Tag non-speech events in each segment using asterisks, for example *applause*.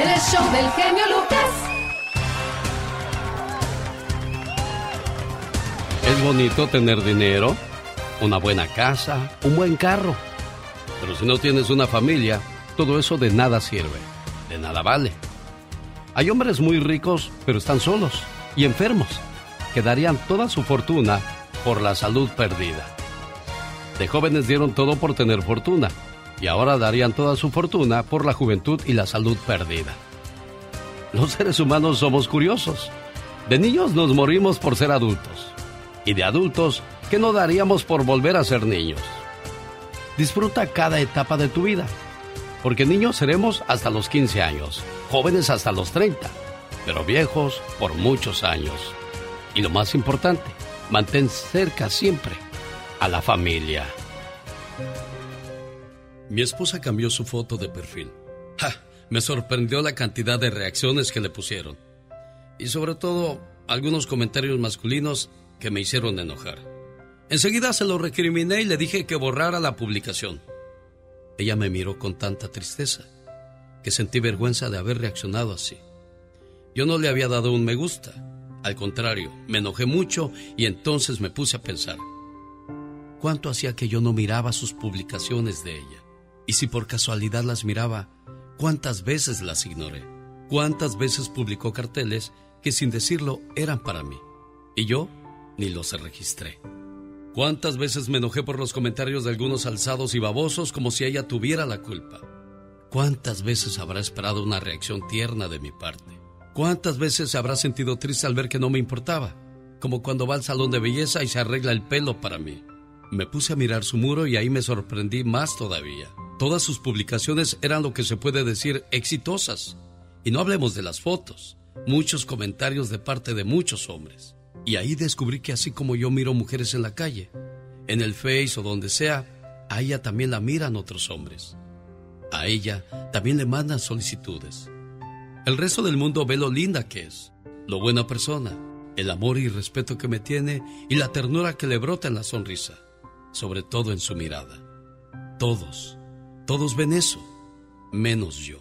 El show del genio Lucas. Es bonito tener dinero, una buena casa, un buen carro. Pero si no tienes una familia, todo eso de nada sirve, de nada vale. Hay hombres muy ricos, pero están solos y enfermos, que darían toda su fortuna por la salud perdida. De jóvenes dieron todo por tener fortuna y ahora darían toda su fortuna por la juventud y la salud perdida. Los seres humanos somos curiosos. De niños nos morimos por ser adultos y de adultos que no daríamos por volver a ser niños. Disfruta cada etapa de tu vida, porque niños seremos hasta los 15 años, jóvenes hasta los 30, pero viejos por muchos años. Y lo más importante, mantén cerca siempre a la familia. Mi esposa cambió su foto de perfil. ¡Ja! Me sorprendió la cantidad de reacciones que le pusieron. Y sobre todo, algunos comentarios masculinos que me hicieron enojar. Enseguida se lo recriminé y le dije que borrara la publicación. Ella me miró con tanta tristeza que sentí vergüenza de haber reaccionado así. Yo no le había dado un me gusta. Al contrario, me enojé mucho y entonces me puse a pensar. ¿Cuánto hacía que yo no miraba sus publicaciones de ella? Y si por casualidad las miraba, ¿cuántas veces las ignoré? ¿Cuántas veces publicó carteles que sin decirlo eran para mí? Y yo ni los registré. ¿Cuántas veces me enojé por los comentarios de algunos alzados y babosos como si ella tuviera la culpa? ¿Cuántas veces habrá esperado una reacción tierna de mi parte? ¿Cuántas veces se habrá sentido triste al ver que no me importaba? Como cuando va al salón de belleza y se arregla el pelo para mí. Me puse a mirar su muro y ahí me sorprendí más todavía. Todas sus publicaciones eran lo que se puede decir exitosas. Y no hablemos de las fotos, muchos comentarios de parte de muchos hombres. Y ahí descubrí que así como yo miro mujeres en la calle, en el Face o donde sea, a ella también la miran otros hombres. A ella también le mandan solicitudes. El resto del mundo ve lo linda que es, lo buena persona, el amor y respeto que me tiene y la ternura que le brota en la sonrisa, sobre todo en su mirada. Todos, todos ven eso, menos yo.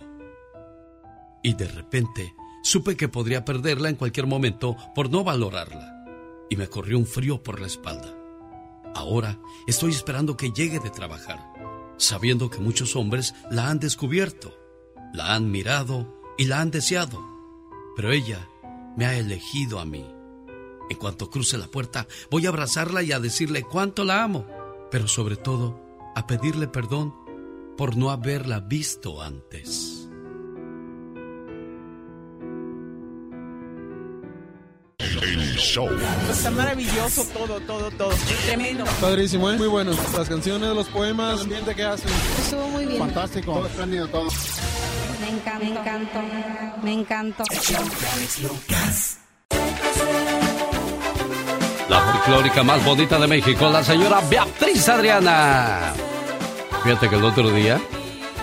Y de repente supe que podría perderla en cualquier momento por no valorarla. Y me corrió un frío por la espalda. Ahora estoy esperando que llegue de trabajar, sabiendo que muchos hombres la han descubierto, la han mirado y la han deseado. Pero ella me ha elegido a mí. En cuanto cruce la puerta, voy a abrazarla y a decirle cuánto la amo, pero sobre todo a pedirle perdón por no haberla visto antes. El show. Está maravilloso todo, todo, todo. Tremendo. Padrísimo, ¿eh? Muy bueno. Las canciones, los poemas, el ambiente que hacen. Estuvo muy bien. Fantástico. Todo espléndido, todo. Me encanta, me encantó. Me encantó. La folclórica más bonita de México, la señora Beatriz Adriana. Fíjate que el otro día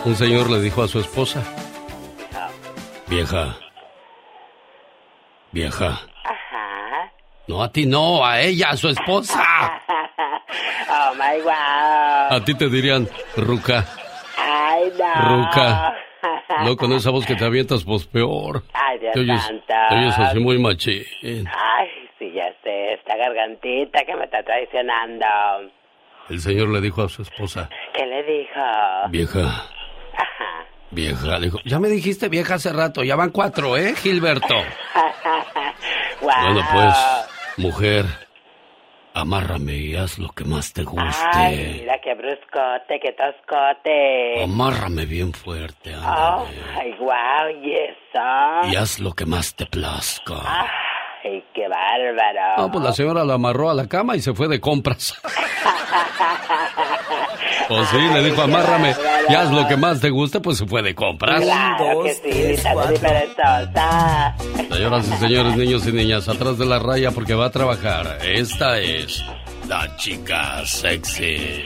un señor le dijo a su esposa, vieja, vieja. No a ti, no, a ella, a su esposa. *laughs* Oh my wow. A ti te dirían, Ruca, Ay, no. Ruca. *laughs* No, con esa voz que te avientas, pues peor. Ay, Dios Te oyes, te oyes así muy machín. Ay, esta gargantita que me está traicionando. El señor le dijo a su esposa, ¿Qué le dijo? vieja, Ajá. Vieja, le dijo, ya me dijiste vieja hace rato, ya van cuatro, ¿eh, Gilberto? *laughs* Bueno, pues, mujer, amárrame y haz lo que más te guste. Ay, mira qué bruscote, qué toscote. Amárrame bien fuerte, Oh, ándale. ay, guau, y eso. Y haz lo que más te plazca. Ay, qué bárbaro. No, pues la señora lo amarró a la cama y se fue de compras. *laughs* Pues sí, le dijo, amárrame y haz lo que más te guste, pues se fue de compras. Claro que sí. Señoras y señores, niños y niñas, atrás de la raya porque va a trabajar. Esta es la chica sexy.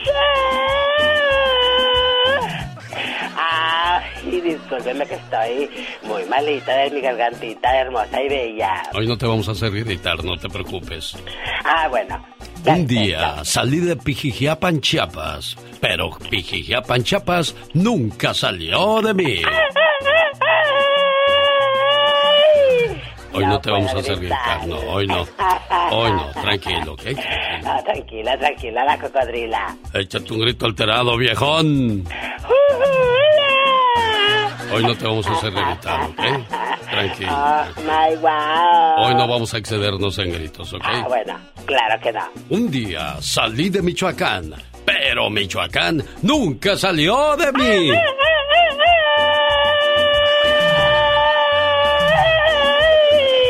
Ay, discúlpeme que estoy muy malita de mi gargantita hermosa y bella. Hoy no te vamos a hacer gritar, no te preocupes. Ah, bueno. Un día salí de Pijijiapan, Chiapas, pero Pijijiapan, Chiapas nunca salió de mí. *laughs* Hoy no te vamos a hacer gritar, no, hoy no. *laughs* Hoy no, tranquilo, ¿ok? Ah, tranquila, tranquila, la cocodrila. Échate un grito alterado, viejón. Hoy no te vamos a hacer gritar, ¿ok? Tranquilo. Oh. Hoy no vamos a excedernos en gritos, ¿ok? Ah, bueno, claro que no. Un día salí de Michoacán, pero Michoacán nunca salió de mí. *laughs*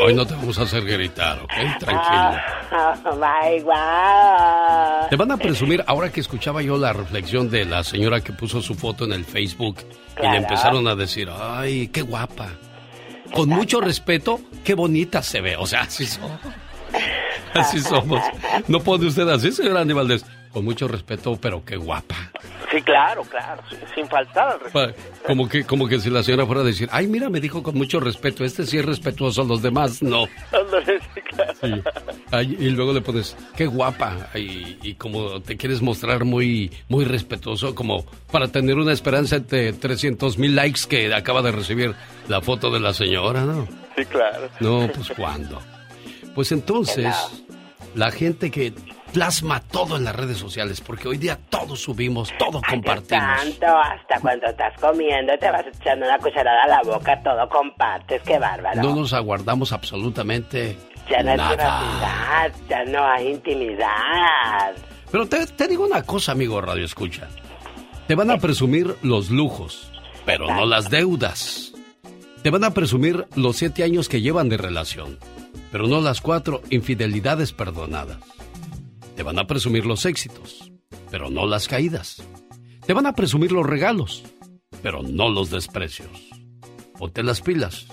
Hoy no te vamos a hacer gritar, ¿ok? *laughs* Tranquilo. Oh, my wow. Te van a presumir, ahora que escuchaba yo la reflexión de la señora que puso su foto en el Facebook y le empezaron a decir, ay, qué guapa. Con mucho respeto, qué bonita se ve. O sea, así somos. *laughs* Así somos. No pone usted así, señora Andy Valdés. Con mucho respeto, pero qué guapa. Sí, claro, claro, sin- faltar al respeto. Como que, como que si la señora fuera a decir, ay, mira, me dijo con mucho respeto, este sí es respetuoso, los demás no. Sí, claro. Sí. Ay, y luego le pones, qué guapa, y, y como te quieres mostrar muy, muy respetuoso, como para tener una esperanza de 300 mil likes que acaba de recibir la foto de la señora, ¿no? Sí, claro. No, pues ¿cuándo? Pues entonces, la gente que plasma todo en las redes sociales, porque hoy día todo subimos, todo compartimos. Tanto, hasta cuando estás comiendo te vas echando una cucharada a la boca, todo compartes, qué bárbaro. No nos aguardamos absolutamente ya no hay privacidad, ya no hay intimidad. Pero te, te digo una cosa, amigo Radio Escucha. Te van a presumir los lujos, pero no las deudas. Te van a presumir los siete años que llevan de relación, pero no las cuatro infidelidades perdonadas. Te van a presumir los éxitos, pero no las caídas. Te van a presumir los regalos, pero no los desprecios. Ponte las pilas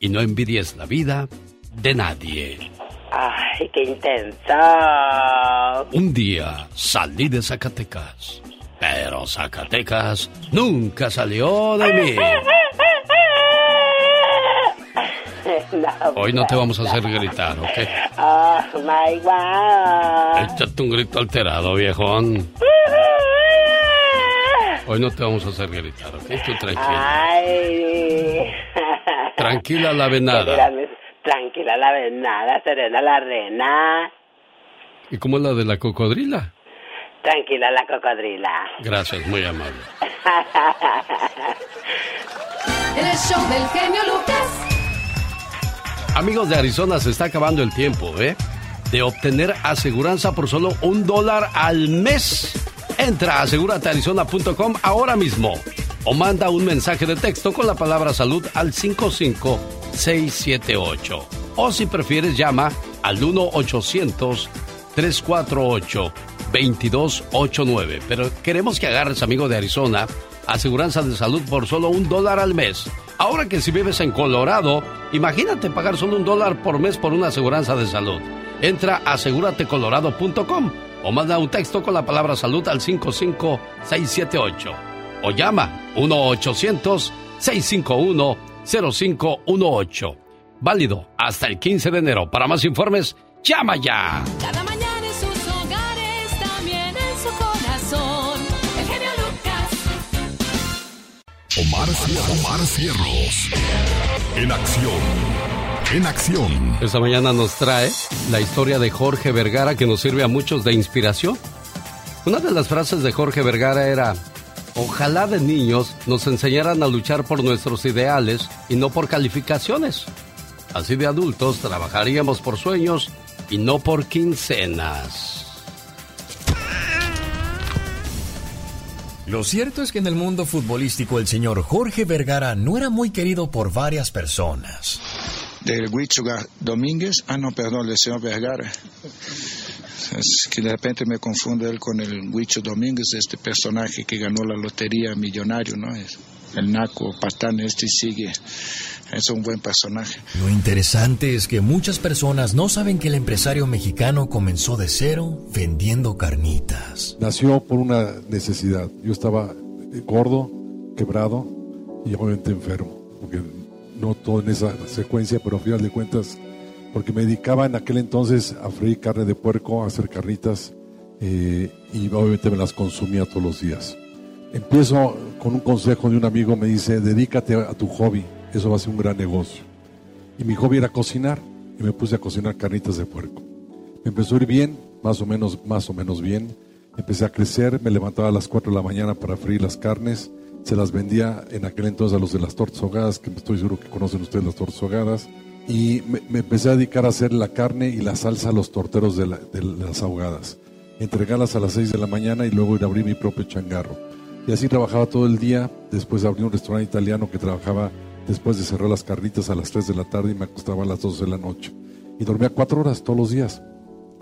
y no envidies la vida de nadie. Ay, qué intenso. Un día salí de Zacatecas, pero Zacatecas nunca salió de mí. *laughs* Hoy no te vamos a hacer gritar, ¿ok? Oh, my wow. Échate un grito alterado, viejón. Hoy no te vamos a hacer gritar, ¿ok? Tú tranquila. Ay. Tranquila la venada. Tranquila la venada, serena la rena. ¿Y cómo es la de la cocodrila? Tranquila la cocodrila. Gracias, muy amable. *laughs* El show del genio Lucas. Amigos de Arizona, se está acabando el tiempo, ¿eh? De obtener aseguranza por solo un dólar al mes. Entra a aseguratearizona.com ahora mismo o manda un mensaje de texto con la palabra salud al 55678. O si prefieres, llama al 1-800-348-2289. Pero queremos que agarres, amigo de Arizona, aseguranza de salud por solo un dólar al mes. Ahora que si vives en Colorado, imagínate pagar solo un dólar por mes por una aseguranza de salud. Entra a aseguratecolorado.com o manda un texto con la palabra salud al 55678 o llama 1-800-651-0518. Válido hasta el 15 de enero. Para más informes, llama ya. Omar, Omar Cierros. En acción. En acción. Esta mañana nos trae la historia de Jorge Vergara que nos sirve a muchos de inspiración. Una de las frases de Jorge Vergara era, Ojalá de niños nos enseñaran a luchar por nuestros ideales y no por calificaciones. Así de adultos trabajaríamos por sueños y no por quincenas. Lo cierto es que en el mundo futbolístico el señor Jorge Vergara no era muy querido por varias personas. Del Huicho Domínguez, ah no, perdón, del señor Vergara. Es que de repente me confundo él con el Huicho Domínguez, este personaje que ganó la lotería millonario, ¿no? Es el naco patán este sigue. Es un buen personaje. Lo interesante es que muchas personas no saben que el empresario mexicano comenzó de cero vendiendo carnitas. Nació por una necesidad. Yo estaba gordo, quebrado y obviamente enfermo. Porque no todo en esa secuencia, pero a final de cuentas, porque me dedicaba en aquel entonces a freír carne de puerco, a hacer carnitas eh, y obviamente me las consumía todos los días. Empiezo con un consejo de un amigo, me dice, dedícate a tu hobby eso va a ser un gran negocio. Y mi hobby era cocinar y me puse a cocinar carnitas de puerco. Me empezó a ir bien, más o menos, más o menos bien. Empecé a crecer, me levantaba a las 4 de la mañana para freír las carnes, se las vendía en aquel entonces a los de las tortas ahogadas, que estoy seguro que conocen ustedes las tortas ahogadas, y me, empecé a dedicar a hacer la carne y la salsa a los torteros de, las ahogadas, entregarlas a las 6 de la mañana y luego ir a abrir mi propio changarro. Y así trabajaba todo el día, después abrí un restaurante italiano que trabajaba después de cerrar las carnitas a las 3 de la tarde y me acostaba a las 12 de la noche. Y dormía cuatro horas todos los días.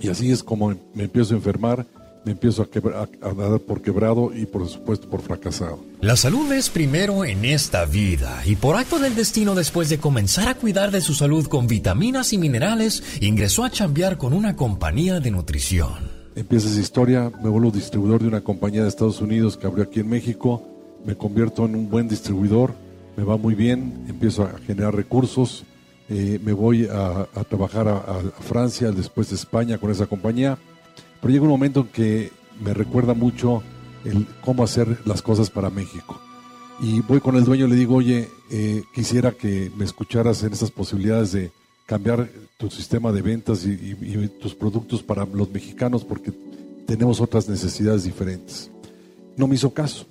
Y así es como me empiezo a enfermar, me empiezo a, dar por quebrado y por supuesto por fracasado. La salud es primero en esta vida y por acto del destino después de comenzar a cuidar de su salud con vitaminas y minerales, ingresó a chambear con una compañía de nutrición. Empieza esa historia, me vuelvo distribuidor de una compañía de Estados Unidos que abrió aquí en México, me convierto en un buen distribuidor, me va muy bien, empiezo a generar recursos, eh, me voy a, trabajar a, Francia, después de España con esa compañía, pero llega un momento en que me recuerda mucho cómo hacer las cosas para México. Y voy con el dueño y le digo, oye, eh, quisiera que me escucharas en esas posibilidades de cambiar tu sistema de ventas y tus productos para los mexicanos porque tenemos otras necesidades diferentes. No me hizo caso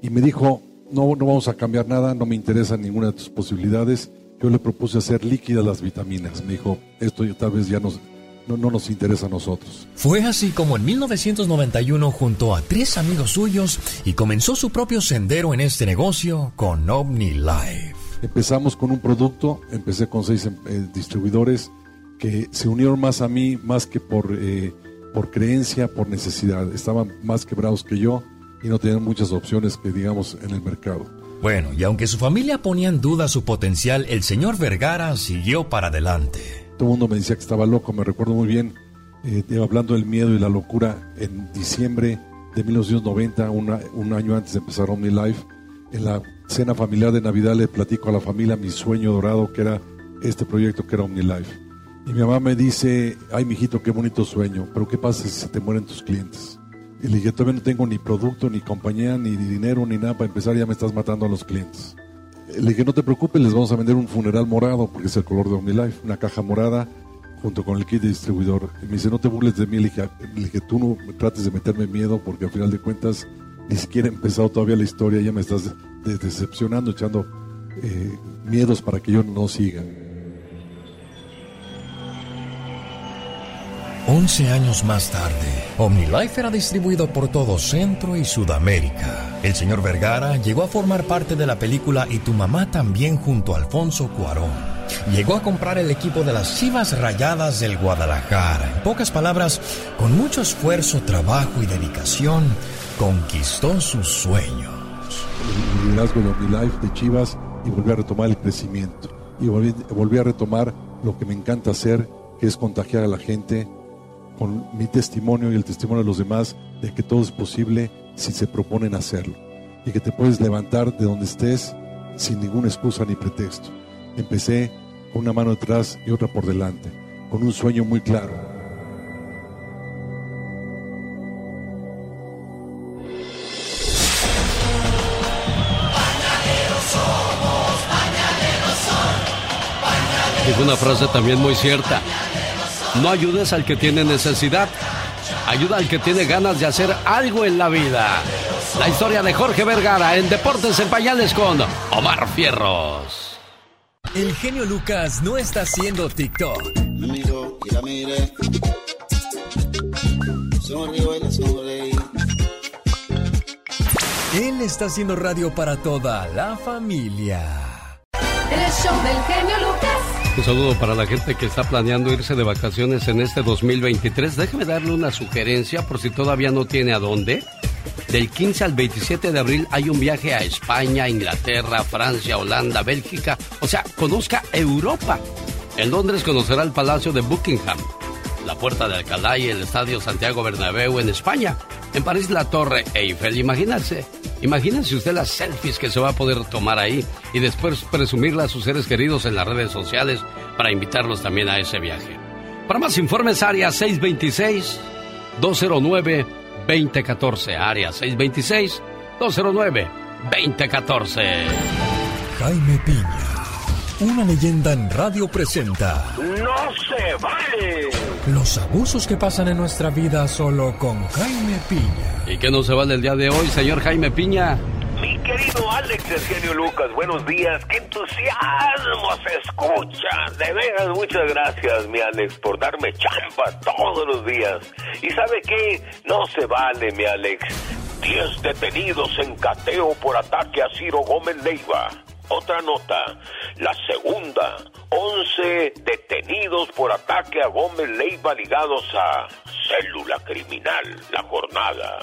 y me dijo, no, no vamos a cambiar nada, no me interesa ninguna de tus posibilidades. Yo le propuse hacer líquidas las vitaminas. Me dijo, esto tal vez ya nos, no, no, nos interesa a nosotros. Fue así como en 1991 junto a tres amigos suyos y comenzó su propio sendero en este negocio con Omni Life. Empezamos con un producto, empecé con seis eh, distribuidores que se unieron más a mí, más que por, eh, por creencia, por necesidad. Estaban más quebrados que yo y no tenían muchas opciones que digamos en el mercado. Bueno, y aunque su familia ponía en duda su potencial, el señor Vergara siguió para adelante. Todo el mundo me decía que estaba loco, me recuerdo muy bien, eh, hablando del miedo y la locura, en diciembre de 1990, un año antes de empezar Omni Life, en la cena familiar de Navidad le platico a la familia mi sueño dorado, que era este proyecto que era Omni Life. Y mi mamá me dice, ay, mijito, qué bonito sueño, pero ¿qué pasa si se te mueren tus clientes? Y le dije, todavía no tengo ni producto, ni compañía, ni dinero, ni nada para empezar, ya me estás matando a los clientes. Le dije, no te preocupes, les vamos a vender un funeral morado, porque es el color de OmniLife, una caja morada junto con el kit de distribuidor. Y me dice, no te burles de mí. Le dije, le dije, tú no trates de meterme miedo, porque al final de cuentas ni siquiera he empezado todavía la historia, ya me estás decepcionando, echando eh, miedos para que yo no siga. 11 años más tarde, OmniLife era distribuido por todo Centro y Sudamérica. El señor Vergara llegó a formar parte de la película Y tu mamá también junto a Alfonso Cuarón. Llegó a comprar el equipo de las Chivas Rayadas del Guadalajara. En pocas palabras, con mucho esfuerzo, trabajo y dedicación, conquistó sus sueños. El liderazgo de OmniLife de Chivas y volví a retomar el crecimiento. Y volví, volví a retomar lo que me encanta hacer, que es contagiar a la gente con mi testimonio y el testimonio de los demás de que todo es posible si se proponen hacerlo y que te puedes levantar de donde estés sin ninguna excusa ni pretexto. Empecé con una mano atrás y otra por delante, con un sueño muy claro. Es una frase también muy cierta. No ayudes al que tiene necesidad. Ayuda al que tiene ganas de hacer algo en la vida. La historia de Jorge Vergara en Deportes en Pañales con Omar Fierros. El genio Lucas no está haciendo TikTok. Él está haciendo radio para toda la familia. El show del genio Lucas. Un saludo para la gente que está planeando irse de vacaciones en este 2023. Déjeme darle una sugerencia por si todavía no tiene a dónde. Del 15 al 27 de abril hay un viaje a España, Inglaterra, Francia, Holanda, Bélgica. O sea, conozca Europa. En Londres conocerá el Palacio de Buckingham, la Puerta de Alcalá y el Estadio Santiago Bernabéu en España. En París la Torre Eiffel. Imagínense, imagínense usted las selfies que se va a poder tomar ahí y después presumirlas a sus seres queridos en las redes sociales para invitarlos también a ese viaje. Para más informes, área 626 209 2014, área 626-209-2014. Jaime Piña, una leyenda en radio presenta. ¡No se vale! Los abusos que pasan en nuestra vida solo con Jaime Piña. ¿Y qué no se vale el día de hoy, señor Jaime Piña? Mi querido Alex Eugenio Lucas, buenos días. ¡Qué entusiasmo se escucha! De veras, muchas gracias, mi Alex, por darme champa todos los días. ¿Y sabe qué? No se vale, mi Alex. Diez detenidos en cateo por ataque a Ciro Gómez Leiva. Otra nota, la segunda, 11 detenidos por ataque a Gómez Leiva ligados a célula criminal, la jornada.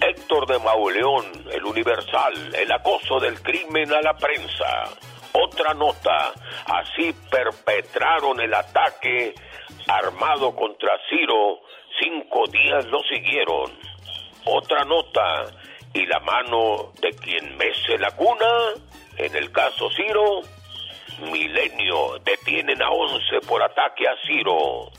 Héctor de Mauleón, el Universal, el acoso del crimen a la prensa. Otra nota, así perpetraron el ataque armado contra Ciro, cinco días lo siguieron. Otra nota, y la mano de quien mece la cuna, en el caso Ciro, Milenio detienen a 11 por ataque a Ciro.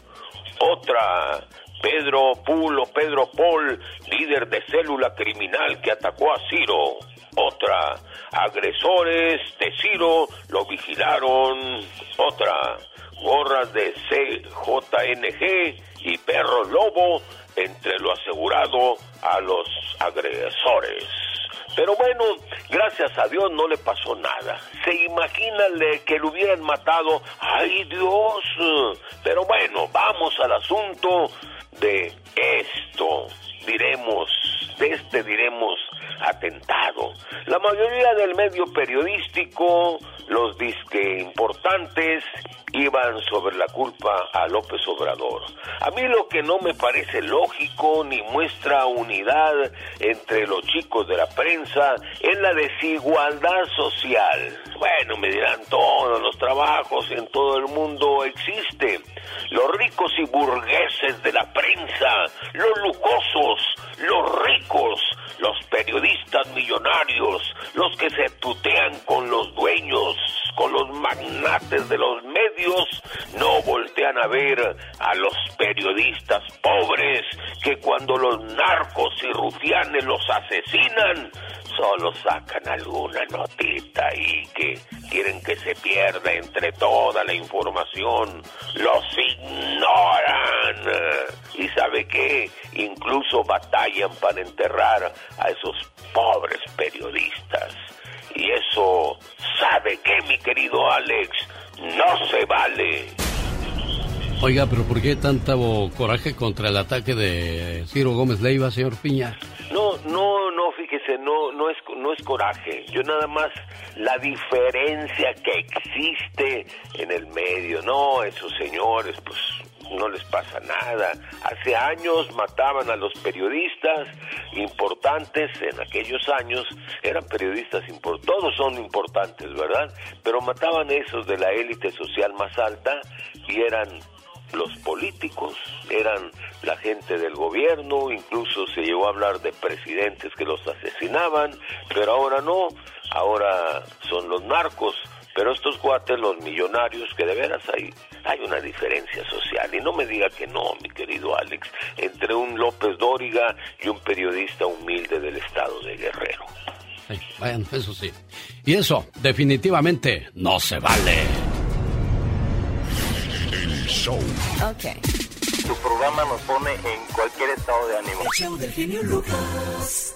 Otra, Pedro Pulo, Pedro Paul, líder de célula criminal que atacó a Ciro. Otra, agresores de Ciro lo vigilaron. Otra, gorras de CJNG y perros lobo entre lo asegurado a los agresores. Pero bueno, gracias a Dios no le pasó nada. Se imagina que lo hubieran matado. ¡Ay Dios! Pero bueno, vamos al asunto de esto. Diremos, de este diremos atentado. La mayoría del medio periodístico, los disque importantes, iban sobre la culpa a López Obrador. A mí lo que no me parece lógico ni muestra unidad entre los chicos de la prensa es la desigualdad social. Bueno, me dirán todos los trabajos en todo el mundo existe. Los ricos y burgueses de la prensa, los lujosos, los ricos, los periodistas millonarios, los que se tutean con los dueños, con los magnates de los medios, no voltean a ver a los periodistas pobres que cuando los narcos y rufianes los asesinan, solo sacan alguna notita y que quieren que se pierda entre toda la información. Los ignoran. ¿Y sabe qué? Incluso batallan para enterrar a esos pobres periodistas. Y eso, ¿sabe qué, mi querido Alex? No se vale. Oiga, pero ¿por qué tanto coraje contra el ataque de Ciro Gómez Leiva, señor Piña? No, no, no, no, no es, no es coraje. Yo nada más la diferencia que existe en el medio. No, esos señores, pues no les pasa nada. Hace años mataban a los periodistas importantes, en aquellos años eran periodistas importantes, todos son importantes, ¿verdad? Pero mataban esos de la élite social más alta y eran los políticos, eran la gente del gobierno, incluso se llegó a hablar de presidentes que los asesinaban, pero ahora no, ahora son los narcos. Pero estos cuates, los millonarios, que de veras hay, hay una diferencia social. Y no me diga que no, mi querido Alex, entre un López Dóriga y un periodista humilde del estado de Guerrero. Sí, bueno, eso sí. Y eso, definitivamente, no se vale. El show. Ok. Tu programa nos pone en cualquier estado de ánimo. Lucas.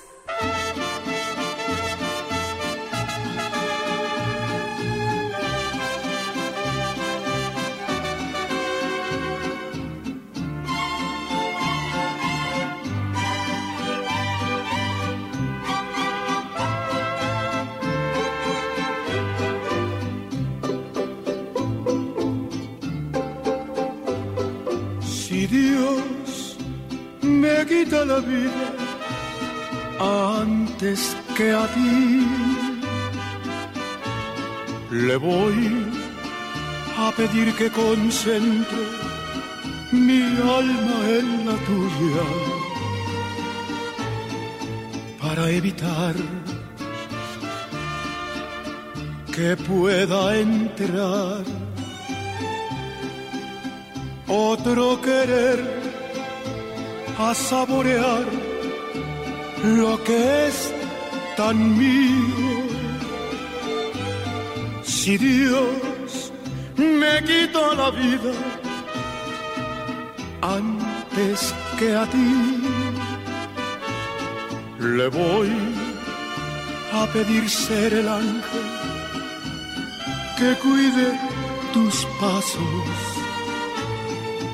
Dios me quita la vida antes que a ti, le voy a pedir que concentre mi alma en la tuya para evitar que pueda entrar otro querer a saborear lo que es tan mío. Si Dios me quita la vida antes que a ti, le voy a pedir ser el ángel que cuide tus pasos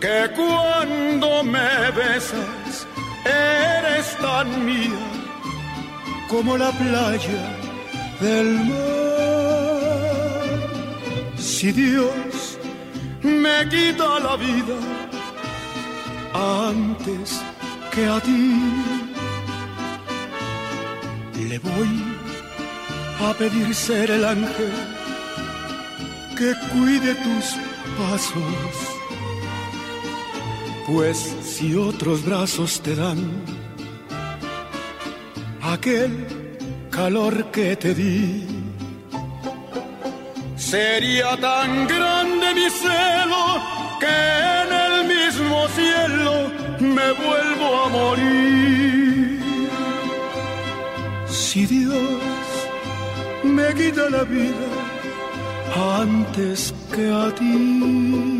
que cuando me besas eres tan mía como la playa del mar. Si Dios me quita la vida antes que a ti, le voy a pedir ser el ángel que cuide tus pasos pues si otros brazos te dan aquel calor que te di, sería tan grande mi celo que en el mismo cielo me vuelvo a morir. Si Dios me quita la vida antes que a ti.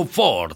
Ford.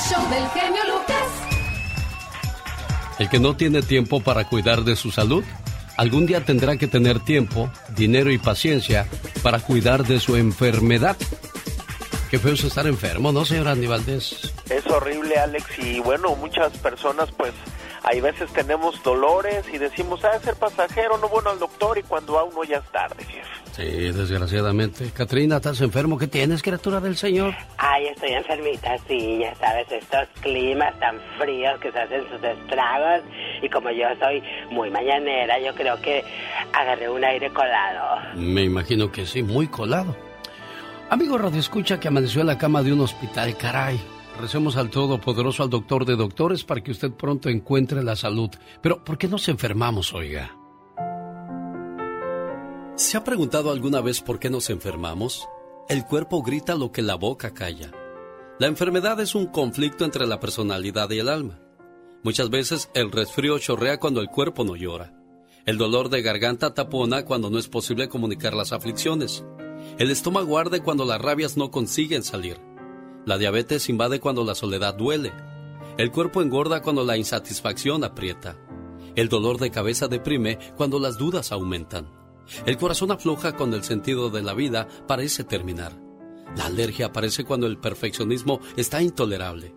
El show del genio Lucas. El que no tiene tiempo para cuidar de su salud, algún día tendrá que tener tiempo, dinero y paciencia para cuidar de su enfermedad. Qué feo es estar enfermo, ¿no, señor Andy Valdés? Es horrible, Alex, y bueno, muchas personas pues hay veces tenemos dolores y decimos, ah, ser pasajero, no bueno al doctor y cuando a uno ya es tarde, jefe. Sí, desgraciadamente. Catrina, ¿estás enfermo? ¿Qué tienes, criatura del Señor? Ay, estoy enfermita, sí, ya sabes, estos climas tan fríos que se hacen sus estragos. Y como yo soy muy mañanera, yo creo que agarré un aire colado. Me imagino que sí, muy colado. Amigo Radio Escucha que amaneció en la cama de un hospital, caray. Recemos al Todopoderoso, al Doctor de Doctores, para que usted pronto encuentre la salud. Pero, ¿por qué nos enfermamos, oiga? ¿Se ha preguntado alguna vez por qué nos enfermamos? El cuerpo grita lo que la boca calla. La enfermedad es un conflicto entre la personalidad y el alma. Muchas veces el resfrío chorrea cuando el cuerpo no llora. El dolor de garganta tapona cuando no es posible comunicar las aflicciones. El estómago arde cuando las rabias no consiguen salir. La diabetes invade cuando la soledad duele. El cuerpo engorda cuando la insatisfacción aprieta. El dolor de cabeza deprime cuando las dudas aumentan. El corazón afloja cuando el sentido de la vida parece terminar. La alergia aparece cuando el perfeccionismo está intolerable.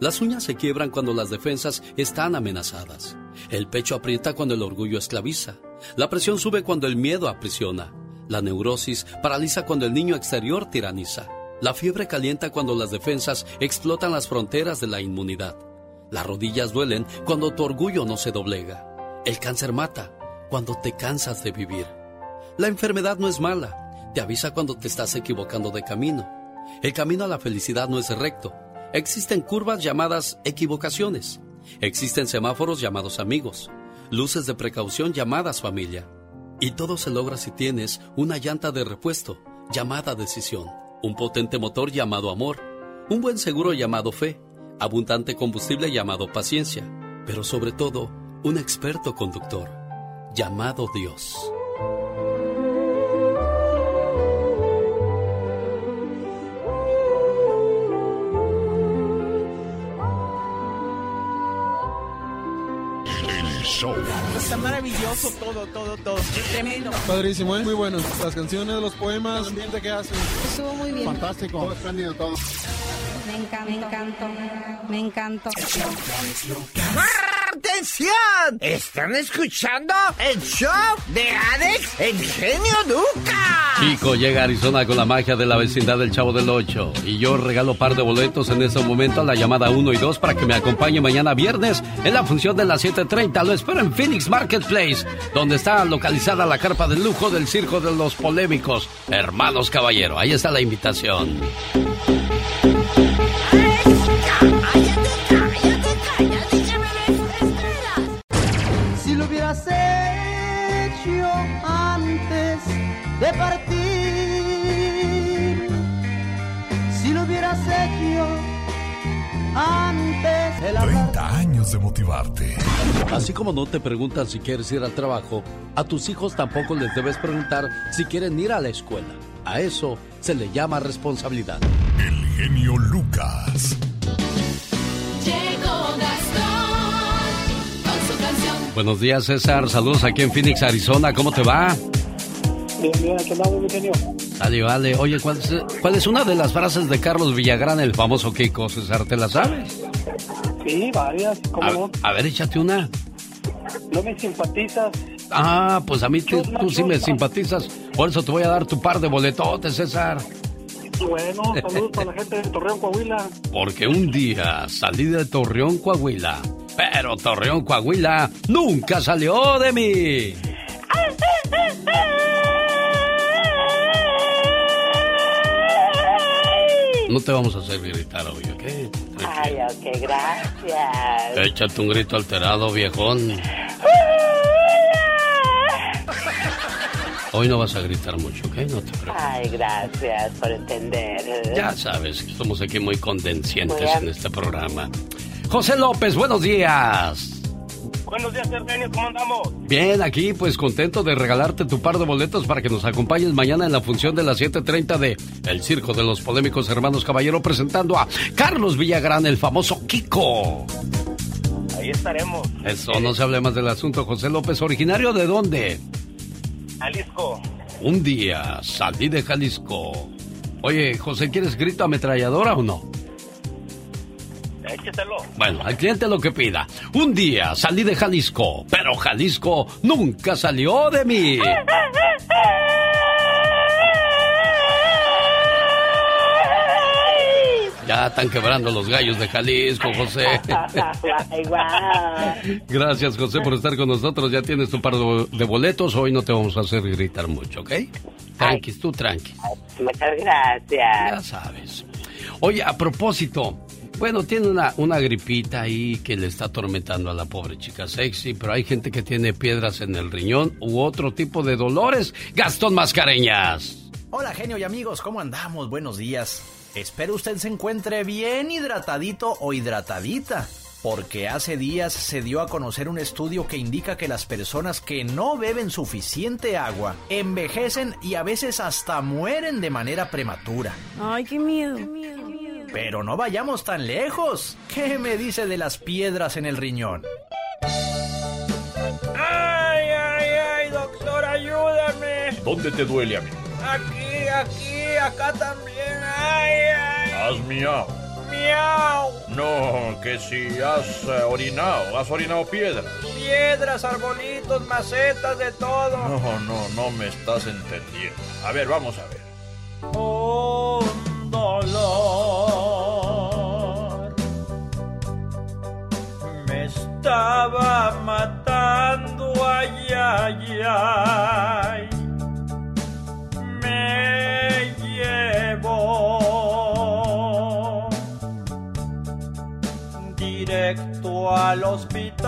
Las uñas se quiebran cuando las defensas están amenazadas. El pecho aprieta cuando el orgullo esclaviza. La presión sube cuando el miedo aprisiona. La neurosis paraliza cuando el niño exterior tiraniza. La fiebre calienta cuando las defensas explotan las fronteras de la inmunidad. Las rodillas duelen cuando tu orgullo no se doblega. El cáncer mata cuando te cansas de vivir. La enfermedad no es mala, te avisa cuando te estás equivocando de camino. El camino a la felicidad no es recto. Existen curvas llamadas equivocaciones. Existen semáforos llamados amigos. Luces de precaución llamadas familia. Y todo se logra si tienes una llanta de repuesto llamada decisión. Un potente motor llamado amor. Un buen seguro llamado fe. Abundante combustible llamado paciencia. Pero sobre todo, un experto conductor llamado Dios. Está maravilloso todo, todo, todo. Tremendo. Padrísimo, ¿eh? Muy bueno. Las canciones, los poemas, el ambiente que hacen. Estuvo muy bien. Fantástico. Todo espléndido todo. Me encanta, me encantó, me encantó. ¡Atención! ¿Están escuchando el show de Alex, el genio Lucas? Chico llega a Arizona con la magia de la vecindad del Chavo del 8 y yo regalo par de boletos en ese momento a la llamada 1 y 2 para que me acompañe mañana viernes en la función de las 7.30. Lo espero en Phoenix Marketplace, donde está localizada la carpa de lujo del circo de los polémicos. Hermanos Caballero, ahí está la invitación. De partir, si lo hubieras hecho antes de la 30 años de motivarte. Así como no te preguntan si quieres ir al trabajo, a tus hijos tampoco les debes preguntar si quieren ir a la escuela. A eso se le llama responsabilidad. El genio Lucas. Llegó Gastón con su canción. Buenos días, César. Saludos aquí en Phoenix, Arizona. ¿Cómo te va? Bien, bien, aquí andamos, mi genio. Dale, vale. Oye, ¿cuál es, cuál es una de las frases de Carlos Villagrán, el famoso Kiko, César? ¿Te la sabes? Sí, varias, ¿cómo A, no? a ver, échate una. No me simpatizas. Ah, pues a mí te- tú sí me simpatizas. Por eso te voy a dar tu par de boletotes, César. Bueno, saludos para la gente de Torreón, Coahuila. Porque un día salí de Torreón, Coahuila. Pero Torreón, Coahuila nunca salió de mí. *laughs* No te vamos a hacer gritar hoy, ¿ok? Ay, ok, gracias. Échate un grito alterado, viejón. Hoy no vas a gritar mucho, ¿ok? No te preocupes. Ay, gracias por entender. Ya sabes que somos aquí muy bien. en este programa. José López, buenos días. Buenos días, Hermenio, ¿cómo andamos? Bien, aquí pues contento de regalarte tu par de boletos para que nos acompañes mañana en la función de las 7.30 de El Circo de los Polémicos Hermanos Caballero presentando a Carlos Villagrán, el famoso Kiko. Ahí estaremos. Eso, no se hable más del asunto. José López, ¿originario de dónde? Jalisco. Un día salí de Jalisco. Oye, José, ¿quieres grito ametralladora o no? Échetelo. Bueno, al cliente lo que pida. Un día salí de Jalisco, pero Jalisco nunca salió de mí. *laughs* Ya están quebrando los gallos de Jalisco, José. *laughs* Gracias, José, por estar con nosotros. Ya tienes tu par de boletos. Hoy no te vamos a hacer gritar mucho, ¿ok? Tranqui, tú tranqui. Muchas gracias. Ya sabes. Oye, a propósito, bueno, tiene una, una gripita ahí que le está atormentando a la pobre chica sexy, pero hay gente que tiene piedras en el riñón u otro tipo de dolores. Gastón Mascareñas. Hola genio y amigos, ¿cómo andamos? Buenos días. espero usted se encuentre bien hidratadito o hidratadita porque hace días se dio a conocer un estudio que indica que las personas que no beben suficiente agua envejecen y a veces hasta mueren de manera prematura. Ay, qué miedo. Pero no vayamos tan lejos. ¿Qué me dice de las piedras en el riñón? ¡Ay, ay, ay, doctor, ayúdame! ¿Dónde te duele, amigo? Aquí, aquí, acá también. ¡Ay, ay! Haz miau. ¡Miau! No, que si has eh, orinado, has orinado piedras. Piedras, arbolitos, macetas, de todo. No, no, no me estás entendiendo. A ver, vamos a ver. Un estaba matando, ay, ay, ay. Me llevó directo al hospital.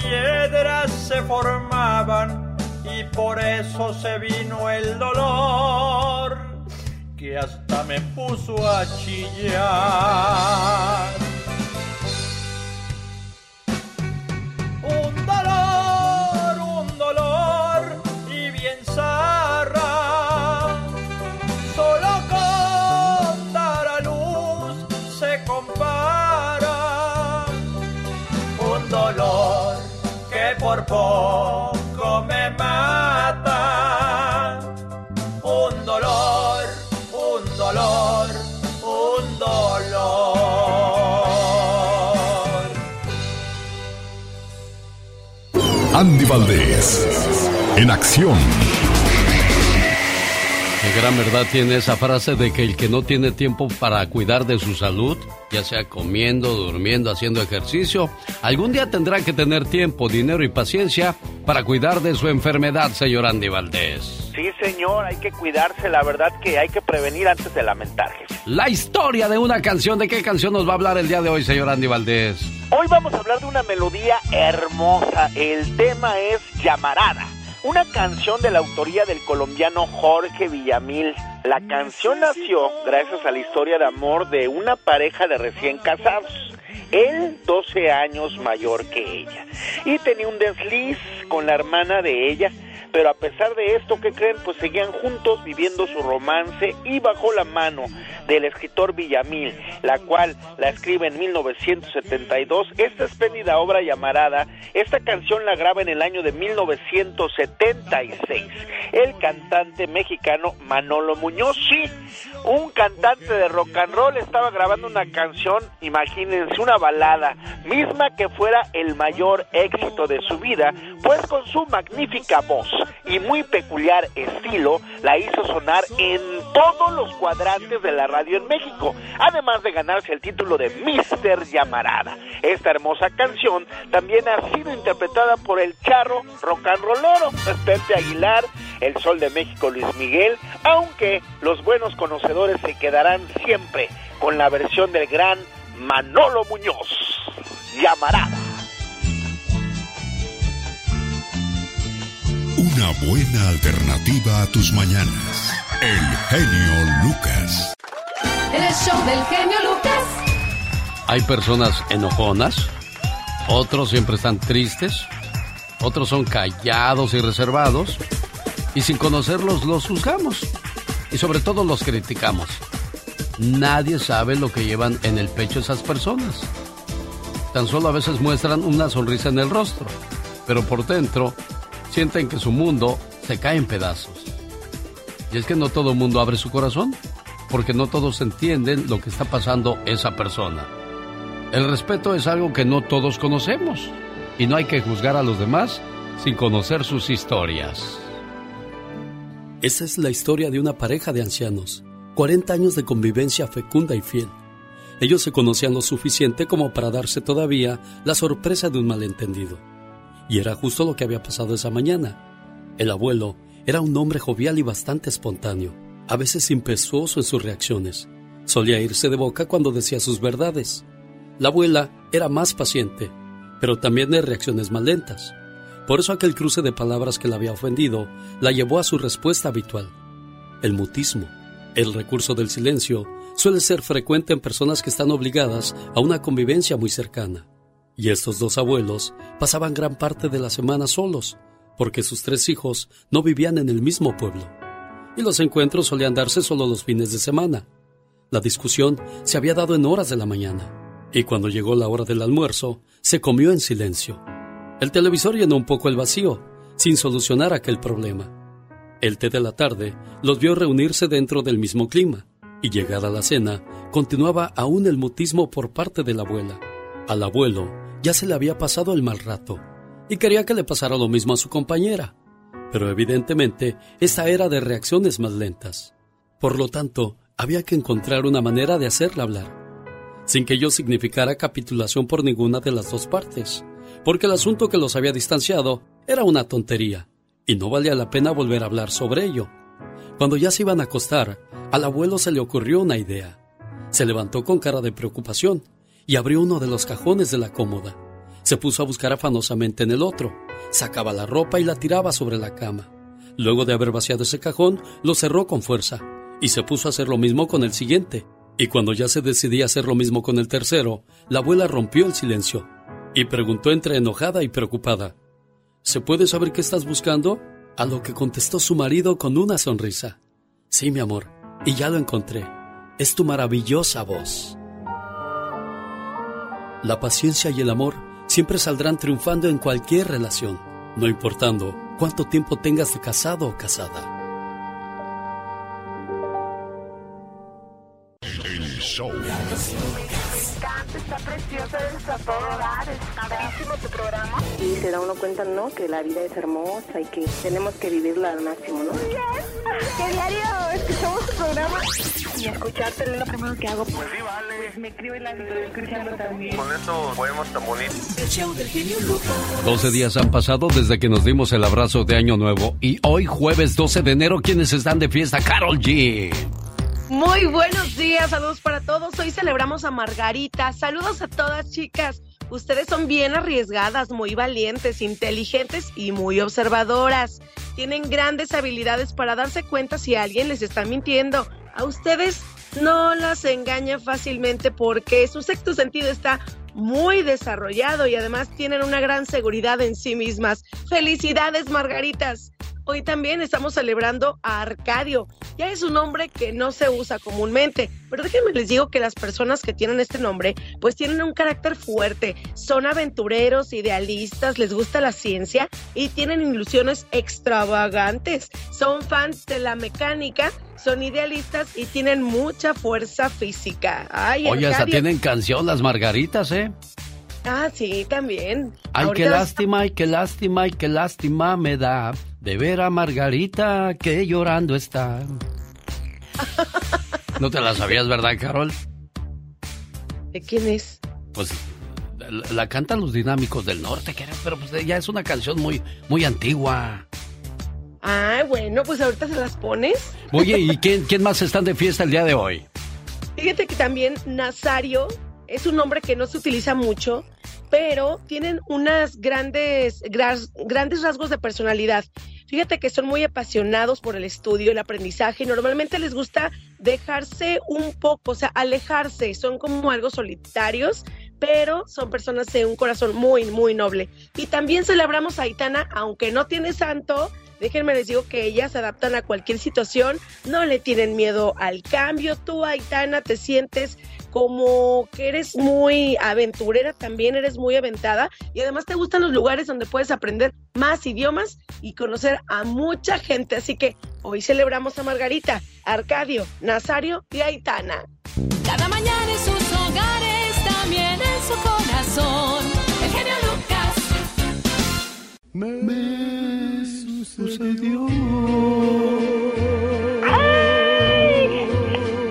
Piedras se formaban y por eso se vino el dolor que hasta me puso a chillar. Poco me mata. Un dolor, un dolor, un dolor. Andy Valdés, en acción. Gran verdad tiene esa frase de que el que no tiene tiempo para cuidar de su salud, ya sea comiendo, durmiendo, haciendo ejercicio, algún día tendrá que tener tiempo, dinero y paciencia para cuidar de su enfermedad, señor Andy Valdés. Sí, señor, hay que cuidarse. La verdad que hay que prevenir antes de lamentar. La historia de una canción. ¿De qué canción nos va a hablar el día de hoy, señor Andy Valdés? Hoy vamos a hablar de una melodía hermosa. El tema es Llamarada. Una canción de la autoría del colombiano Jorge Villamil. La canción nació gracias a la historia de amor de una pareja de recién casados. Él 12 años mayor que ella. Y tenía un desliz con la hermana de ella. Pero a pesar de esto, ¿qué creen? Pues seguían juntos viviendo su romance y bajo la mano del escritor Villamil, la cual la escribe en 1972. Esta espléndida obra llamarada, esta canción la graba en el año de 1976. El cantante mexicano Manolo Muñoz, sí, un cantante de rock and roll estaba grabando una canción, imagínense, una balada, misma que fuera el mayor éxito de su vida, pues con su magnífica voz y muy peculiar estilo la hizo sonar en todos los cuadrantes de la radio en México, además de ganarse el título de Mister Llamarada. Esta hermosa canción también ha sido interpretada por el charro rock and rollero Pepe Aguilar, el Sol de México Luis Miguel, aunque los buenos conocedores se quedarán siempre con la versión del gran Manolo Muñoz, Llamarada. Una buena alternativa a tus mañanas. El genio Lucas. El show del genio Lucas. Hay personas enojonas, otros siempre están tristes, otros son callados y reservados, y sin conocerlos los juzgamos y sobre todo los criticamos. Nadie sabe lo que llevan en el pecho esas personas. Tan solo a veces muestran una sonrisa en el rostro, pero por dentro sienten que su mundo se cae en pedazos. Y es que no todo el mundo abre su corazón, porque no todos entienden lo que está pasando esa persona. El respeto es algo que no todos conocemos, y no hay que juzgar a los demás sin conocer sus historias. Esa es la historia de una pareja de ancianos, 40 años de convivencia fecunda y fiel. Ellos se conocían lo suficiente como para darse todavía la sorpresa de un malentendido. Y era justo lo que había pasado esa mañana. El abuelo era un hombre jovial y bastante espontáneo, a veces impetuoso en sus reacciones. Solía irse de boca cuando decía sus verdades. La abuela era más paciente, pero también de reacciones más lentas. Por eso aquel cruce de palabras que la había ofendido la llevó a su respuesta habitual. El mutismo, el recurso del silencio, suele ser frecuente en personas que están obligadas a una convivencia muy cercana. Y estos dos abuelos pasaban gran parte de la semana solos, porque sus tres hijos no vivían en el mismo pueblo. Y los encuentros solían darse solo los fines de semana. La discusión se había dado en horas de la mañana, y cuando llegó la hora del almuerzo, se comió en silencio. El televisor llenó un poco el vacío, sin solucionar aquel problema. El té de la tarde los vio reunirse dentro del mismo clima, y llegada la cena, continuaba aún el mutismo por parte de la abuela. Al abuelo ya se le había pasado el mal rato, y quería que le pasara lo mismo a su compañera. Pero evidentemente esta era de reacciones más lentas. Por lo tanto, había que encontrar una manera de hacerla hablar, sin que ello significara capitulación por ninguna de las dos partes, porque el asunto que los había distanciado era una tontería, y no valía la pena volver a hablar sobre ello. Cuando ya se iban a acostar, al abuelo se le ocurrió una idea. Se levantó con cara de preocupación y abrió uno de los cajones de la cómoda. Se puso a buscar afanosamente en el otro, sacaba la ropa y la tiraba sobre la cama. Luego de haber vaciado ese cajón, lo cerró con fuerza y se puso a hacer lo mismo con el siguiente. Y cuando ya se decidía hacer lo mismo con el tercero, la abuela rompió el silencio y preguntó entre enojada y preocupada, ¿Se puede saber qué estás buscando? A lo que contestó su marido con una sonrisa. Sí, mi amor, y ya lo encontré. Es tu maravillosa voz. La paciencia y el amor siempre saldrán triunfando en cualquier relación, no importando cuánto tiempo tengas de casado o casada. Y se da uno cuenta, ¿no? Que la vida es hermosa y que tenemos que vivirla al máximo, ¿no? ¿Qué diario escuchamos tu programa? Y escucharte es lo primero que hago. Pues sí, vale. Pues me escribo y la estoy escuchando también. Con esos poemas tan bonitos. El show del genio Lucas. 12 días han pasado desde que nos dimos el abrazo de Año Nuevo y hoy jueves 12 de enero, ¿quiénes están de fiesta? Carol G. Muy buenos días, saludos para todos. Hoy celebramos a Margarita. Saludos a todas, chicas. Ustedes son bien arriesgadas, muy valientes, inteligentes y muy observadoras. Tienen grandes habilidades para darse cuenta si alguien les está mintiendo. A ustedes no las engaña fácilmente porque su sexto sentido está muy desarrollado y además tienen una gran seguridad en sí mismas. Felicidades, Margaritas. Hoy también estamos celebrando a Arcadio. Ya es un nombre que no se usa comúnmente, pero déjenme les digo que las personas que tienen este nombre pues tienen un carácter fuerte, son aventureros, idealistas, les gusta la ciencia y tienen ilusiones extravagantes. Son fans de la mecánica, son idealistas y tienen mucha fuerza física. Ay, Oye, hasta tienen canción las margaritas, ¿eh? Ah, sí, también. Ay, Ahorita qué las- lástima, ay, qué lástima, ay, qué lástima me da de ver a Margarita que llorando está. *laughs* ¿No te la sabías, verdad, Carol? ¿De quién es? Pues la, la cantan los dinámicos del norte, pero pues ya es una canción muy, muy antigua. Ah, bueno, pues ahorita se las pones. Oye, ¿y quién, quién más están de fiesta el día de hoy? Fíjate que también Nazario es un nombre que no se utiliza mucho, pero tienen unas grandes, gras- grandes rasgos de personalidad. Fíjate que son muy apasionados por el estudio, el aprendizaje, y normalmente les gusta dejarse un poco, o sea, alejarse, son como algo solitarios, pero son personas de un corazón muy, muy noble. Y también celebramos a Aitana, aunque no tiene santo, déjenme les digo que ellas se adaptan a cualquier situación, no le tienen miedo al cambio. Tú, Aitana, te sientes como que eres muy aventurera también, eres muy aventada y además te gustan los lugares donde puedes aprender más idiomas y conocer a mucha gente. Así que hoy celebramos a Margarita, Arcadio, Nazario y Aitana. Cada mañana en sus hogares, también en su corazón. El genio Lucas. Me sucedió.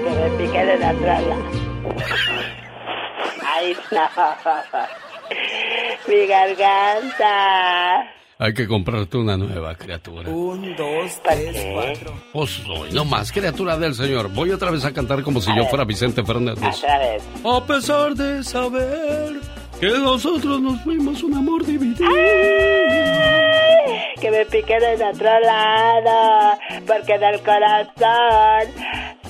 Que me pique de la trala. Ay, no. Mi garganta. Hay que comprarte una nueva criatura. Un, dos, tres, cuatro. Pues soy no más criatura del Señor. Voy otra vez a cantar como si yo fuera Vicente Fernández. Otra vez. A pesar de saber que nosotros nos fuimos un amor dividido. Que me piquen en otro lado, porque en el corazón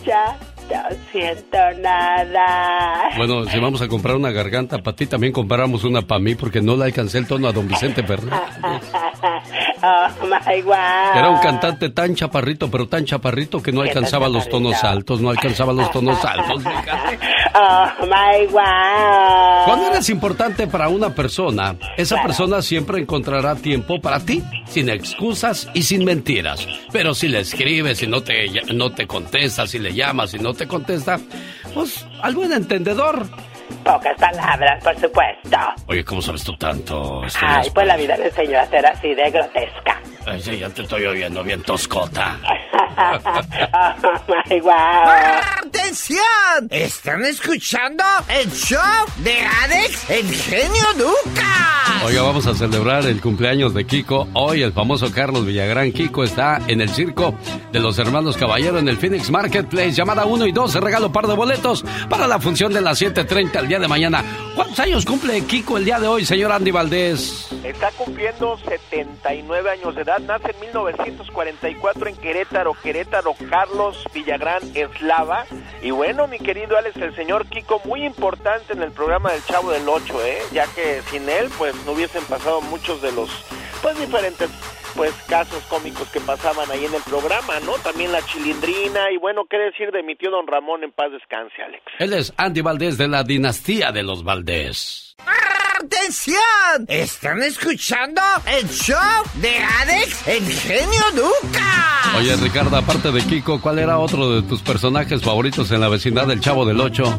ya no siento nada. Bueno, si vamos a comprar una garganta para ti, también compramos una para mí, porque no le alcancé el tono a don Vicente Fernández. *laughs* Oh my God. Era un cantante tan chaparrito, pero tan chaparrito que no ¿Qué tan alcanzaba los tonos altos, no alcanzaba los tonos *laughs* altos. Oh my God. Cuando eres importante para una persona, esa persona siempre encontrará tiempo para ti, sin excusas y sin mentiras. Pero si le escribes y no te, no te contesta, si le llamas y no te contesta, pues al buen entendedor. Pocas palabras, por supuesto. Oye, ¿cómo sabes tú tanto? Ay, es- pues la vida me enseñó a ser así de grotesca. Ay, sí, ya te estoy oyendo bien toscota. *laughs* Oh my. ¡Atención! ¿Están escuchando el show de Alex, el genio Lucas? Oiga, vamos a celebrar el cumpleaños de Kiko. Hoy el famoso Carlos Villagrán Kiko está en el circo de los hermanos Caballero en el Phoenix Marketplace. Llamada 1 y 2, regalo par de boletos para la función de las 7.30 el día de mañana. ¿Cuántos años cumple Kiko el día de hoy, señor Andy Valdés? Está cumpliendo 79 años de edad. Nace en 1944 en Querétaro, Querétaro, Carlos Villagrán Eslava. Y bueno, mi querido Alex, el señor Kiko, muy importante en el programa del Chavo del Ocho, ¿eh? Ya que sin él, pues no hubiesen pasado muchos de los, pues diferentes, pues casos cómicos que pasaban ahí en el programa, ¿no? También la chilindrina y bueno, qué decir de mi tío Don Ramón en paz descanse, Alex. Él es Andy Valdés de la dinastía de los Valdés. ¡Atención! ¿Están escuchando el show de Alex, el genio Lucas? Oye, Ricardo, aparte de Kiko, ¿cuál era otro de tus personajes favoritos en la vecindad del Chavo del Ocho?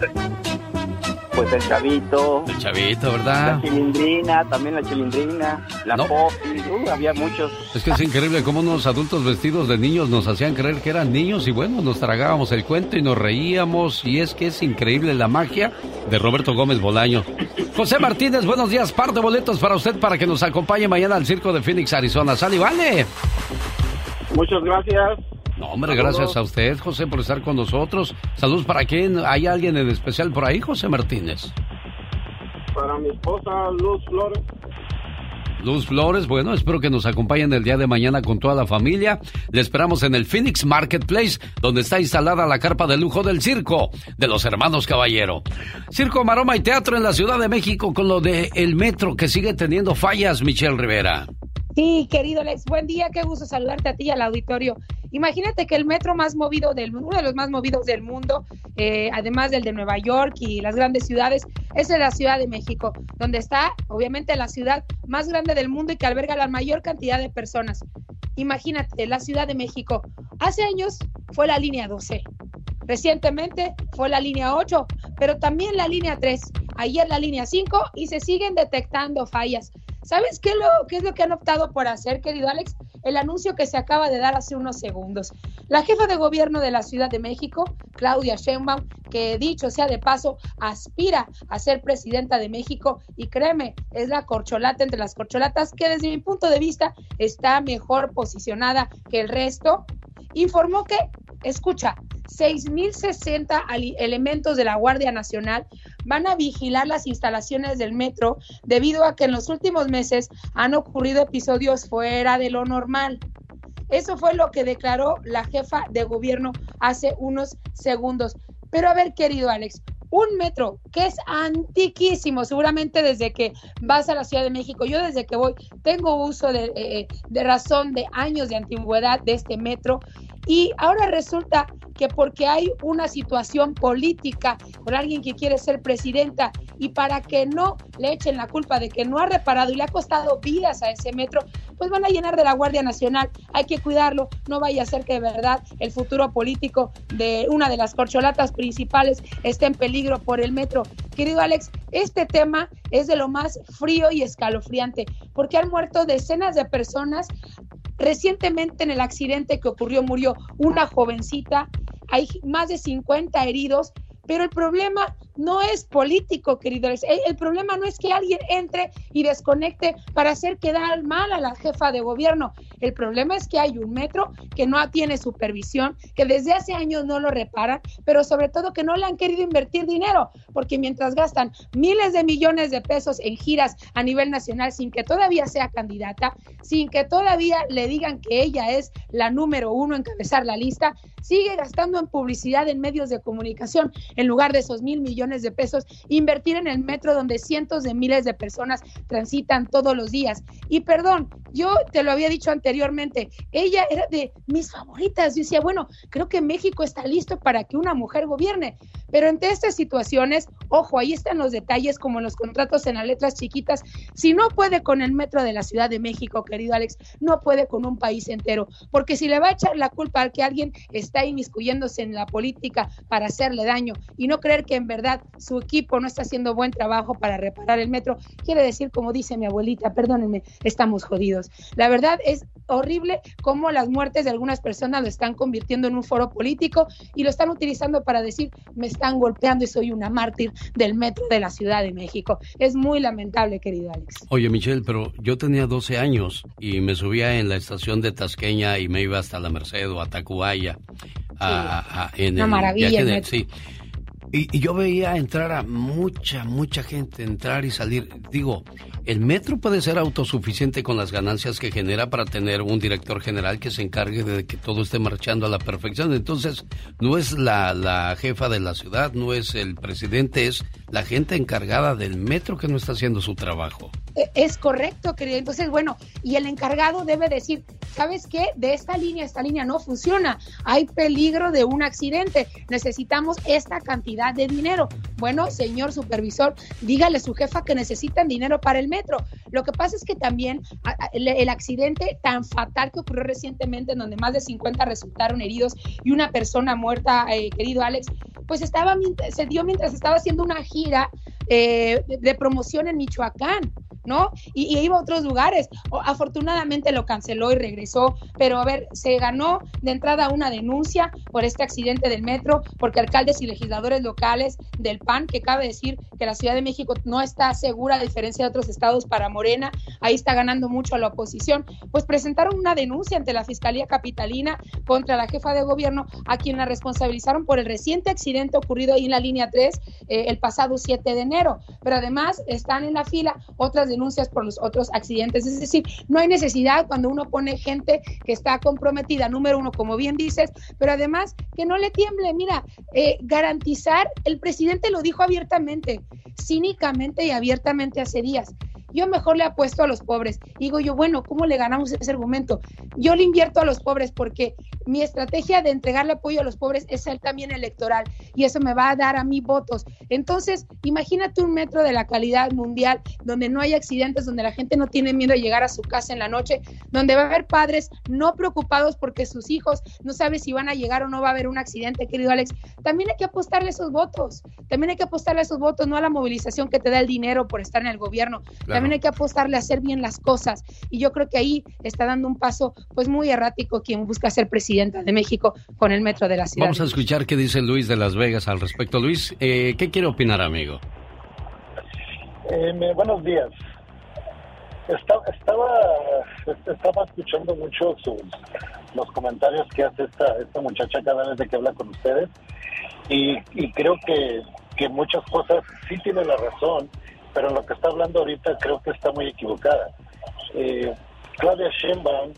Pues el chavito. El chavito, La ¿verdad? chilindrina, también la chilindrina, la No. Poppy, uh, había muchos. Es que es increíble cómo unos adultos vestidos de niños nos hacían creer que eran niños y bueno, nos tragábamos el cuento y nos reíamos y es que es increíble la magia de Roberto Gómez Bolaño. José Martínez, buenos días, par de boletos para usted para que nos acompañe mañana al circo de Phoenix, Arizona. Sal y vale. Muchas gracias. No, hombre, gracias a usted, José, por estar con nosotros. Saludos para quién. ¿Hay alguien en especial por ahí, José Martínez? Para mi esposa Luz Flores. Luz Flores, bueno, espero que nos acompañen el día de mañana con toda la familia. Le esperamos en el Phoenix Marketplace, donde está instalada la carpa de lujo del circo de los hermanos Caballero. Circo, Maroma y Teatro en la Ciudad de México con lo de el metro que sigue teniendo fallas, Michelle Rivera. Sí, querido Alex, buen día, qué gusto saludarte a ti y al auditorio. Imagínate que el metro más movido del uno de los más movidos del mundo, eh, además del de Nueva York y las grandes ciudades, es de la Ciudad de México, donde está obviamente la ciudad más grande del mundo y que alberga la mayor cantidad de personas. Imagínate, la Ciudad de México. Hace años fue la línea 12. Recientemente fue la línea 8, pero también la línea 3, ayer la línea 5 y se siguen detectando fallas. ¿Sabes qué, lo, qué es lo que han optado por hacer, querido Alex? El anuncio que se acaba de dar hace unos segundos. La jefa de gobierno de la Ciudad de México, Claudia Sheinbaum, que dicho sea de paso, aspira a ser presidenta de México y créeme, es la corcholata entre las corcholatas que desde mi punto de vista está mejor posicionada que el resto, informó que, escucha, 6.060 ali- elementos de la Guardia Nacional van a vigilar las instalaciones del metro debido a que en los últimos meses han ocurrido episodios fuera de lo normal. Eso fue lo que declaró la jefa de gobierno hace unos segundos. Pero a ver, querido Alex, un metro que es antiquísimo, seguramente desde que vas a la Ciudad de México, yo desde que voy tengo uso de, eh, de razón de años de antigüedad de este metro y ahora resulta que porque hay una situación política con alguien que quiere ser presidenta y para que no le echen la culpa de que no ha reparado y le ha costado vidas a ese metro, pues van a llenar de la Guardia Nacional. Hay que cuidarlo, no vaya a ser que de verdad el futuro político de una de las corcholatas principales esté en peligro por el metro. Querido Alex, este tema es de lo más frío y escalofriante porque han muerto decenas de personas Recientemente en el accidente que ocurrió murió una jovencita, hay más de 50 heridos, pero el problema no es político, querido. El, problema no es que alguien entre y desconecte para hacer quedar mal a la jefa de gobierno. El problema es que hay un metro que no tiene supervisión, que desde hace años no lo reparan, pero sobre todo que no le han querido invertir dinero, porque mientras gastan miles de millones de pesos en giras a nivel nacional sin que todavía sea candidata, sin que todavía le digan que ella es la número uno en encabezar la lista, sigue gastando en publicidad en medios de comunicación en lugar de esos mil millones de pesos, invertir en el metro donde cientos de miles de personas transitan todos los días. Y perdón, yo te lo había dicho anteriormente, ella era de mis favoritas. Yo decía, bueno, creo que México está listo para que una mujer gobierne. Pero entre estas situaciones, ojo, ahí están los detalles como los contratos en las letras chiquitas. Si no puede con el metro de la Ciudad de México, querido Alex, no puede con un país entero. Porque si le va a echar la culpa al que alguien está inmiscuyéndose en la política para hacerle daño y no creer que en verdad su equipo no está haciendo buen trabajo para reparar el metro, quiere decir, como dice mi abuelita, perdónenme, estamos jodidos. La verdad es horrible cómo las muertes de algunas personas lo están convirtiendo en un foro político y lo están utilizando para decir, me están golpeando y soy una mártir del metro de la Ciudad de México. Es muy lamentable, querido Alex. Oye, Michelle, pero yo tenía 12 años y me subía en la estación de Tasqueña y me iba hasta la Merced o a Tacubaya. A, en Una maravilla. viaje de- sí. Y, y yo veía entrar a mucha, mucha gente, entrar y salir. Digo, el metro puede ser autosuficiente con las ganancias que genera para tener un director general que se encargue de que todo esté marchando a la perfección. Entonces, no es la, la jefa de la ciudad, no es el presidente, es la gente encargada del metro que no está haciendo su trabajo. E- Es correcto, querido. Entonces, bueno, y el encargado debe decir, ¿sabes qué? De esta línea, esta línea no funciona. Hay peligro de un accidente. Necesitamos esta cantidad de dinero. Bueno, señor supervisor, dígale a su jefa que necesitan dinero para el metro. Lo que pasa es que también el, accidente tan fatal que ocurrió recientemente, en donde más de 50 resultaron heridos y una persona muerta, eh, querido Alex, pues estaba, se dio mientras estaba haciendo una gira eh, de, promoción en Michoacán. ¿no? Y, iba a otros lugares. Afortunadamente lo canceló y regresó, pero a ver, se ganó de entrada una denuncia por este accidente del metro, porque alcaldes y legisladores locales del PAN, que cabe decir que la Ciudad de México no está segura, a diferencia de otros estados, para Morena, ahí está ganando mucho a la oposición, pues presentaron una denuncia ante la Fiscalía Capitalina contra la jefa de gobierno, a quien la responsabilizaron por el reciente accidente ocurrido ahí en la línea 3 eh, el pasado 7 de enero. Pero además están en la fila otras denuncias por los otros accidentes. Es decir, no hay necesidad cuando uno pone gente que está comprometida, número uno, como bien dices, pero además que no le tiemble. Mira, eh, garantizar, el presidente lo dijo abiertamente, cínicamente y abiertamente hace días. Yo mejor le apuesto a los pobres. Digo yo, bueno, ¿cómo le ganamos ese argumento? Yo le invierto a los pobres porque mi estrategia de entregarle apoyo a los pobres es el también electoral y eso me va a dar a mí votos. Entonces, imagínate un metro de la calidad mundial donde no hay accidentes, donde la gente no tiene miedo de llegar a su casa en la noche, donde va a haber padres no preocupados porque sus hijos no saben si van a llegar o no va a haber un accidente, querido Alex. También hay que apostarle esos votos. También hay que apostarle esos votos, no a la movilización que te da el dinero por estar en el gobierno. Claro. También hay que apostarle a hacer bien las cosas. Y yo creo que ahí está dando un paso pues muy errático quien busca ser presidenta de México con el metro de la ciudad. Vamos a escuchar qué dice Luis de Las Vegas al respecto. Luis, eh, ¿qué quiere opinar, amigo? Eh, me- buenos días. Esta- estaba, estaba escuchando mucho sus, los comentarios que hace esta, esta muchacha cada vez de que habla con ustedes y, y creo que, que muchas cosas sí tiene la razón, pero en lo que está hablando ahorita creo que está muy equivocada. Eh, Claudia Sheinbaum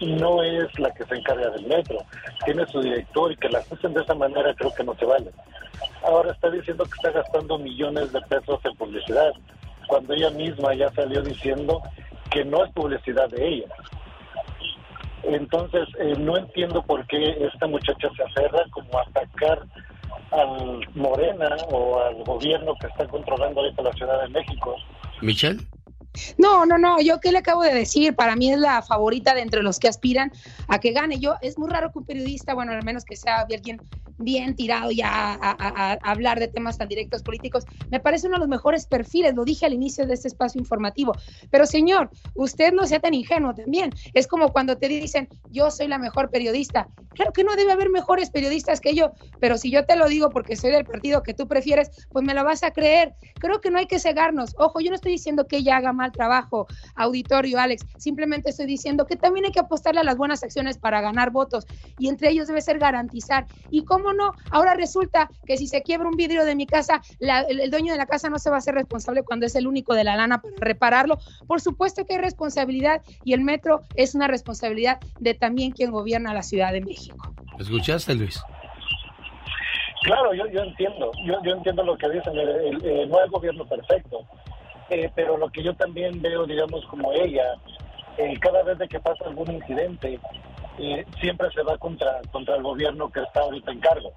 no es la que se encarga del metro, tiene su director y que la acusen de esa manera creo que no se vale. Ahora está diciendo que está gastando millones de pesos en publicidad, cuando ella misma ya salió diciendo que no es publicidad de ella. Entonces, eh, no entiendo por qué esta muchacha se aferra como a atacar al Morena o al gobierno que está controlando ahorita la Ciudad de México. Michelle. No, no, no, yo qué le acabo de decir, para mí es la favorita de entre los que aspiran a que gane. Yo, es muy raro que un periodista, bueno, al menos que sea alguien bien tirado ya a, hablar de temas tan directos políticos. Me parece uno de los mejores perfiles, lo dije al inicio de este espacio informativo. Pero señor, usted no sea tan ingenuo también. Es como cuando te dicen, yo soy la mejor periodista. Claro que no debe haber mejores periodistas que yo, pero si yo te lo digo porque soy del partido que tú prefieres, pues me lo vas a creer. Creo que no hay que cegarnos. Ojo, yo no estoy diciendo que ella haga mal trabajo, auditorio, Alex. Simplemente estoy diciendo que también hay que apostarle a las buenas acciones para ganar votos y entre ellos debe ser garantizar. Y cómo no, ahora resulta que si se quiebra un vidrio de mi casa, el, dueño de la casa no se va a hacer responsable cuando es el único de la lana para repararlo. Por supuesto que hay responsabilidad y el metro es una responsabilidad de también quien gobierna la Ciudad de México. ¿Escuchaste, Luis? Claro, yo, yo entiendo, yo, yo entiendo lo que dicen, no hay gobierno perfecto, eh, pero lo que yo también veo, digamos, como ella, eh, cada vez de que pasa algún incidente, eh, siempre se va contra, contra el gobierno que está ahorita en cargo.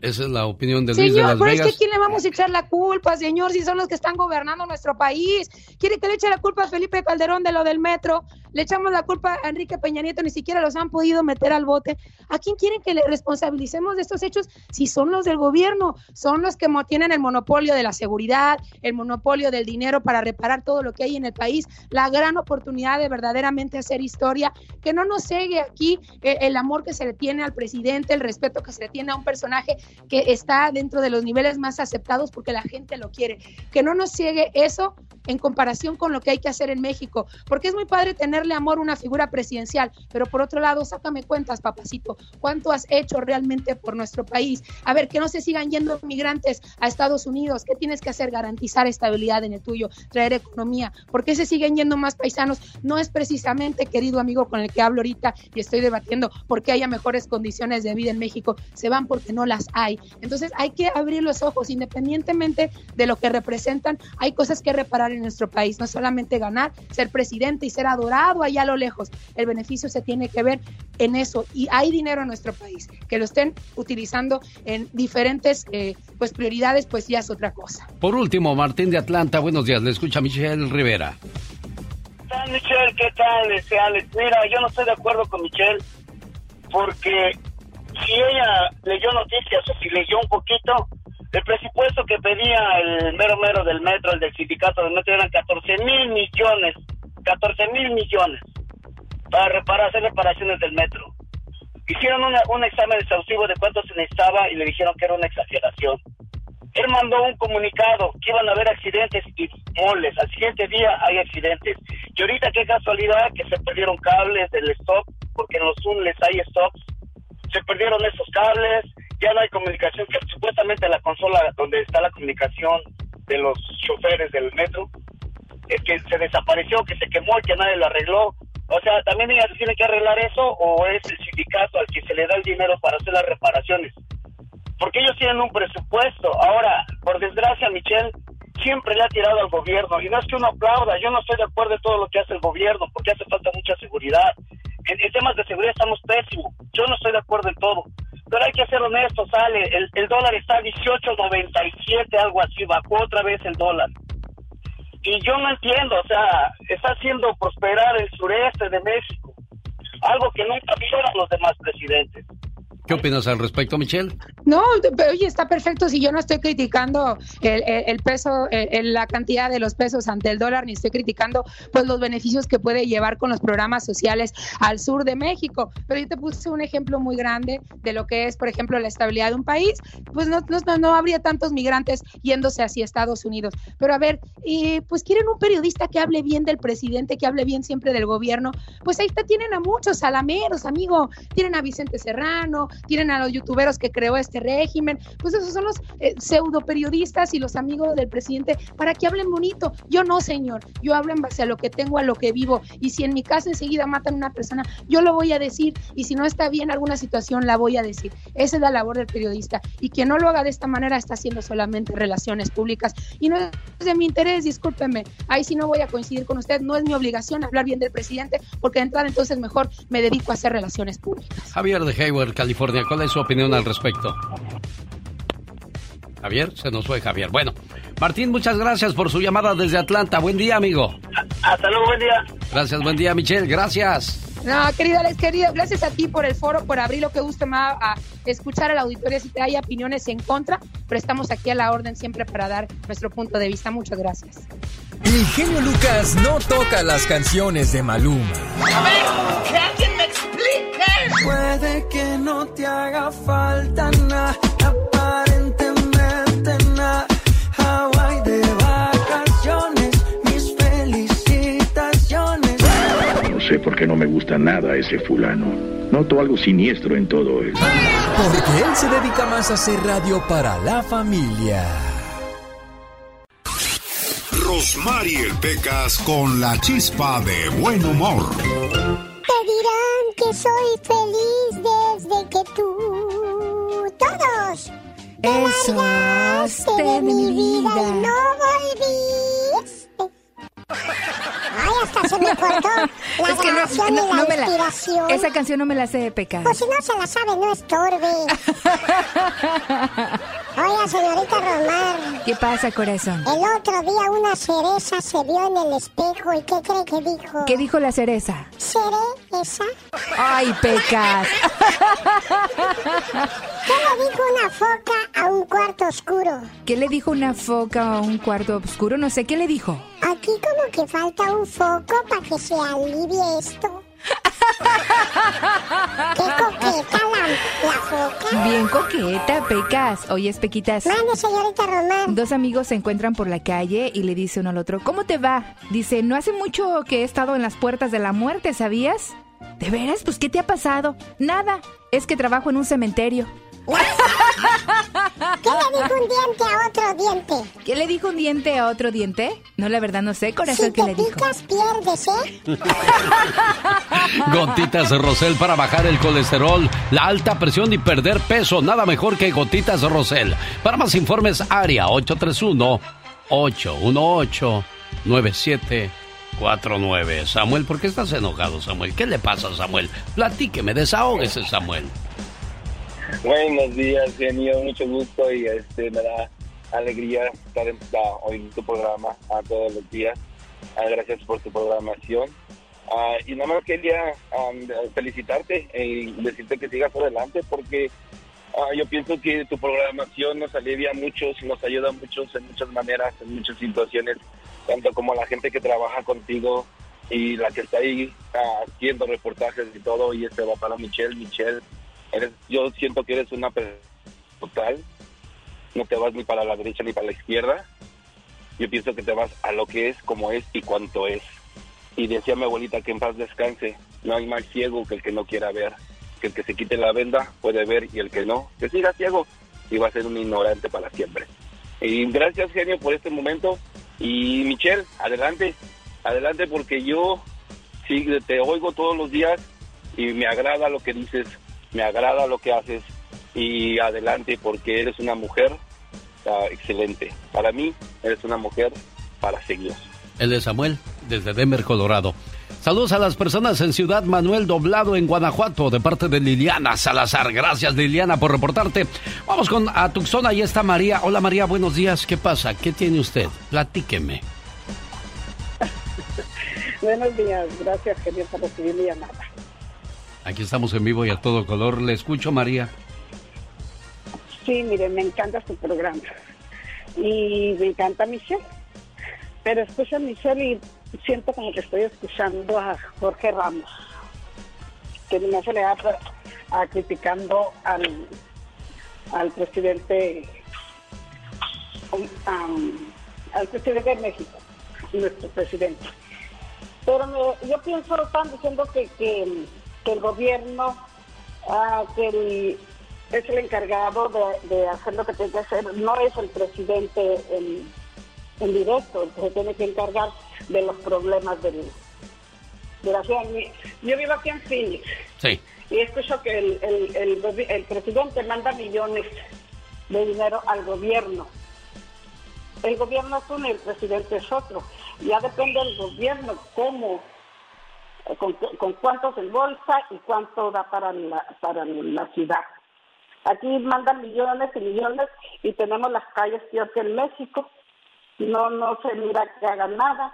Esa es la opinión de Luis de Las pero es que ¿quién le vamos a echar la culpa, señor, si son los que están gobernando nuestro país? ¿Quiere que le eche la culpa a Felipe Calderón de lo del metro? Le echamos la culpa a Enrique Peña Nieto, ni siquiera los han podido meter al bote. ¿A quién quieren que le responsabilicemos de estos hechos si son los del gobierno? Son los que tienen el monopolio de la seguridad, el monopolio del dinero para reparar todo lo que hay en el país, la gran oportunidad de verdaderamente hacer historia, que no nos cegue aquí eh, el amor que se le tiene al presidente, el respeto que se le tiene a un personaje que está dentro de los niveles más aceptados porque la gente lo quiere. Que no nos ciegue eso en comparación con lo que hay que hacer en México, porque es muy padre tenerle amor a una figura presidencial, pero por otro lado, sácame cuentas, papacito, ¿cuánto has hecho realmente por nuestro país? A ver, que no se sigan yendo migrantes a Estados Unidos, ¿qué tienes que hacer? Garantizar estabilidad en el tuyo, traer economía, ¿por qué se siguen yendo más paisanos? No es precisamente, querido amigo con el que hablo ahorita y estoy debatiendo, porque haya mejores condiciones de vida en México, se van porque no las hay. Entonces hay que abrir los ojos, independientemente de lo que representan, hay cosas que reparar en nuestro país, no solamente ganar, ser presidente y ser adorado allá a lo lejos. El beneficio se tiene que ver en eso y hay dinero en nuestro país. Que lo estén utilizando en diferentes eh, pues prioridades, pues ya es otra cosa. Por último, Martín de Atlanta, buenos días, le escucha Michelle Rivera. ¿Qué tal, Michelle? ¿Qué tal, este Alex? Mira, yo no estoy de acuerdo con Michelle porque si ella leyó noticias o si leyó un poquito, el presupuesto que pedía el mero mero del metro, el del sindicato del metro, eran 14 mil millones, 14 mil millones para reparar, hacer reparaciones del metro. Hicieron un examen exhaustivo de cuánto se necesitaba y le dijeron que era una exageración. Él mandó un comunicado que iban a haber accidentes y moles. Al siguiente día hay accidentes. Y ahorita qué casualidad que se perdieron cables del stock, porque en los túneles hay stocks se perdieron esos cables, ya no hay comunicación, que supuestamente la consola donde está la comunicación de los choferes del metro, es que se desapareció, que se quemó y que nadie lo arregló. O sea, también ella tiene que arreglar eso o es el sindicato al que se le da el dinero para hacer las reparaciones. Porque ellos tienen un presupuesto. Ahora, por desgracia, Michelle siempre le ha tirado al gobierno. Y no es que uno aplauda, yo no estoy de acuerdo en todo lo que hace el gobierno, porque hace falta mucha seguridad. En, temas de seguridad estamos pésimos. Yo no estoy de acuerdo en todo. Pero hay que ser honestos, sale. El, dólar está a 18.97, algo así. Bajó otra vez el dólar. Y yo no entiendo, o sea, está haciendo prosperar el sureste de México. Algo que nunca vieron los demás presidentes. ¿Qué opinas al respecto, Michelle? No, oye, está perfecto si yo no estoy criticando el, peso, la cantidad de los pesos ante el dólar, ni estoy criticando pues los beneficios que puede llevar con los programas sociales al sur de México. Pero yo te puse un ejemplo muy grande de lo que es, por ejemplo, la estabilidad de un país. Pues no, no, no habría tantos migrantes yéndose hacia Estados Unidos. Pero a ver, y pues quieren un periodista que hable bien del presidente, que hable bien siempre del gobierno. Pues ahí está, tienen a muchos salameros, amigo. Tienen a Vicente Serrano, tienen a los youtuberos que creó este régimen, pues esos son los eh, pseudo periodistas y los amigos del presidente para que hablen bonito. Yo no, señor, yo hablo en base a lo que tengo, a lo que vivo. Y si en mi casa enseguida matan a una persona, yo lo voy a decir. Y si no está bien alguna situación, la voy a decir. Esa es la labor del periodista. Y quien no lo haga de esta manera está haciendo solamente relaciones públicas. Y no es de mi interés, discúlpeme. Ahí sí no voy a coincidir con usted. No es mi obligación hablar bien del presidente, porque de entrada entonces mejor me dedico a hacer relaciones públicas. Javier de Hayward, California. ¿Cuál es su opinión al respecto? Javier, se nos fue Javier. Bueno, Martín, muchas gracias por su llamada desde Atlanta. Buen día, amigo. Hasta luego, buen día. Gracias, buen día, Michelle. Gracias. No, querido Alex, querido, gracias a ti por el foro, por abrir lo que guste más a escuchar a la auditoría si te hay opiniones en contra, pero estamos aquí a la orden siempre para dar nuestro punto de vista. Muchas gracias. El genio Lucas no toca las canciones de Maluma. A ver, que alguien Puede que no te haga falta nada, aparentemente nada. Hawaii de vacaciones, mis felicitaciones. No sé por qué no me gusta nada ese fulano. Noto algo siniestro en todo él. Porque él se dedica más a hacer radio para la familia. Rosmarie Pecas con la chispa de buen humor. Dirán que soy feliz desde que tú, todos, te Eso, largaste de de mi vida y no volviste. Ay, hasta se me cortó la Es que no- grabación no- y la no me la- inspiración. Esa canción no me la sé de pecado. Pues si no se la sabe, no estorbe. *laughs* Oiga, señorita Romar. ¿Qué pasa, corazón? El otro día una cereza se vio en el espejo y ¿qué cree que dijo? ¿Qué dijo la cereza? ¿Seré esa? Ay, pecas. ¿Qué le dijo una foca a un cuarto oscuro? ¿Qué le dijo una foca a un cuarto oscuro? No sé, ¿qué le dijo? Aquí como que falta un foco para que se alivie esto. ¡Qué coqueta la, la foca! Bien coqueta, pecas. Oye, Pequitas. Mande, señorita Román. Dos amigos se encuentran por la calle y le dice uno al otro, ¿cómo te va? Dice, no hace mucho que he estado en las puertas de la muerte, ¿sabías? ¿De veras? Pues, ¿qué te ha pasado? Nada, es que trabajo en un cementerio. ¿Qué le dijo un diente a otro diente? ¿Qué le dijo un diente a otro diente? No, la verdad no sé, corazón, Si ¿qué le dijo? picas, pierdes, ¿eh? *laughs* Gotitas de Rosel para bajar el colesterol, la alta presión y perder peso. Nada mejor que Gotitas de Rosel. Para más informes, área 831-818-9749. Samuel, ¿por qué estás enojado, Samuel? ¿Qué le pasa, Samuel? Platíqueme, desahógese, Samuel. Buenos días, genio, mucho gusto y este me da alegría estar en, ah, hoy en tu programa ah, todos los días. Ah, gracias por tu programación. Ah, y nada más quería ah, felicitarte y decirte que sigas adelante porque yo pienso que tu programación nos alivia a muchos, nos ayuda a muchos en muchas maneras, en muchas situaciones, tanto como la gente que trabaja contigo y la que está ahí ah, haciendo reportajes y todo, y este va para Michelle, Michelle, yo siento que eres una persona total, no te vas ni para la derecha ni para la izquierda, yo pienso que te vas a lo que es, como es y cuánto es. Y decía mi abuelita que en paz descanse, no hay más ciego que el que no quiera ver, que el que se quite la venda puede ver y el que no, que siga ciego y va a ser un ignorante para siempre. Y gracias genio por este momento. Y Michelle, adelante, adelante porque yo sí, te oigo todos los días y me agrada lo que dices, me agrada lo que haces y adelante porque eres una mujer excelente. Para mí eres una mujer para seguir. El de Samuel, desde Denver, Colorado. Saludos a las personas en Ciudad Manuel Doblado, en Guanajuato, de parte de Liliana Salazar. Gracias, Liliana, por reportarte. Vamos con a Tucson, ahí está María. Hola, María, buenos días. ¿Qué pasa? ¿Qué tiene usted? Platíqueme. *laughs* Buenos días, gracias, genio, por recibir mi llamada. Aquí estamos en vivo y a todo color. Le escucho, María. Sí, mire, me encanta su programa. Y me encanta Michelle. Pero escucho a Michelle y siento como que estoy escuchando a Jorge Ramos. Que no se le da a, criticando al, al presidente um, al presidente de México, nuestro presidente. Pero me- yo pienso, están diciendo que, que, que el gobierno, ah, que el- es el encargado de, de hacer lo que tiene que hacer, no es el presidente en, en directo, el que se tiene que encargar de los problemas del, de la ciudad. Yo vivo aquí en Phoenix Sí. y escucho que el, el, el, gobi- el presidente manda millones de dinero al gobierno. El gobierno es uno y el presidente es otro. Ya depende del gobierno cómo, con, con cuánto se embolsa y cuánto da para la, para la ciudad. Aquí mandan millones y millones y tenemos las calles peor que en México. No, no se mira que hagan nada.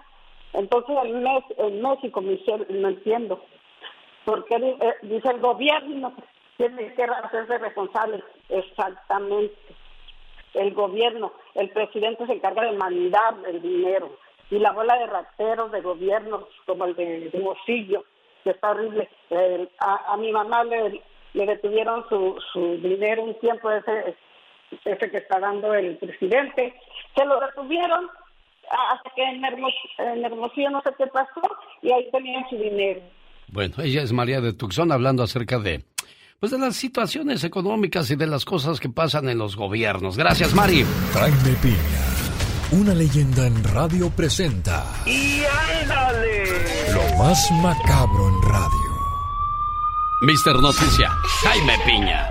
Entonces en, Mes- en México, Michelle, no entiendo. Porque eh, dice el gobierno tiene que hacerse responsable. Exactamente. El gobierno, el presidente se encarga de mandar el dinero. Y la bola de rateros de gobiernos, como el de, de que está horrible. Eh, a, a mi mamá le, le detuvieron su, su dinero un tiempo, ese, ese que está dando el presidente. Se lo detuvieron hasta que en, Hermos, en Hermosillo no sé qué pasó y ahí tenían su dinero. Bueno, ella es María de Tucson hablando acerca de pues de las situaciones económicas y de las cosas que pasan en los gobiernos. Gracias, Mari. Jaime Piña, una leyenda en radio presenta. ¡Y ándale! Lo más macabro en radio. Mister Noticia, Jaime Piña.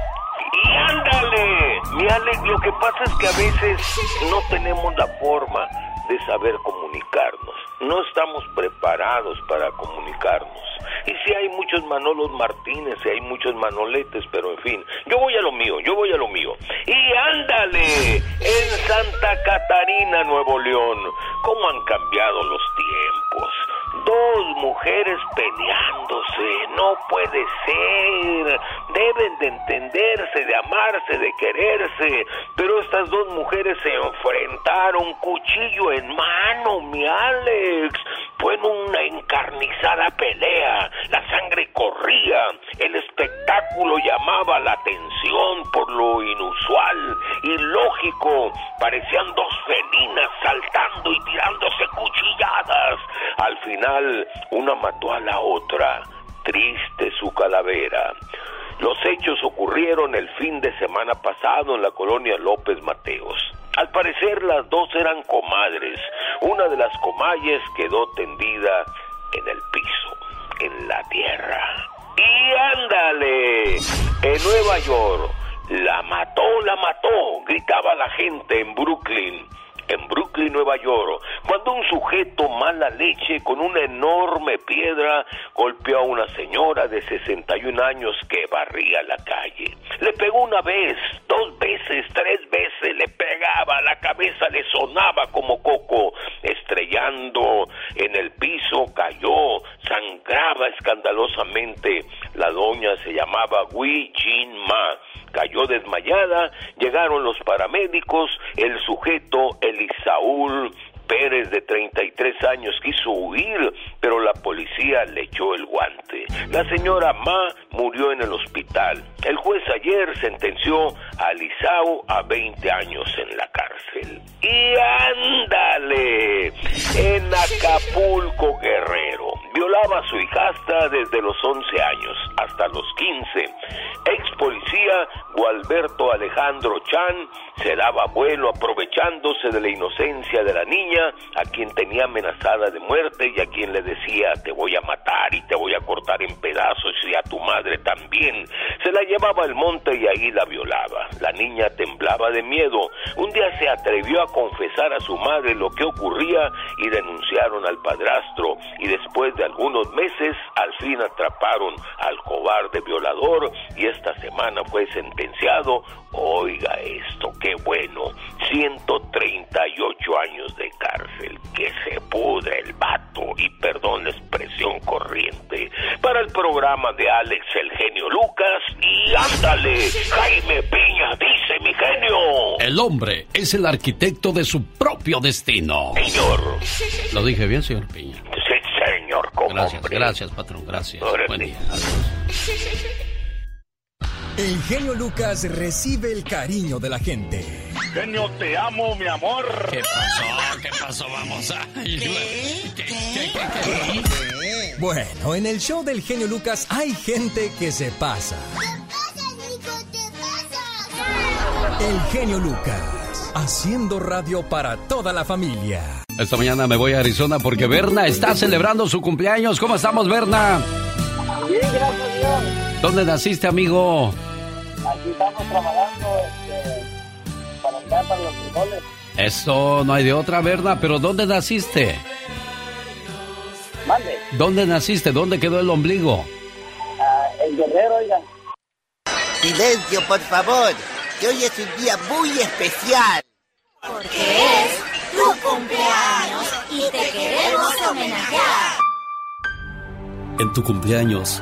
¡Y ándale! Mi Alex, lo que pasa es que a veces no tenemos la forma de saber comunicarnos. No estamos preparados para comunicarnos. Y si hay muchos Manolos Martínez, y hay muchos Manoletes, pero en fin, yo voy a lo mío, yo voy a lo mío. Y ándale, en Santa Catarina, Nuevo León, ¿cómo han cambiado los tiempos? Dos mujeres peleándose, no puede ser. Deben de entenderse, de amarse, de quererse. Pero estas dos mujeres se enfrentaron, cuchillo en mano, mi Alex. Fue en una encarnizada pelea. La sangre corría. El espectáculo llamaba la atención por lo inusual y lógico. Parecían dos felinas saltando y tirándose cuchilladas. Al final, una mató a la otra. Triste su calavera. Los hechos ocurrieron el fin de semana pasado en la colonia López Mateos. Al parecer las dos eran comadres. Una de las comalles quedó tendida en el piso, en la tierra. Y ándale, en Nueva York, la mató, la mató, gritaba la gente en Brooklyn en Brooklyn, Nueva York, cuando un sujeto mala leche con una enorme piedra golpeó a una señora de 61 años que barría la calle. Le pegó una vez, dos veces, tres veces, le pegaba, la cabeza le sonaba como coco, estrellando en el piso, cayó, sangraba escandalosamente. La doña se llamaba Wee Jin Ma cayó desmayada, llegaron los paramédicos, el sujeto Elisaúl Pérez de 33 años quiso huir, pero la policía le echó el guante. La señora Ma murió en el hospital. El juez ayer sentenció a Lisao a 20 años en la cárcel. Y ándale, en Acapulco Guerrero. Violaba a su hijastra desde los 11 años hasta los 15. Ex policía Gualberto Alejandro Chan se daba vuelo aprovechándose de la inocencia de la niña a quien tenía amenazada de muerte y a quien le decía te voy a matar y te voy a cortar en pedazos y a tu madre también. Se la llevaba al monte y ahí la violaba. La niña temblaba de miedo. Un día se atrevió a confesar a su madre lo que ocurría y denunciaron al padrastro y después de algunos meses al fin atraparon al cobarde violador y esta semana fue sentenciado. Oiga esto, qué bueno. 138 años de cárcel. Que se pudre el vato y perdón la expresión corriente. Para el programa de Alex el genio Lucas y ándale, Jaime Piña dice mi genio. El hombre es el arquitecto de su propio destino. Señor. Lo dije bien, señor Piña. Sí, señor, como Gracias, hombre. gracias, patrón, gracias. Órale. Buen día. Adiós. El genio Lucas recibe el cariño de la gente. Genio, te amo, mi amor. ¿Qué pasó? ¿Qué pasó? Vamos a... Bueno, en el show del genio Lucas hay gente que se pasa. El genio Lucas, haciendo radio para toda la familia. Esta mañana me voy a Arizona porque Berna está celebrando su cumpleaños. ¿Cómo estamos, Berna? Bien, gracias Dios. ¿Dónde naciste, amigo? Aquí estamos trabajando este, para acá, para los frijoles. Esto no hay de otra, Berna, pero ¿dónde naciste? Mande, ¿Dónde naciste? ¿Dónde quedó el ombligo? ah, el guerrero, oiga. Silencio, por favor, que hoy es un día muy especial. Porque es tu cumpleaños y te queremos homenajear. En tu cumpleaños,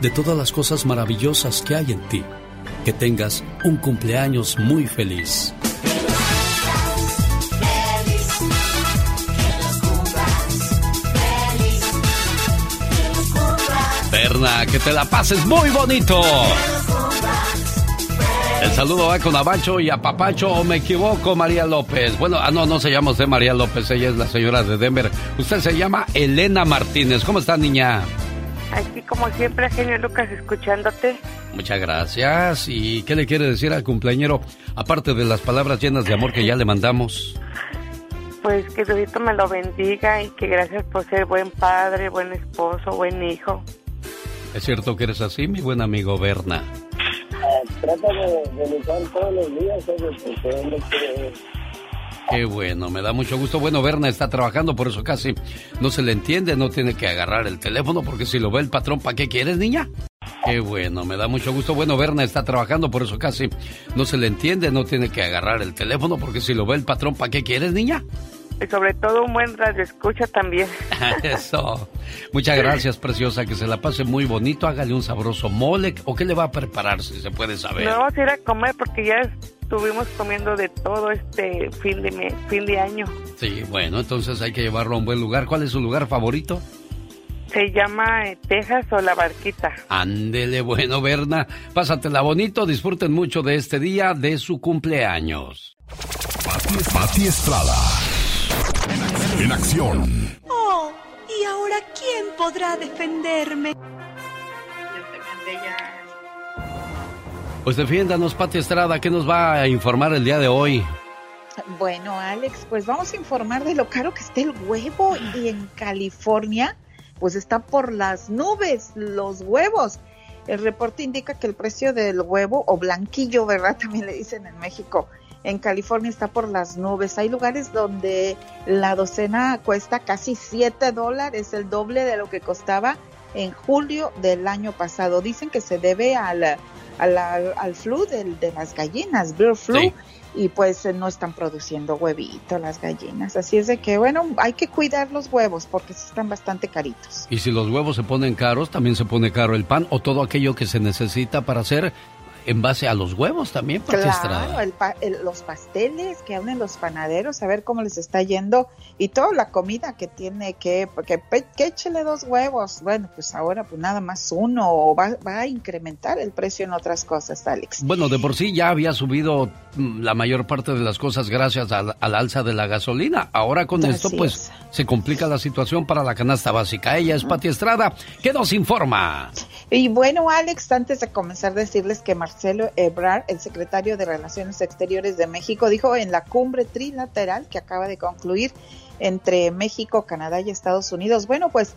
de todas las cosas maravillosas que hay en ti. Que tengas un cumpleaños muy feliz. Berna, que te la pases muy bonito. El saludo va con Abacho y a Papacho, o me equivoco, María López. Bueno, ah, no, no se llama usted María López, ella es la señora de Denver. Usted se llama Elena Martínez. ¿Cómo está, niña? Aquí como siempre, genio Lucas, escuchándote. Muchas gracias. ¿Y qué le quiere decir al cumpleañero, aparte de las palabras llenas de amor que ya le mandamos? Pues que Diosito me lo bendiga y que gracias por ser buen padre, buen esposo, buen hijo. ¿Es cierto que eres así, mi buen amigo Berna? trata de, de luchar todos los días, porque Qué bueno, me da mucho gusto. Bueno, Berna está trabajando, por eso casi no se le entiende, no tiene que agarrar el teléfono, porque si lo ve el patrón, ¿para qué quieres, niña? Qué bueno, me da mucho gusto. Bueno, Berna está trabajando, por eso casi no se le entiende, no tiene que agarrar el teléfono, porque si lo ve el patrón, ¿para qué quieres, niña? Y sobre todo un buen radio escucha también. *laughs* Eso. Muchas gracias, preciosa. Que se la pase muy bonito. Hágale un sabroso mole. ¿O qué le va a preparar, si se puede saber? No, vamos a ir a comer porque ya estuvimos comiendo de todo este fin de, fin de año. Sí, bueno, entonces hay que llevarlo a un buen lugar. ¿Cuál es su lugar favorito? Se llama eh, Texas o La Barquita. Ándele, bueno, Berna. Pásatela bonito. Disfruten mucho de este día de su cumpleaños. Pati Estrada. En acción. Oh, ¿y ahora quién podrá defenderme? Pues defiéndanos, Pati Estrada, ¿qué nos va a informar el día de hoy? Bueno, Alex, pues vamos a informar de lo caro que está el huevo y en California, pues está por las nubes los huevos. El reporte indica que el precio del huevo o blanquillo, ¿verdad? *laughs* También le dicen en México, en California está por las nubes. Hay lugares donde la docena cuesta casi 7 dólares, el doble de lo que costaba en julio del año pasado. Dicen que se debe al, al, flu de, las gallinas, bird flu. Y pues eh, no están produciendo huevitos las gallinas. Así es de que, bueno, hay que cuidar los huevos porque están bastante caritos. Y si los huevos se ponen caros, también se pone caro el pan o todo aquello que se necesita para hacer en base a los huevos también, Claro, los pasteles que hablen los panaderos, a ver cómo les está yendo y toda la comida que tiene que, porque que échele dos huevos. Bueno, pues ahora pues nada más uno o va, a incrementar el precio en otras cosas, Alex. Bueno, de por sí ya había subido mm, la mayor parte de las cosas gracias al, alza de la gasolina. Ahora con esto pues se complica la situación para la canasta básica. Ella es Pati Estrada, ¿qué nos informa? Y bueno, Alex, antes de comenzar decirles que Marcelo Ebrard, el secretario de Relaciones Exteriores de México, dijo en la cumbre trilateral que acaba de concluir entre México, Canadá y Estados Unidos. Bueno, pues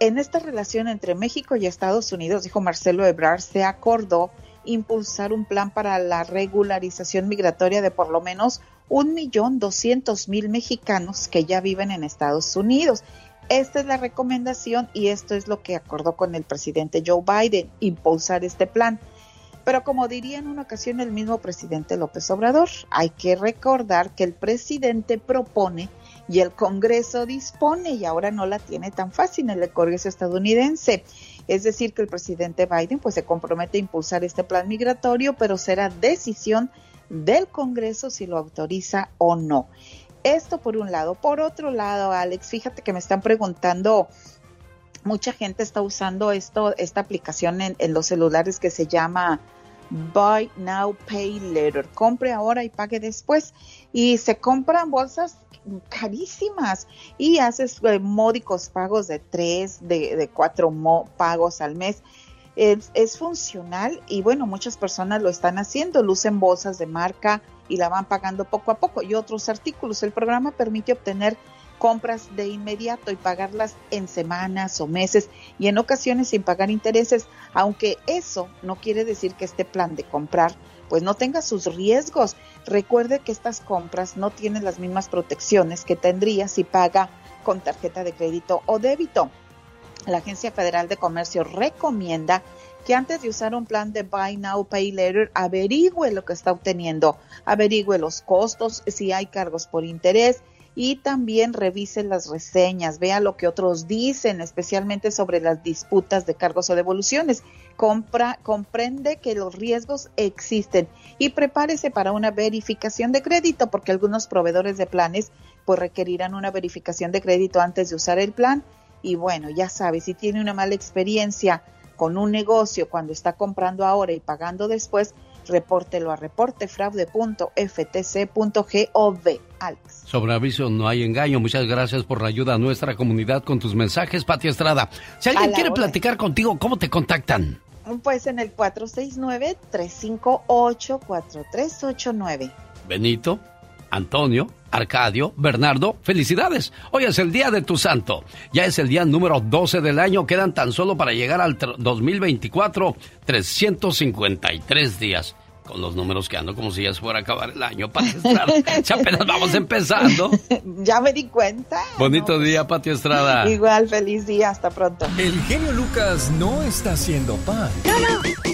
en esta relación entre México y Estados Unidos, dijo Marcelo Ebrard, se acordó impulsar un plan para la regularización migratoria de por lo menos un millón doscientos mil mexicanos que ya viven en Estados Unidos. Esta es la recomendación y esto es lo que acordó con el presidente Joe Biden, impulsar este plan. Pero como diría en una ocasión el mismo presidente López Obrador, hay que recordar que el presidente propone y el Congreso dispone y ahora no la tiene tan fácil en el Congreso estadounidense. Es decir, que el presidente Biden pues se compromete a impulsar este plan migratorio, pero será decisión del Congreso si lo autoriza o no. Esto por un lado. Por otro lado, Alex, fíjate que me están preguntando, mucha gente está usando esto, esta aplicación en, los celulares que se llama Buy Now, Pay Later. Compre ahora y pague después. Y se compran bolsas carísimas y haces eh, módicos pagos de tres, de, de cuatro pagos al mes. Es, es, funcional y bueno, muchas personas lo están haciendo, lucen bolsas de marca y la van pagando poco a poco y otros artículos. El programa permite obtener compras de inmediato y pagarlas en semanas o meses y en ocasiones sin pagar intereses, aunque eso no quiere decir que este plan de comprar pues no tenga sus riesgos. Recuerde que estas compras no tienen las mismas protecciones que tendría si paga con tarjeta de crédito o débito. La Agencia Federal de Comercio recomienda que antes de usar un plan de Buy Now, Pay Later, averigüe lo que está obteniendo, averigüe los costos, si hay cargos por interés y también revise las reseñas, vea lo que otros dicen, especialmente sobre las disputas de cargos o devoluciones. Compra, comprende que los riesgos existen y prepárese para una verificación de crédito, porque algunos proveedores de planes pues requerirán una verificación de crédito antes de usar el plan. Y bueno, ya sabe, si tiene una mala experiencia con un negocio cuando está comprando ahora y pagando después, repórtelo a reportefraude.ftc.gov. Alex. Sobre aviso no hay engaño. Muchas gracias por la ayuda a nuestra comunidad con tus mensajes, Pati Estrada. Si alguien quiere platicar contigo, ¿cómo te contactan? Pues en el 469-358-4389. Benito, Antonio, Arcadio, Bernardo, felicidades. Hoy es el día de tu santo. Ya es el día número 12 del año. Quedan tan solo para llegar al 2024 353 días. Con los números que ando como si ya fuera a acabar el año, Pati Estrada. *laughs* Ya apenas vamos empezando. *laughs* ya me di cuenta. Bonito día, Pati Estrada. Igual, feliz día. Hasta pronto. El genio Lucas no está haciendo pan. No, no.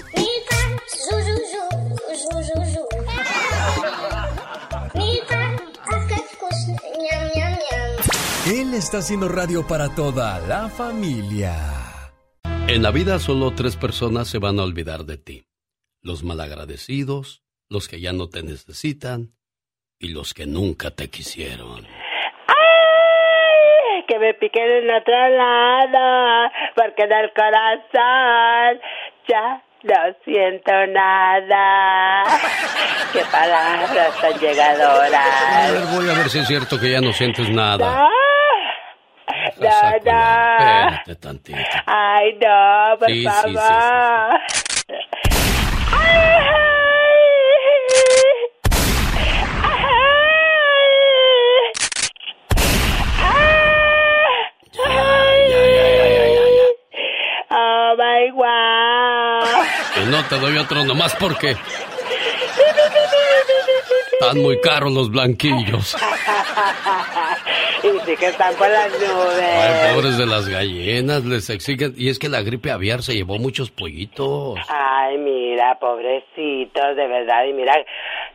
Está haciendo radio para toda la familia. En la vida solo tres personas se van a olvidar de ti. Los malagradecidos, los que ya no te necesitan y los que nunca te quisieron. ¡Ay! Que me piquen en otro lado, porque en el corazón ya no siento nada. *laughs* Qué palabras tan llegadoras. A ver, voy a ver si es cierto que ya no sientes nada. No, no, no. Espérate tantito. Ay, no, por Sí, sí, sí, favor. Oh my wow. Que no te doy otro nomás porque están muy caros los blanquillos. Y sí que están con las nubes. Ay, pobres de las gallinas, les exigen. Y es que la gripe aviar se llevó muchos pollitos. Ay, mira, pobrecitos, de verdad. Y mira,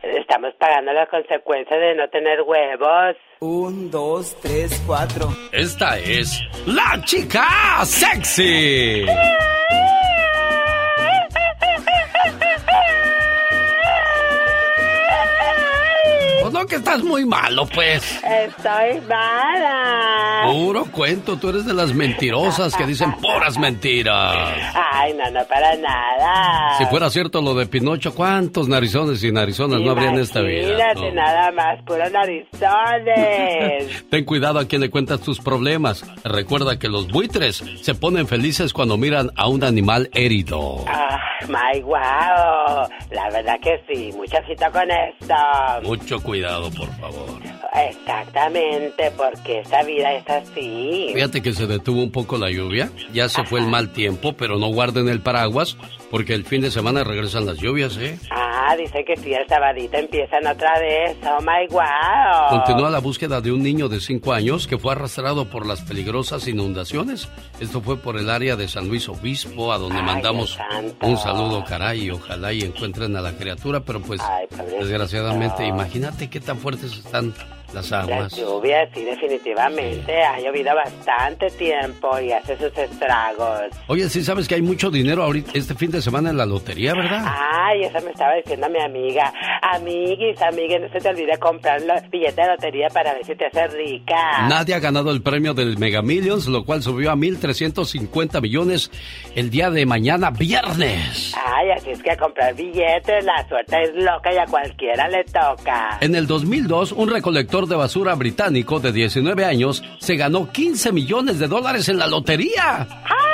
estamos pagando las consecuencias de no tener huevos. Un, dos, tres, cuatro. Esta es la chica sexy. *laughs* no, que estás muy malo, pues. Estoy mala. Puro cuento, tú eres de las mentirosas que dicen puras mentiras. Ay, no, no, para nada. Si fuera cierto lo de Pinocho, ¿cuántos narizones y narizonas no habría en esta vida? No. nada más, puros narizones. *laughs* Ten cuidado a quien le cuentas tus problemas. Recuerda que los buitres se ponen felices cuando miran a un animal herido. Ah, my wow. La verdad que sí, muchachito con esto. Mucho cuidado, por favor. Exactamente, porque esta vida es así. Fíjate que se detuvo un poco la lluvia, ya se fue el mal tiempo, pero no guarden el paraguas porque el fin de semana regresan las lluvias, ¿eh? Ah, dice que sí, el sabadito empiezan otra vez. Oh my wow. Continúa la búsqueda de un niño de 5 años que fue arrastrado por las peligrosas inundaciones. Esto fue por el área de San Luis Obispo, a donde Ay, mandamos un saludo, caray, ojalá y encuentren a la criatura, pero pues desgraciadamente, imagínate qué tan fuertes están las Las aguas. lluvias, sí, definitivamente. Ha llovido bastante tiempo y hace sus estragos. Oye, sí sabes que hay mucho dinero ahorita este fin de semana en la lotería, ¿verdad? Ay, eso me estaba diciendo mi amiga. Amiguis, amigues, no se te olvide comprar los billetes de lotería para ver si te hace rica. Nadie ha ganado el premio del Mega Millions, lo cual subió a 1.350 millones el día de mañana, viernes. Ay, así es que a comprar billetes, la suerte es loca y a cualquiera le toca. En el 2002, un recolector de basura británico de 19 años se ganó 15 millones de dólares en la lotería. ¡Ay!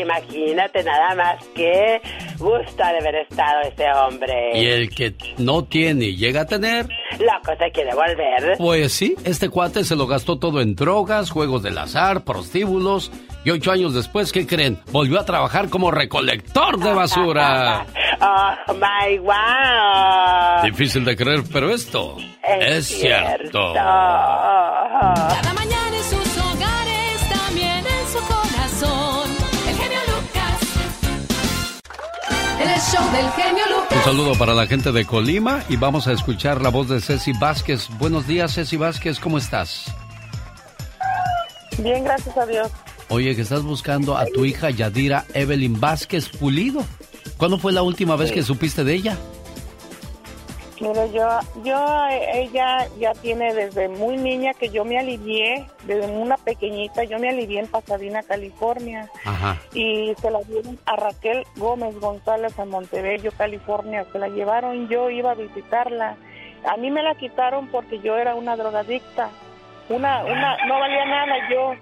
imagínate nada más que gusto de haber estado ese hombre. Y el que no tiene y llega a tener... Loco se quiere volver. Pues sí, este cuate se lo gastó todo en drogas, juegos del azar, prostíbulos. Y ocho años después, ¿qué creen? Volvió a trabajar como recolector de basura. *laughs* oh my wow. Difícil de creer, pero esto es, cierto. Cada mañana en sus hogares, también en su corazón. El genio Lucas. El show del genio Lucas. Un saludo para la gente de Colima y vamos a escuchar la voz de Ceci Vázquez. Buenos días, Ceci Vázquez, ¿cómo estás? Bien, gracias a Dios. Oye, que estás buscando a tu hija Yadira Evelyn Vázquez Pulido. ¿Cuándo fue la última vez que supiste de ella? Mira, yo, yo, ella ya tiene desde muy niña que yo me alivié, desde una pequeñita, yo me alivié en Pasadena, California. Ajá. Y se la dieron a Raquel Gómez González en Montebello, California. Se la llevaron, yo iba a visitarla. A mí me la quitaron porque yo era una drogadicta. Una, una, no valía nada yo,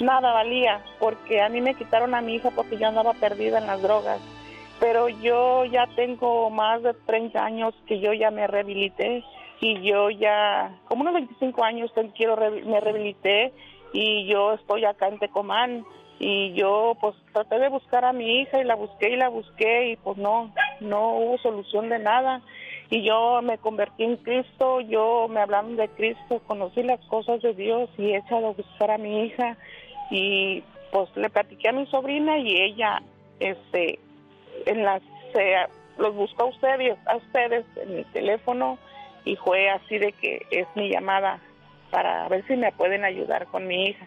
nada valía, porque a mí me quitaron a mi hija porque yo andaba perdida en las drogas. Pero yo ya tengo más de 30 años que yo ya me rehabilité y yo ya, como unos 25 años quiero me rehabilité y yo estoy acá en Tecomán y yo pues traté de buscar a mi hija y la busqué y la busqué y pues no, no hubo solución de nada. Y yo me convertí en Cristo, yo me hablaron de Cristo, conocí las cosas de Dios y he echado a buscar a mi hija y pues le platiqué a mi sobrina y ella este en las los buscó a ustedes, a ustedes en mi teléfono y fue así de que es mi llamada para ver si me pueden ayudar con mi hija.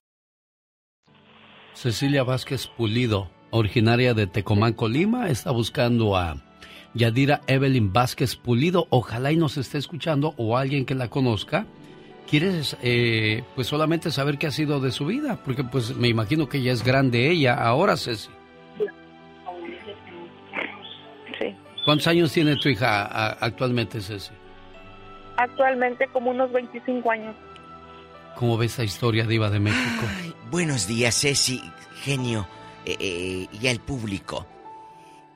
Cecilia Vázquez Pulido, originaria de Tecomán, Colima, está buscando a Yadira Evelyn Vázquez Pulido. Ojalá y nos esté escuchando o alguien que la conozca. ¿Quieres eh, pues solamente saber qué ha sido de su vida? Porque pues me imagino que ya es grande ella ahora, Ceci. Sí. ¿Cuántos años tiene tu hija actualmente, Ceci? Actualmente como unos 25 años. ¿Cómo ves esa historia diva de México? Buenos días, Ceci, genio eh, eh, y al público.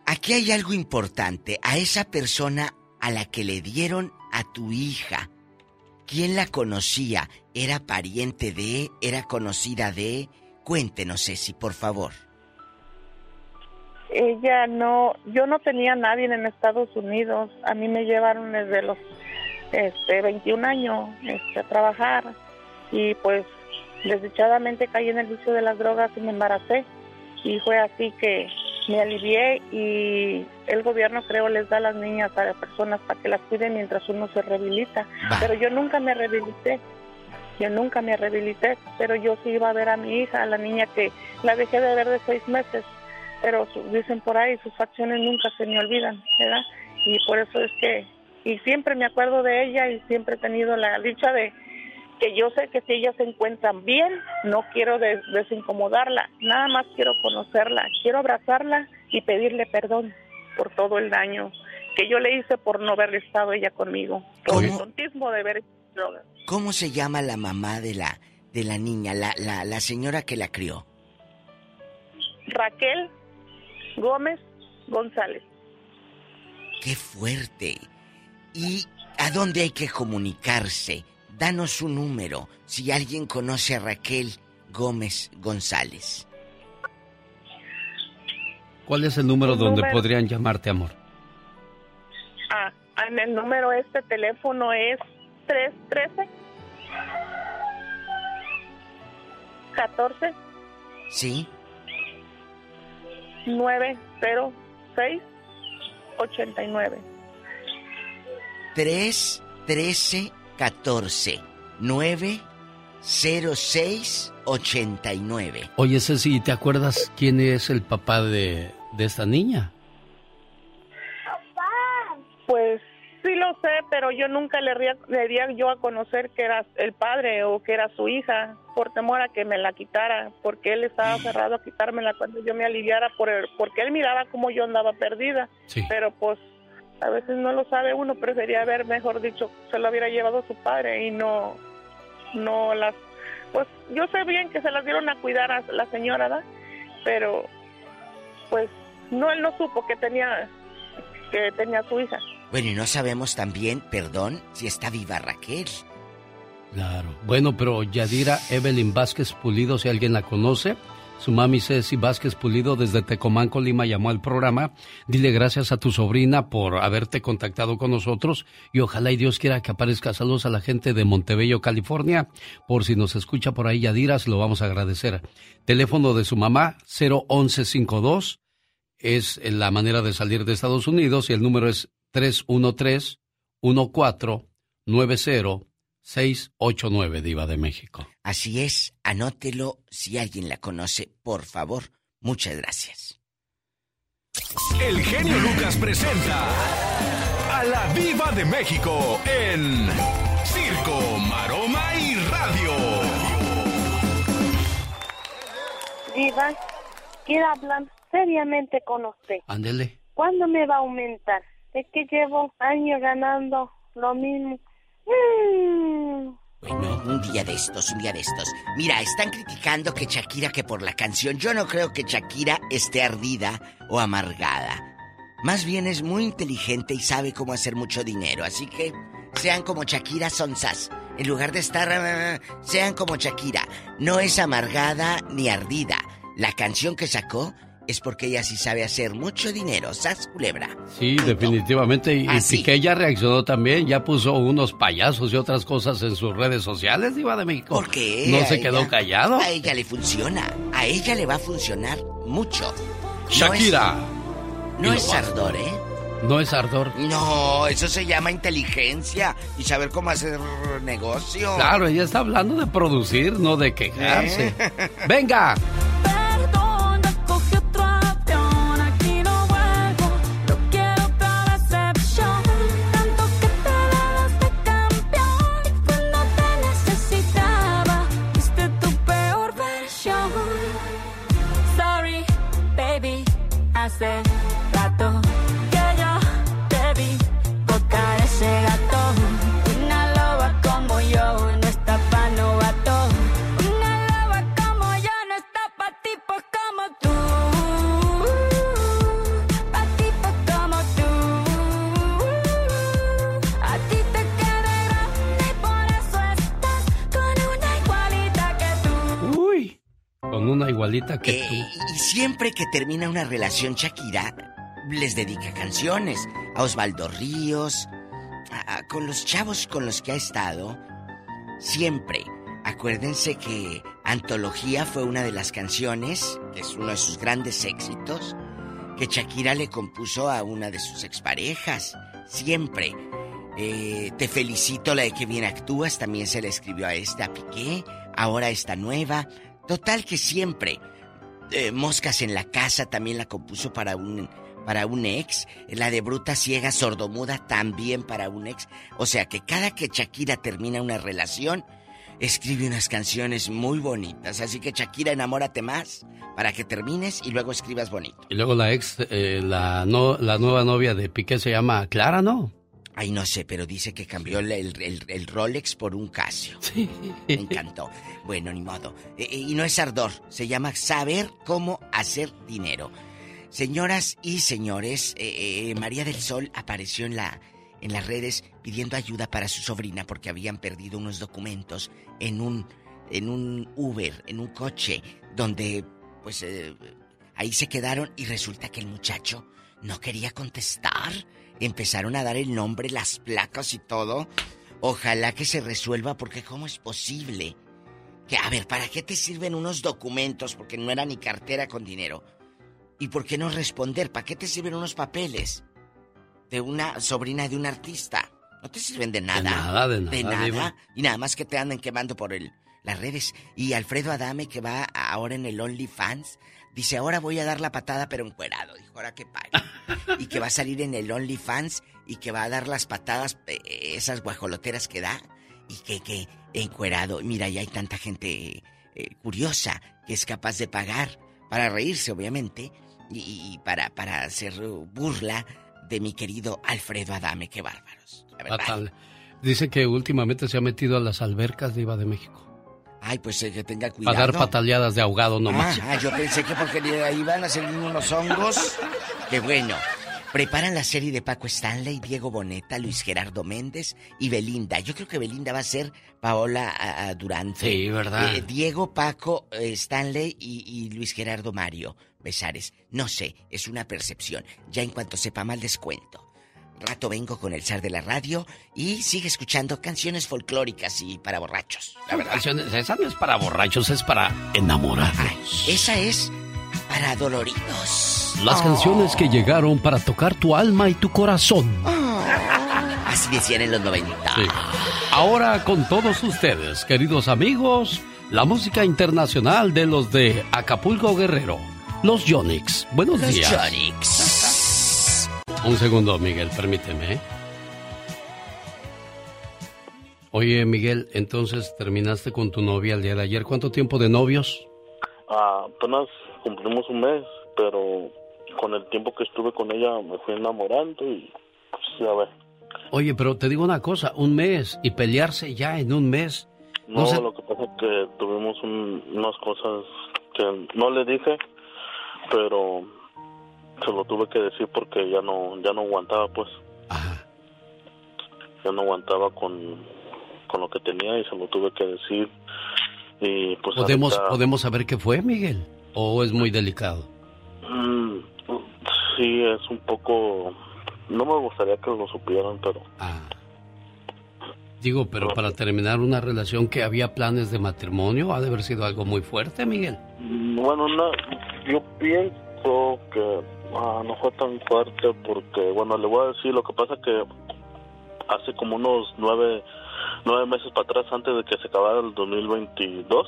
Aquí hay algo importante. A esa persona a la que le dieron a tu hija, ¿quién la conocía? ¿Era pariente de? ¿Era conocida de? Cuéntenos, Ceci, por favor. Ella no, yo no tenía a nadie en Estados Unidos. A mí me llevaron desde los este, 21 años este, a trabajar y pues desdichadamente caí en el vicio de las drogas y me embaracé y fue así que me alivié y el gobierno creo les da a las niñas a las personas para que las cuiden mientras uno se rehabilita. Pero yo nunca me rehabilité. Yo nunca me rehabilité, pero yo sí iba a ver a mi hija, a la niña que la dejé de ver de seis meses, pero su- dicen por ahí, sus facciones nunca se me olvidan, ¿verdad? Y por eso es que, y siempre me acuerdo de ella y siempre he tenido la dicha de que yo sé que si ellas se encuentran bien, no quiero des- desincomodarla, nada más quiero conocerla, quiero abrazarla y pedirle perdón por todo el daño que yo le hice por no haber estado ella conmigo, por el tontismo de ver drogas. ¿Cómo se llama la mamá de la, de la niña, la, la, la señora que la crió? Raquel Gómez González. ¡Qué fuerte! ¿Y a dónde hay que comunicarse? Danos su número si alguien conoce a Raquel Gómez González. ¿Cuál es el número donde número. podrían llamarte, amor? Ah, en el número este teléfono es 313 14 ¿Sí? 906 89. 3 13 14 9 06 89. Oye, Ceci, ¿te acuerdas quién es el papá de, de esta niña? Pues sí lo sé, pero yo nunca le, ría- le di a- yo a conocer que era el padre o que era su hija, por temor a que me la quitara, porque él estaba cerrado a quitármela cuando yo me aliviara, por el- porque él miraba como yo andaba perdida. Pero pues a veces no lo sabe uno, prefería haber, mejor dicho, se lo hubiera llevado su padre y no, no las... Pues yo sé bien que se las dieron a cuidar a la señora, ¿verdad? Pero pues no, él no supo que tenía, que tenía su hija. Bueno, y no sabemos también, perdón, si está viva Raquel. Claro. Bueno, pero Yadira Evelyn Vázquez Pulido, si alguien la conoce, su mami Ceci Vázquez Pulido desde Tecomán, Colima, llamó al programa. Dile gracias a tu sobrina por haberte contactado con nosotros y ojalá y Dios quiera que aparezca. Saludos a la gente de Montebello, California. Por si nos escucha por ahí Yadira, se lo vamos a agradecer. Teléfono de su mamá, 01152. Es la manera de salir de Estados Unidos y el número es 313 1490 689 Diva de México. Así es, anótelo si alguien la conoce, por favor. Muchas gracias. El genio Lucas presenta a la Viva de México en Circo, Maroma y Radio. Diva, quiero hablar seriamente con usted. Ándele. ¿Cuándo me va a aumentar? Es que llevo años ganando lo mismo. Bueno, un día de estos, un día de estos. Mira, están criticando que Shakira que por la canción. Yo no creo que Shakira esté ardida o amargada. Más bien es muy inteligente y sabe cómo hacer mucho dinero. Así que sean como Shakira Sonsas. En lugar de estar... ah, sean como Shakira. No es amargada ni ardida. La canción que sacó es porque ella sí sabe hacer mucho dinero. Sas culebra. Sí, definitivamente. Y, Así. Piqué ya reaccionó también, ya puso unos payasos y otras cosas en sus redes sociales, Diva de México. ¿Por qué? No se quedó callado. A ella le funciona. A ella le va a funcionar mucho. No es- Shakira. No es lo basta. ardor, ¿eh? No es ardor. No, eso se llama inteligencia y saber cómo hacer negocio. Claro, ella está hablando de producir, no de quejarse. ¿Eh? *laughs* ¡Venga! Hace con una igualita que Eh, tú. y siempre que termina una relación, Shakira les dedica canciones a Osvaldo Ríos, a- a- con los chavos con los que ha estado. Siempre. Acuérdense que Antología fue una de las canciones, que es uno de sus grandes éxitos, que Shakira le compuso a una de sus exparejas. Siempre. Eh, te felicito la de que bien actúas, también se le escribió a esta Piqué, ahora esta nueva. Total que siempre. Eh, Moscas en la casa también la compuso para un para un ex, la de Bruta Ciega Sordomuda también para un ex. O sea que cada que Shakira termina una relación, escribe unas canciones muy bonitas. Así que Shakira, enamórate más para que termines y luego escribas bonito. Y luego la ex, eh, la, la nueva novia de Piqué se llama Clara, ¿no? Ay, no sé, pero dice que cambió el, el- el Rolex por un Casio. Me encantó. Bueno, ni modo. Eh, eh, y no es ardor, se llama saber cómo hacer dinero. Señoras y señores, eh, eh, María del Sol apareció en, la, en las redes pidiendo ayuda para su sobrina porque habían perdido unos documentos en un, en un Uber, en un coche, donde pues eh, ahí se quedaron y resulta que el muchacho no quería contestar. Empezaron a dar el nombre, las placas y todo. Ojalá que se resuelva porque ¿cómo es posible? Que, a ver, ¿para qué te sirven unos documentos? Porque no era ni cartera con dinero. ¿Y por qué no responder? ¿Para qué te sirven unos papeles? De una sobrina de un artista. No te sirven de nada. De nada, de nada, De nada. Diva. Y nada más que te anden quemando por el, las redes. Y Alfredo Adame, que va ahora en el OnlyFans, dice, ahora voy a dar la patada pero encuerado. Dijo, ahora que pague. *laughs* y que va a salir en el OnlyFans y que va a dar las patadas, eh, esas guajoloteras que da. Y que, que encuerado. Mira, ya hay tanta gente eh, curiosa que es capaz de pagar para reírse, obviamente, y, y para, para hacer burla de mi querido Alfredo Adame. Qué bárbaros. la verdad. Dice que últimamente se ha metido a las albercas de Iba de México. Ay, pues eh, que tenga cuidado. dar pataleadas de ahogado nomás. Ah, ah, yo pensé que porque ahí van a salir unos hongos. Qué bueno. Preparan la serie de Paco Stanley, Diego Boneta, Luis Gerardo Méndez y Belinda. Yo creo que Belinda va a ser Paola Durante. Sí, ¿verdad? Eh, Diego, Paco, eh, Stanley y, y Luis Gerardo Mario Besares. No sé, es una percepción. Ya en cuanto sepa mal descuento. Rato vengo con el zar de la radio y sigue escuchando canciones folclóricas y para borrachos. La verdad. Canciones- Esa no es para borrachos, es para enamorados. Esa es para doloridos. Las canciones que llegaron para tocar tu alma y tu corazón. Así decían en los 90. Sí. Ahora con todos ustedes, queridos amigos, la música internacional de los de Acapulco Guerrero, los Yonix. Buenos Los días. Yonix. Un segundo, Miguel, permíteme. ¿eh? Oye, Miguel, entonces terminaste con tu novia el día de ayer. ¿Cuánto tiempo de novios? Ah, apenas cumplimos un mes, pero con el tiempo que estuve con ella me fui enamorando y pues ya ves. Oye, pero te digo una cosa, un mes y pelearse ya en un mes. No, No lo que pasa es que tuvimos un- unas cosas que no le dije, pero se lo tuve que decir porque ya no ya no aguantaba pues. Ya no aguantaba con, con lo que tenía y se lo tuve que decir. Y pues ¿Podemos, ahorita- ¿Podemos saber qué fue, Miguel? ¿O es muy delicado? Mm, sí, es un poco... No me gustaría que lo supieran, pero... Digo, pero para terminar una relación que había planes de matrimonio, ha de haber sido algo muy fuerte, Miguel. Mm, Bueno, no, yo pienso que ah, no fue tan fuerte porque, bueno, le voy a decir, lo que pasa que hace como unos nueve, nueve meses para atrás, antes de que se acabara el 2022,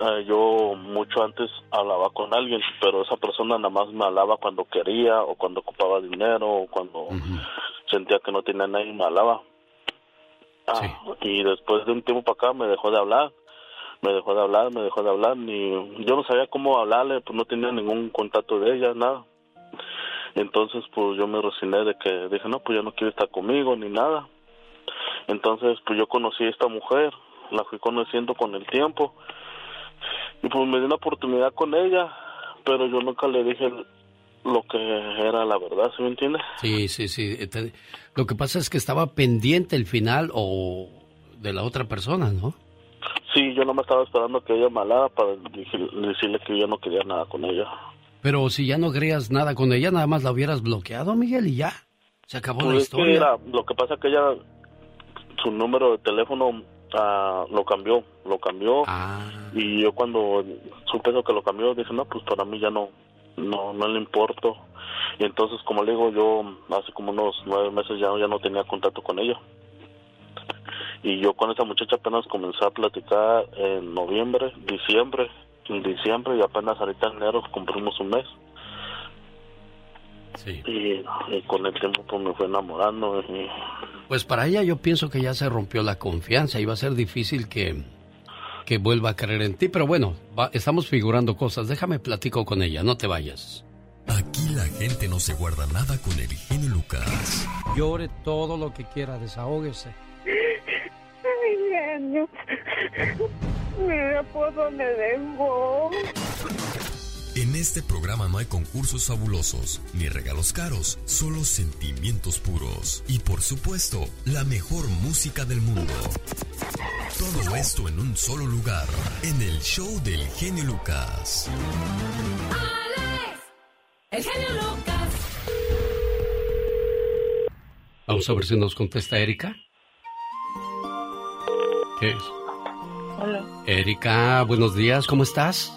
ah, yo mucho antes hablaba con alguien, pero esa persona nada más me hablaba cuando quería o cuando ocupaba dinero o cuando sentía que no tenía nadie me hablaba. Ah, Y después de un tiempo para acá me dejó de hablar, me dejó de hablar, me dejó de hablar, ni yo no sabía cómo hablarle, pues no tenía ningún contacto de ella, nada. Entonces, pues yo me resigné de que dije, no, pues ya no quiere estar conmigo ni nada. Entonces, pues yo conocí a esta mujer, la fui conociendo con el tiempo y pues me di una oportunidad con ella, pero yo nunca le dije lo que era la verdad, ¿sí me entiende? Sí, sí, sí. eh, Lo que pasa es que estaba pendiente el final o de la otra persona, ¿no? Sí, yo no me estaba esperando que ella me hablara para decirle que yo no quería nada con ella. Pero si ya no querías nada con ella, nada más la hubieras bloqueado, Miguel, y ya. Se acabó la Pues historia. era- lo que pasa es que ella, su número de teléfono ah, lo cambió, lo cambió. Ah. Y yo cuando supe que lo cambió, dije, no, pues para mí ya no, no, no le importo. Y entonces, como le digo, yo hace como unos nueve meses ya, ya no tenía contacto con ella. Y yo con esa muchacha apenas comencé a platicar en noviembre, diciembre, en diciembre y apenas ahorita en enero cumplimos un mes. Y, y con el tiempo pues me fue enamorando y Pues para ella yo pienso que ya se rompió la confianza y va a ser difícil que, que vuelva a creer en ti. Pero bueno, va- estamos figurando cosas. Déjame platico con ella, no te vayas. Aquí la gente no se guarda nada con el genio Lucas. Llore todo lo que quiera, desahógese. Genio. Mira por dónde dejó. En este programa no hay concursos fabulosos, ni regalos caros, solo sentimientos puros. Y por supuesto, la mejor música del mundo. Todo esto en un solo lugar, en el show del genio Lucas. El genio Lucas. Vamos a ver si nos contesta Erika. ¿Qué es? Hola. Erika, buenos días, ¿cómo estás?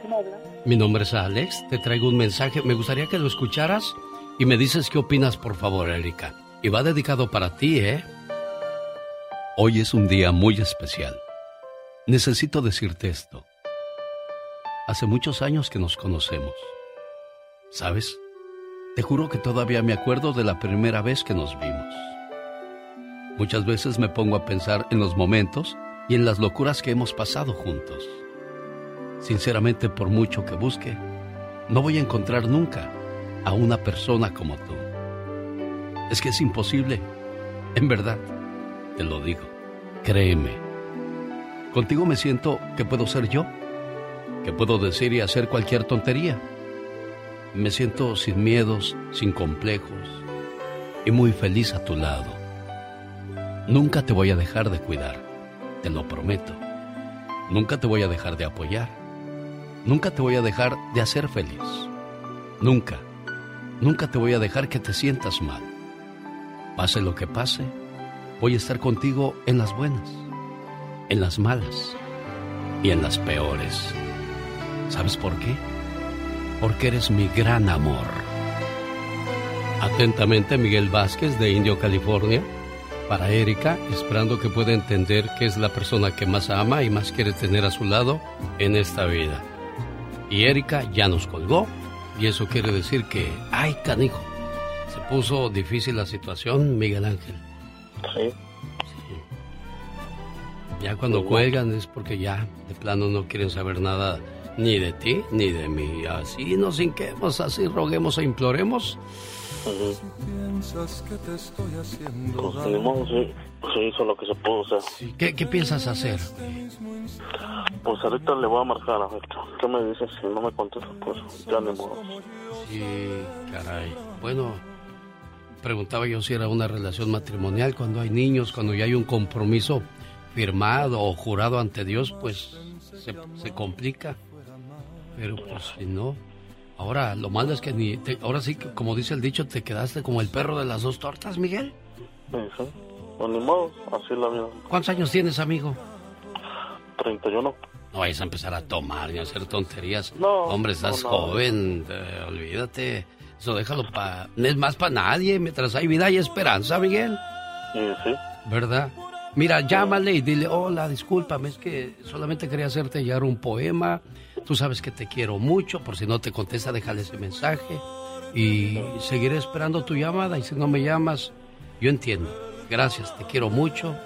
¿Quién habla? Mi nombre es Alex, te traigo un mensaje, me gustaría que lo escucharas y me dices qué opinas, por favor, Erika. Y va dedicado para ti, ¿eh? Hoy es un día muy especial. Necesito decirte esto. Hace muchos años que nos conocemos. ¿Sabes? Te juro que todavía me acuerdo de la primera vez que nos vimos. Muchas veces me pongo a pensar en los momentos y en las locuras que hemos pasado juntos. Sinceramente, por mucho que busque, no voy a encontrar nunca a una persona como tú. Es que es imposible. En verdad, te lo digo. Créeme. Contigo me siento que puedo ser yo, que puedo decir y hacer cualquier tontería. Me siento sin miedos, sin complejos y muy feliz a tu lado. Nunca te voy a dejar de cuidar, te lo prometo. Nunca te voy a dejar de apoyar. Nunca te voy a dejar de hacer feliz. Nunca, nunca te voy a dejar que te sientas mal. Pase lo que pase, voy a estar contigo en las buenas, en las malas y en las peores. ¿Sabes por qué? Porque eres mi gran amor. Atentamente, Miguel Vázquez de Indio, California. Para Erika, esperando que pueda entender que es la persona que más ama y más quiere tener a su lado en esta vida. Y Erika ya nos colgó, y eso quiere decir que, ay, canijo, se puso difícil la situación, Miguel Ángel. Sí. Ya cuando cuelgan es porque ya de plano no quieren saber nada ni de ti ni de mí. Así nos hinquemos, así roguemos e imploremos. Pues ni modo, sí, se hizo lo que se pudo hacer. ¿Qué, qué piensas hacer? Pues ahorita le voy a marcar a ver qué me dice. Si no me contesta, pues ya ni modo. Sí, caray. Bueno, preguntaba yo si era una relación matrimonial cuando hay niños, cuando ya hay un compromiso firmado o jurado ante Dios, pues se, se complica. Pero pues si no, ahora lo malo es que ni, te- ahora sí, como dice el dicho, te quedaste como el perro de las dos tortas, Miguel. Sí, sí. Pues ni modo, así es la vida. ¿Cuántos años tienes, amigo? 31. No vayas a empezar a tomar ni a hacer tonterías. No, Hombre, estás no, no. joven, eh, olvídate. Eso déjalo para... No es más para nadie. Mientras hay vida hay esperanza, Miguel. Sí, sí. ¿Verdad? Mira, llámale y dile, hola, discúlpame, es que solamente quería hacerte llegar un poema. Tú sabes que te quiero mucho, por si no te contesta, déjale ese mensaje. Y seguiré esperando tu llamada y si no me llamas, yo entiendo. Gracias, te quiero mucho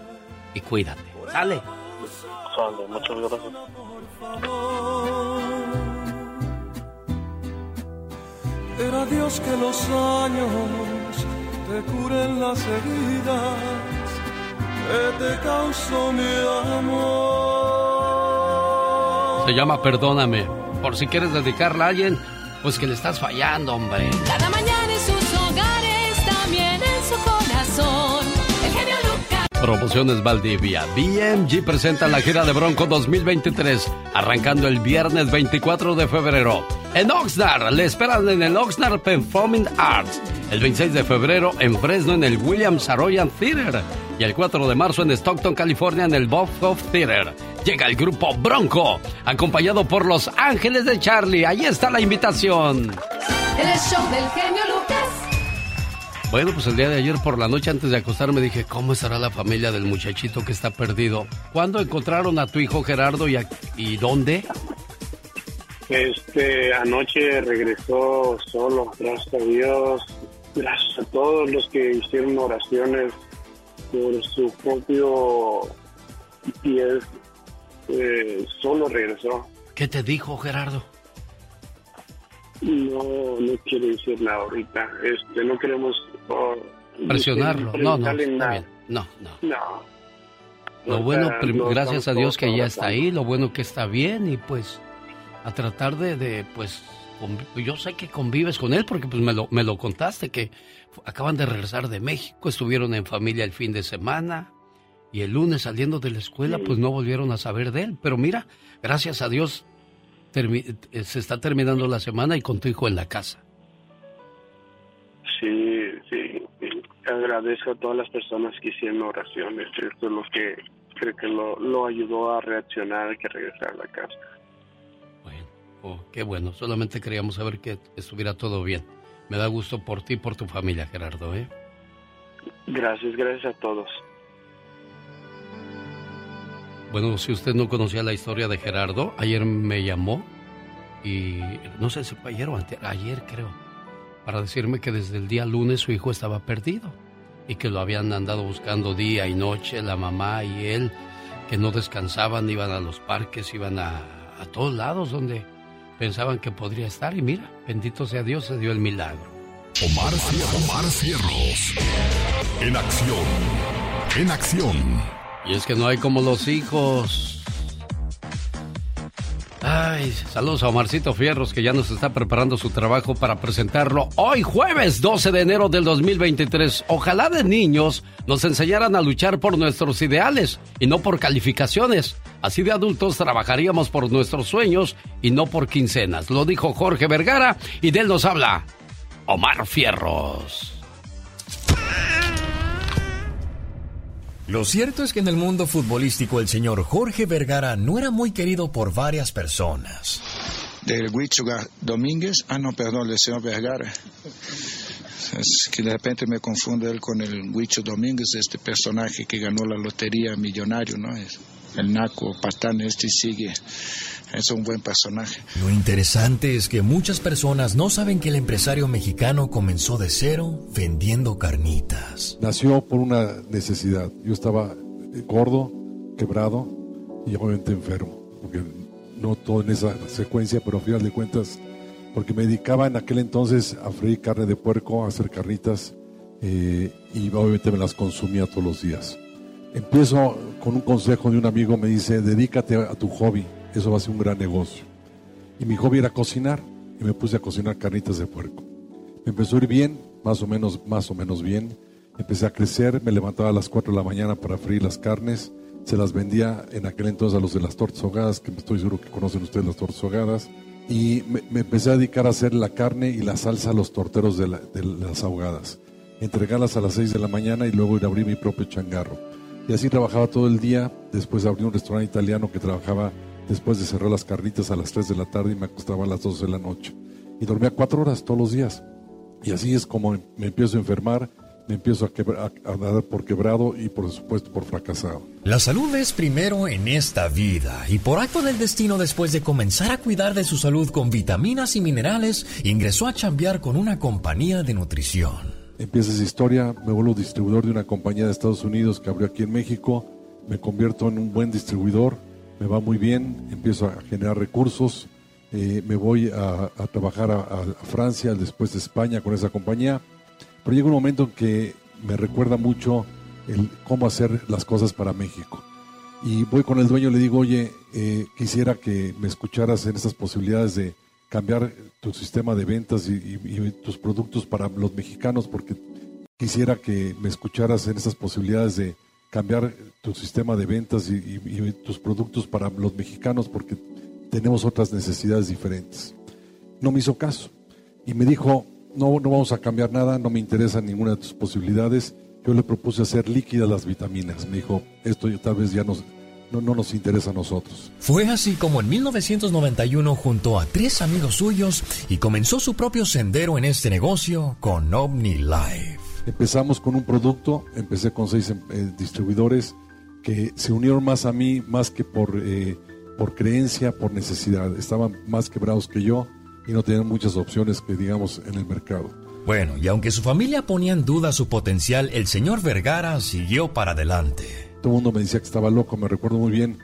y cuídate. Sale. Sale, muchas gracias. Era Dios que los años te curen las heridas que te causó mi amor. Se llama Perdóname. Por si quieres dedicarla a alguien, pues que le estás fallando, hombre. Cada mañana en sus hogares, también en su corazón. El genio Lucas. Promociones Valdivia. BMG presenta la gira de Bronco 2023, arrancando el viernes 24 de febrero. En Oxnard, le esperan en el Oxnard Performing Arts. El 26 de febrero en Fresno en el Williams Saroyan Theater. Y el 4 de marzo en Stockton, California en el Bob Hope Theater. Llega el grupo Bronco, acompañado por Los Ángeles de Charlie. Ahí está la invitación. El show del genio Lucas. Bueno, pues el día de ayer por la noche antes de acostarme dije, ¿cómo estará la familia del muchachito que está perdido? ¿Cuándo encontraron a tu hijo Gerardo y, a- y dónde? Este, anoche regresó solo, gracias a Dios, gracias a todos los que hicieron oraciones por su propio pie, eh, solo regresó. ¿Qué te dijo Gerardo? No, no quiero decir nada ahorita, este, no queremos oh, Presionarlo. No, no. No, no. No. Lo bueno, gracias a Dios que ya está ahí, lo bueno que está bien y pues a tratar de, de, pues, yo sé que convives con él porque pues me lo, me lo contaste, que acaban de regresar de México, estuvieron en familia el fin de semana y el lunes saliendo de la escuela pues no volvieron a saber de él. Pero mira, gracias a Dios eh, se está terminando la semana y con tu hijo en la casa. Sí, sí. Agradezco a todas las personas que hicieron oraciones. Esto es lo que creo que lo, lo ayudó a reaccionar, que regresar a la casa. Oh, qué bueno, solamente queríamos saber que estuviera todo bien. Me da gusto por ti y por tu familia, Gerardo, ¿eh? Gracias, gracias a todos. Bueno, si usted no conocía la historia de Gerardo, ayer me llamó y no sé si fue ayer o antes, ayer creo, para decirme que desde el día lunes su hijo estaba perdido y que lo habían andado buscando día y noche, la mamá y él, que no descansaban, iban a los parques, iban a, a todos lados donde pensaban que podría estar y mira, bendito sea Dios, se dio el milagro. Omar, Cier- Omar Cierros. En acción. En acción. Y es que no hay como los hijos. Ay, saludos a Omarcito Fierros que ya nos está preparando su trabajo para presentarlo hoy jueves 12 de enero del 2023. Ojalá de niños nos enseñaran a luchar por nuestros ideales y no por calificaciones. Así de adultos trabajaríamos por nuestros sueños y no por quincenas. Lo dijo Jorge Vergara y de él nos habla Omar Fierros. Lo cierto es que en el mundo futbolístico el señor Jorge Vergara no era muy querido por varias personas. del Huicho Ga- Domínguez, ah no, perdón, del señor Vergara. Es que de repente me confundo él con el Huicho Domínguez, este personaje que ganó la lotería millonario, ¿no? Es el naco patán este sigue. Es un buen personaje. Lo interesante es que muchas personas no saben que el empresario mexicano comenzó de cero vendiendo carnitas. Nació por una necesidad. Yo estaba gordo, quebrado y obviamente enfermo. Porque no todo en esa secuencia, pero a final de cuentas, porque me dedicaba en aquel entonces a freír carne de puerco, a hacer carnitas eh, y obviamente me las consumía todos los días. Empiezo con un consejo de un amigo, me dice, dedícate a tu hobby, eso va a ser un gran negocio. Y mi hobby era cocinar y me puse a cocinar carnitas de puerco. Me empezó a ir bien, más o menos, más o menos bien. Empecé a crecer, me levantaba a las 4 de la mañana para freír las carnes, se las vendía en aquel entonces a los de las tortas ahogadas, que estoy seguro que conocen ustedes las tortas ahogadas, y me, empecé a dedicar a hacer la carne y la salsa a los torteros de las ahogadas, entregarlas a las 6 de la mañana y luego ir a abrir mi propio changarro. Y así trabajaba todo el día, después abrí un restaurante italiano que trabajaba después de cerrar las carnitas a las 3 de la tarde y me acostaba a las 12 de la noche. Y dormía 4 horas todos los días. Y así es como me empiezo a enfermar, me empiezo a- a dar por quebrado y por supuesto por fracasado. La salud es primero en esta vida y por acto del destino después de comenzar a cuidar de su salud con vitaminas y minerales, ingresó a chambear con una compañía de nutrición. Empieza esa historia, me vuelvo distribuidor de una compañía de Estados Unidos que abrió aquí en México, me convierto en un buen distribuidor, me va muy bien, empiezo a generar recursos, eh, me voy a, a trabajar a, a- a Francia, después de España con esa compañía, pero llega un momento en que me recuerda mucho cómo hacer las cosas para México. Y voy con el dueño y le digo, oye, eh, quisiera que me escucharas en estas posibilidades de cambiar tu sistema de ventas y, tus productos para los mexicanos, porque quisiera que me escucharas en estas posibilidades de cambiar tu sistema de ventas y, tus productos para los mexicanos, porque tenemos otras necesidades diferentes. No me hizo caso y me dijo, no, no vamos a cambiar nada, no me interesa ninguna de tus posibilidades. Yo le propuse hacer líquidas las vitaminas. Me dijo, esto ya tal vez ya nos, no, no nos interesa a nosotros. Fue así como en 1991 juntó a tres amigos suyos y comenzó su propio sendero en este negocio con Omni Life. Empezamos con un producto, empecé con seis eh, distribuidores que se unieron más a mí, más que por, eh, por creencia, por necesidad. Estaban más quebrados que yo y no tenían muchas opciones que digamos en el mercado. Bueno, y aunque su familia ponía en duda su potencial, el señor Vergara siguió para adelante. Todo el mundo me decía que estaba loco, me recuerdo muy bien,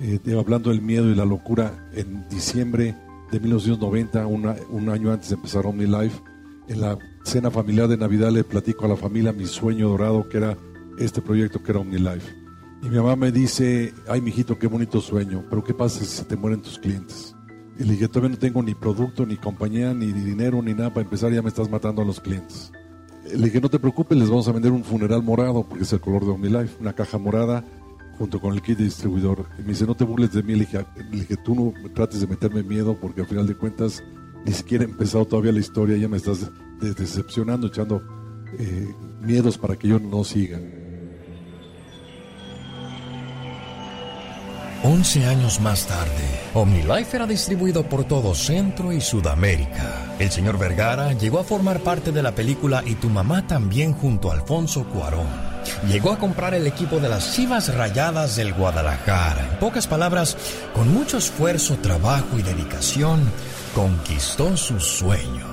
eh, hablando del miedo y la locura, en diciembre de 1990, una- un año antes de empezar OmniLife, en la cena familiar de Navidad le platico a la familia mi sueño dorado, que era este proyecto que era OmniLife. Y mi mamá me dice, ay, mijito, qué bonito sueño, pero ¿qué pasa si te mueren tus clientes? Y le dije, todavía no tengo ni producto, ni compañía, ni dinero, ni nada para empezar, ya me estás matando a los clientes. Le dije, no te preocupes, les vamos a vender un funeral morado, porque es el color de OmniLife, una caja morada junto con el kit de distribuidor. Y me dice, no te burles de mí, le dije, le dije, tú no trates de meterme miedo, porque al final de cuentas ni siquiera he empezado todavía la historia, ya me estás de- decepcionando, echando eh, miedos para que yo no siga. 11 años más tarde, OmniLife era distribuido por todo Centro y Sudamérica. El señor Vergara llegó a formar parte de la película Y tu mamá también junto a Alfonso Cuarón. Llegó a comprar el equipo de las Chivas Rayadas del Guadalajara. En pocas palabras, con mucho esfuerzo, trabajo y dedicación, conquistó sus sueños.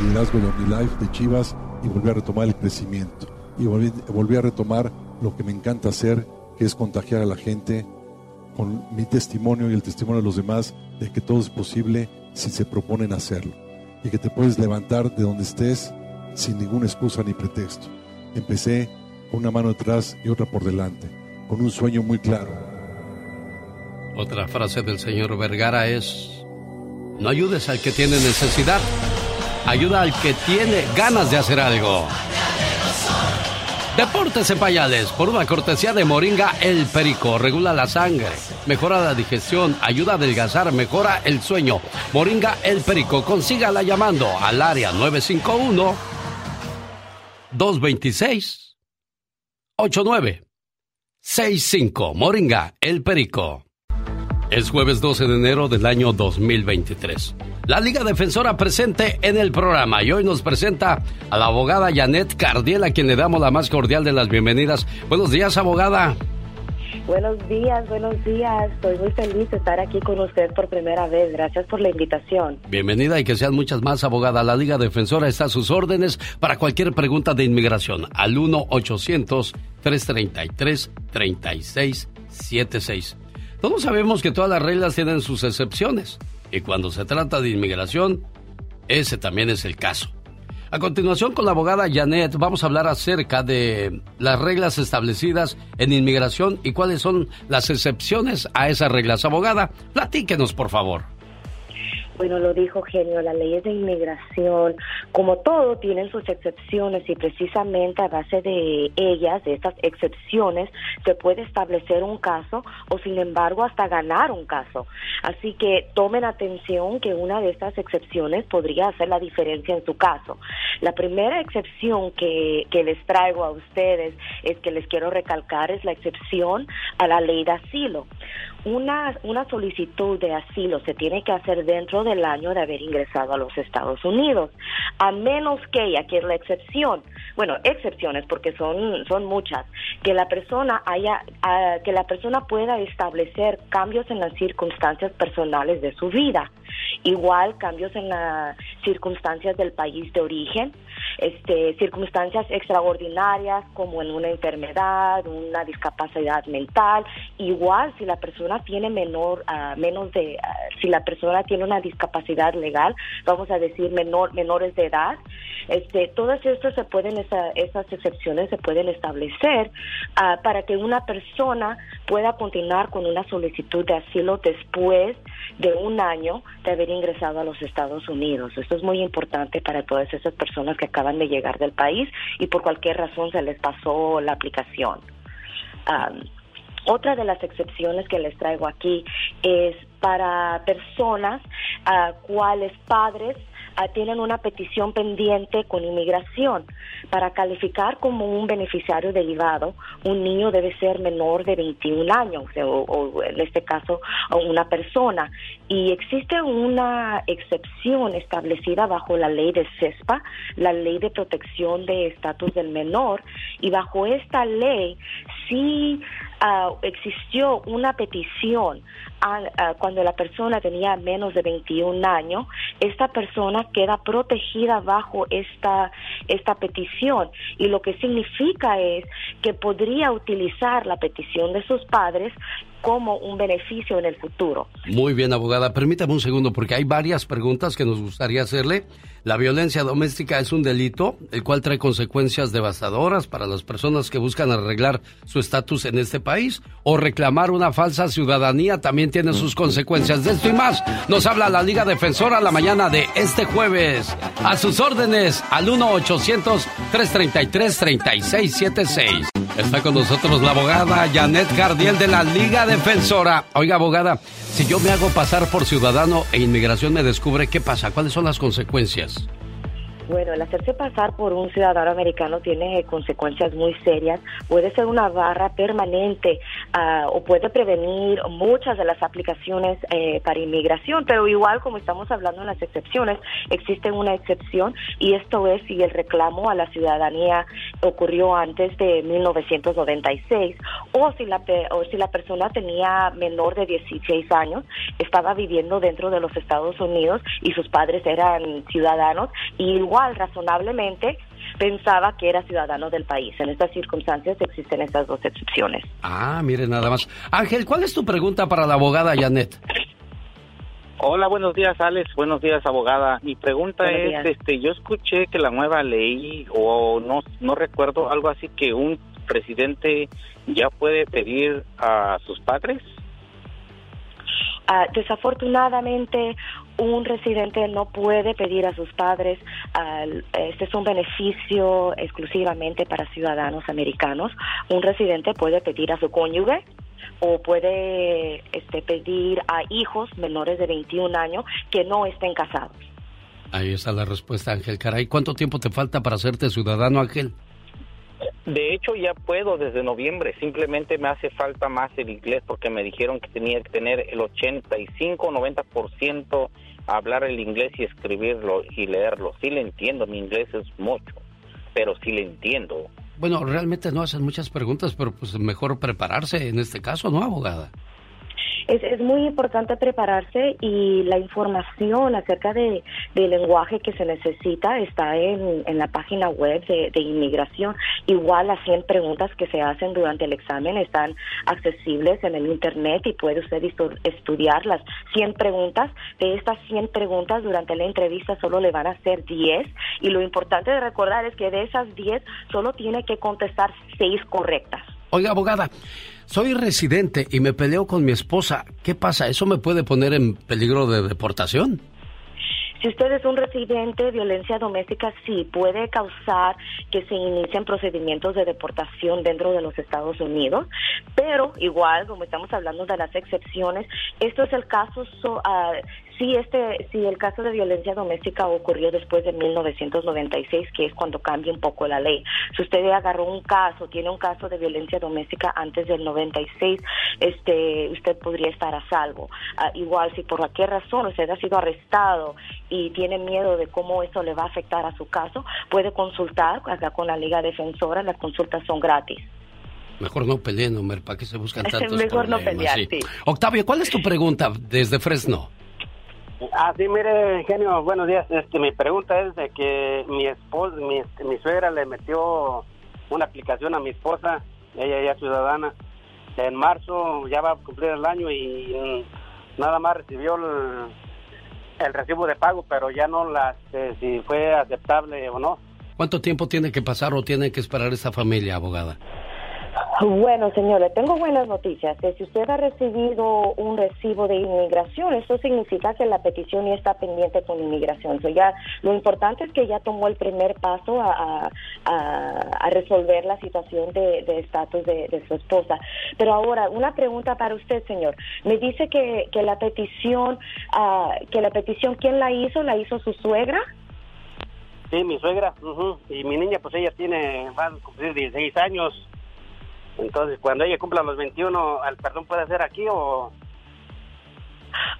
el liderazgo de OmniLife, de Chivas, y volví a retomar el crecimiento. Y volví, a retomar lo que me encanta hacer, que es contagiar a la gente con mi testimonio y el testimonio de los demás de que todo es posible si se proponen hacerlo. Y que te puedes levantar de donde estés sin ninguna excusa ni pretexto. Empecé con una mano atrás y otra por delante, con un sueño muy claro. Otra frase del señor Vergara es, no ayudes al que tiene necesidad, ayuda al que tiene ganas de hacer algo. Deportes en pañales, por una cortesía de Moringa El Perico, regula la sangre, mejora la digestión, ayuda a adelgazar, mejora el sueño. Moringa El Perico, consígala llamando al área 951 226 8965. Moringa El Perico. Es jueves 12 de enero del año 2023. La Liga Defensora presente en el programa y hoy nos presenta a la abogada Janet Cardiel, a quien le damos la más cordial de las bienvenidas. Buenos días, abogada. Buenos días, buenos días. Estoy muy feliz de estar aquí con usted por primera vez. Gracias por la invitación. Bienvenida y que sean muchas más, abogada. La Liga Defensora está a sus órdenes para cualquier pregunta de inmigración al 1-800-333-3676. Todos sabemos que todas las reglas tienen sus excepciones y cuando se trata de inmigración, ese también es el caso. A continuación con la abogada Janet vamos a hablar acerca de las reglas establecidas en inmigración y cuáles son las excepciones a esas reglas. Abogada, platíquenos por favor. Bueno, lo dijo Genio, las leyes de inmigración, como todo, tienen sus excepciones y precisamente a base de ellas, de estas excepciones, se puede establecer un caso o sin embargo hasta ganar un caso. Así que tomen atención que una de estas excepciones podría hacer la diferencia en su caso. La primera excepción que, que les traigo a ustedes es que les quiero recalcar es la excepción a la ley de asilo. Una, una solicitud de asilo se tiene que hacer dentro del año de haber ingresado a los Estados Unidos, a menos que, y aquí es la excepción, bueno, excepciones porque son, son muchas, que la persona haya, ah, que la persona pueda establecer cambios en las circunstancias personales de su vida, igual cambios en las circunstancias del país de origen, este, circunstancias extraordinarias como en una enfermedad, una discapacidad mental, igual si la persona tiene menor, ah, menos de, ah, si la persona tiene una discapacidad legal, vamos a decir menor, menores de edad, este, todas estas se pueden, esa- esas excepciones se pueden establecer ah, para que una persona pueda continuar con una solicitud de asilo después de un año de haber ingresado a los Estados Unidos. Esto es muy importante para todas esas personas que acaban de llegar del país y por cualquier razón se les pasó la aplicación. Otra de las excepciones que les traigo aquí es para personas a cuales padres ah, tienen una petición pendiente con inmigración. Para calificar como un beneficiario derivado, un niño debe ser menor de 21 años, o, o en este caso una persona. Y existe una excepción establecida bajo la ley de CESPA, la ley de protección de estatus del menor, y bajo esta ley sí ah, existió una petición ah, cuando la persona tenía menos de 21 años, esta persona queda protegida bajo esta, esta petición. Y lo que significa es que podría utilizar la petición de sus padres como un beneficio en el futuro. Muy bien, abogada. Permítame un segundo porque hay varias preguntas que nos gustaría hacerle. La violencia doméstica es un delito, el cual trae consecuencias devastadoras para las personas que buscan arreglar su estatus en este país o reclamar una falsa ciudadanía también tiene sus consecuencias. De esto y más nos habla la Liga Defensora la mañana de este jueves. A sus órdenes al 1-800-333-3676. Está con nosotros la abogada Janet Gardiel de la Liga Defensora. Oiga, abogada, si yo me hago pasar por ciudadano e inmigración me descubre, ¿qué pasa? ¿Cuáles son las consecuencias? Bueno, el hacerse pasar por un ciudadano americano tiene consecuencias muy serias. Puede ser una barra permanente ah, o puede prevenir muchas de las aplicaciones eh, para inmigración, pero igual como estamos hablando en las excepciones, existe una excepción y esto es si el reclamo a la ciudadanía ocurrió antes de 1996 o si la, o si la persona tenía menor de 16 años, estaba viviendo dentro de los Estados Unidos y sus padres eran ciudadanos y igual razonablemente pensaba que era ciudadano del país. En estas circunstancias existen estas dos excepciones. Ah, mire nada más. Ángel, ¿cuál es tu pregunta para la abogada Janet? Hola, buenos días, Alex. Buenos días, abogada. Mi pregunta Buenos es, días. este, yo escuché que la nueva ley, o no, no recuerdo, algo así que un presidente ya puede pedir a sus padres. Ah, desafortunadamente, un residente no puede pedir a sus padres, al- este es un beneficio exclusivamente para ciudadanos americanos. Un residente puede pedir a su cónyuge o puede este, pedir a hijos menores de 21 años que no estén casados. Ahí está la respuesta, Ángel. Caray, ¿cuánto tiempo te falta para hacerte ciudadano, Ángel? De hecho, ya puedo desde noviembre. Simplemente me hace falta más el inglés porque me dijeron que tenía que tener el 85 90% a hablar el inglés y escribirlo y leerlo. Sí le entiendo, mi inglés es mucho, pero sí le entiendo. Bueno, realmente no hacen muchas preguntas, pero pues mejor prepararse en este caso, ¿no, abogada? Es, es muy importante prepararse y la información acerca de, del lenguaje que se necesita está en, en la página web de, de inmigración. Igual las 100 preguntas que se hacen durante el examen están accesibles en el Internet y puede usted estu- estudiar las 100 preguntas. De estas 100 preguntas durante la entrevista solo le van a hacer 10 y lo importante de recordar es que de esas 10 solo tiene que contestar 6 correctas. Oiga, abogada, soy residente y me peleo con mi esposa. ¿Qué pasa? ¿Eso me puede poner en peligro de deportación? Si usted es un residente, violencia doméstica sí puede causar que se inicien procedimientos de deportación dentro de los Estados Unidos, pero igual, como estamos hablando de las excepciones, esto es el caso, so- ah, si este, si el caso de violencia doméstica ocurrió después de 1996, que es cuando cambia un poco la ley. Si usted agarró un caso, tiene un caso de violencia doméstica antes del 96, este, usted podría estar a salvo. Ah, igual, si por cualquier razón usted ha sido arrestado y tiene miedo de cómo eso le va a afectar a su caso, puede consultar acá con la Liga Defensora, las consultas son gratis. Mejor no peleen, Homer, ¿para qué se buscan *laughs* tantos Mejor no problemas? pelear, sí. Octavio, ¿cuál es tu pregunta desde Fresno? Ah, sí, mire, genio, buenos días. Este, mi pregunta es de que mi esposa, mi, mi suegra le metió una aplicación a mi esposa, ella ya ciudadana. En marzo ya va a cumplir el año y mm, nada más recibió el, el recibo de pago, pero ya no la, este, si fue aceptable o no. ¿Cuánto tiempo tiene que pasar o tiene que esperar esta familia, abogada? Bueno, señores, tengo buenas noticias. Si usted ha recibido un recibo de inmigración, eso significa que la petición ya está pendiente con inmigración. Ya, lo importante es que ya tomó el primer paso a, a- resolver la situación de estatus de, de su esposa. Pero ahora, una pregunta para usted, señor. Me dice que, que la petición, ah, que la petición, ¿quién la hizo? ¿La hizo su suegra? Sí, mi suegra, y mi niña, pues ella tiene, va a cumplir 16 años. Entonces, cuando ella cumpla los 21, ¿el perdón puede ser aquí o...?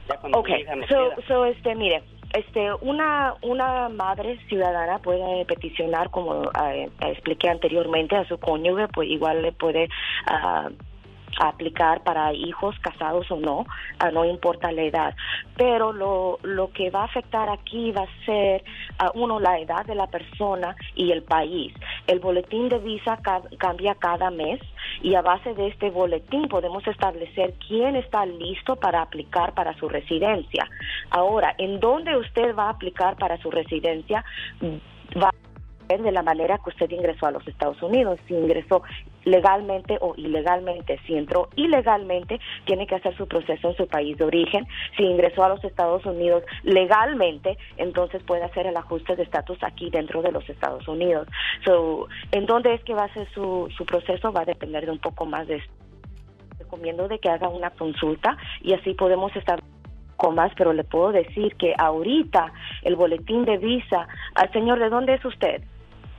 Ya cuando Ok, mi hija nos so, so, este, mire, este, una, una madre ciudadana puede peticionar, como eh, expliqué anteriormente, a su cónyuge, pues igual le puede ah, aplicar para hijos casados o no, ah, no importa la edad. Pero lo, lo que va a afectar aquí va a ser, ah, uno, la edad de la persona y el país. El boletín de visa ca- cambia cada mes y a base de este boletín podemos establecer quién está listo para aplicar para su residencia. Ahora, en dónde usted va a aplicar para su residencia va de la manera que usted ingresó a los Estados Unidos. Si ingresó legalmente o ilegalmente. Si entró ilegalmente, tiene que hacer su proceso en su país de origen. Si ingresó a los Estados Unidos legalmente, entonces puede hacer el ajuste de estatus aquí dentro de los Estados Unidos. So, ¿En dónde es que va a ser su, su proceso? Va a depender de un poco más de esto. Recomiendo de que haga una consulta y así podemos estar con más, pero le puedo decir que ahorita el boletín de visa, al señor, ¿de dónde es usted?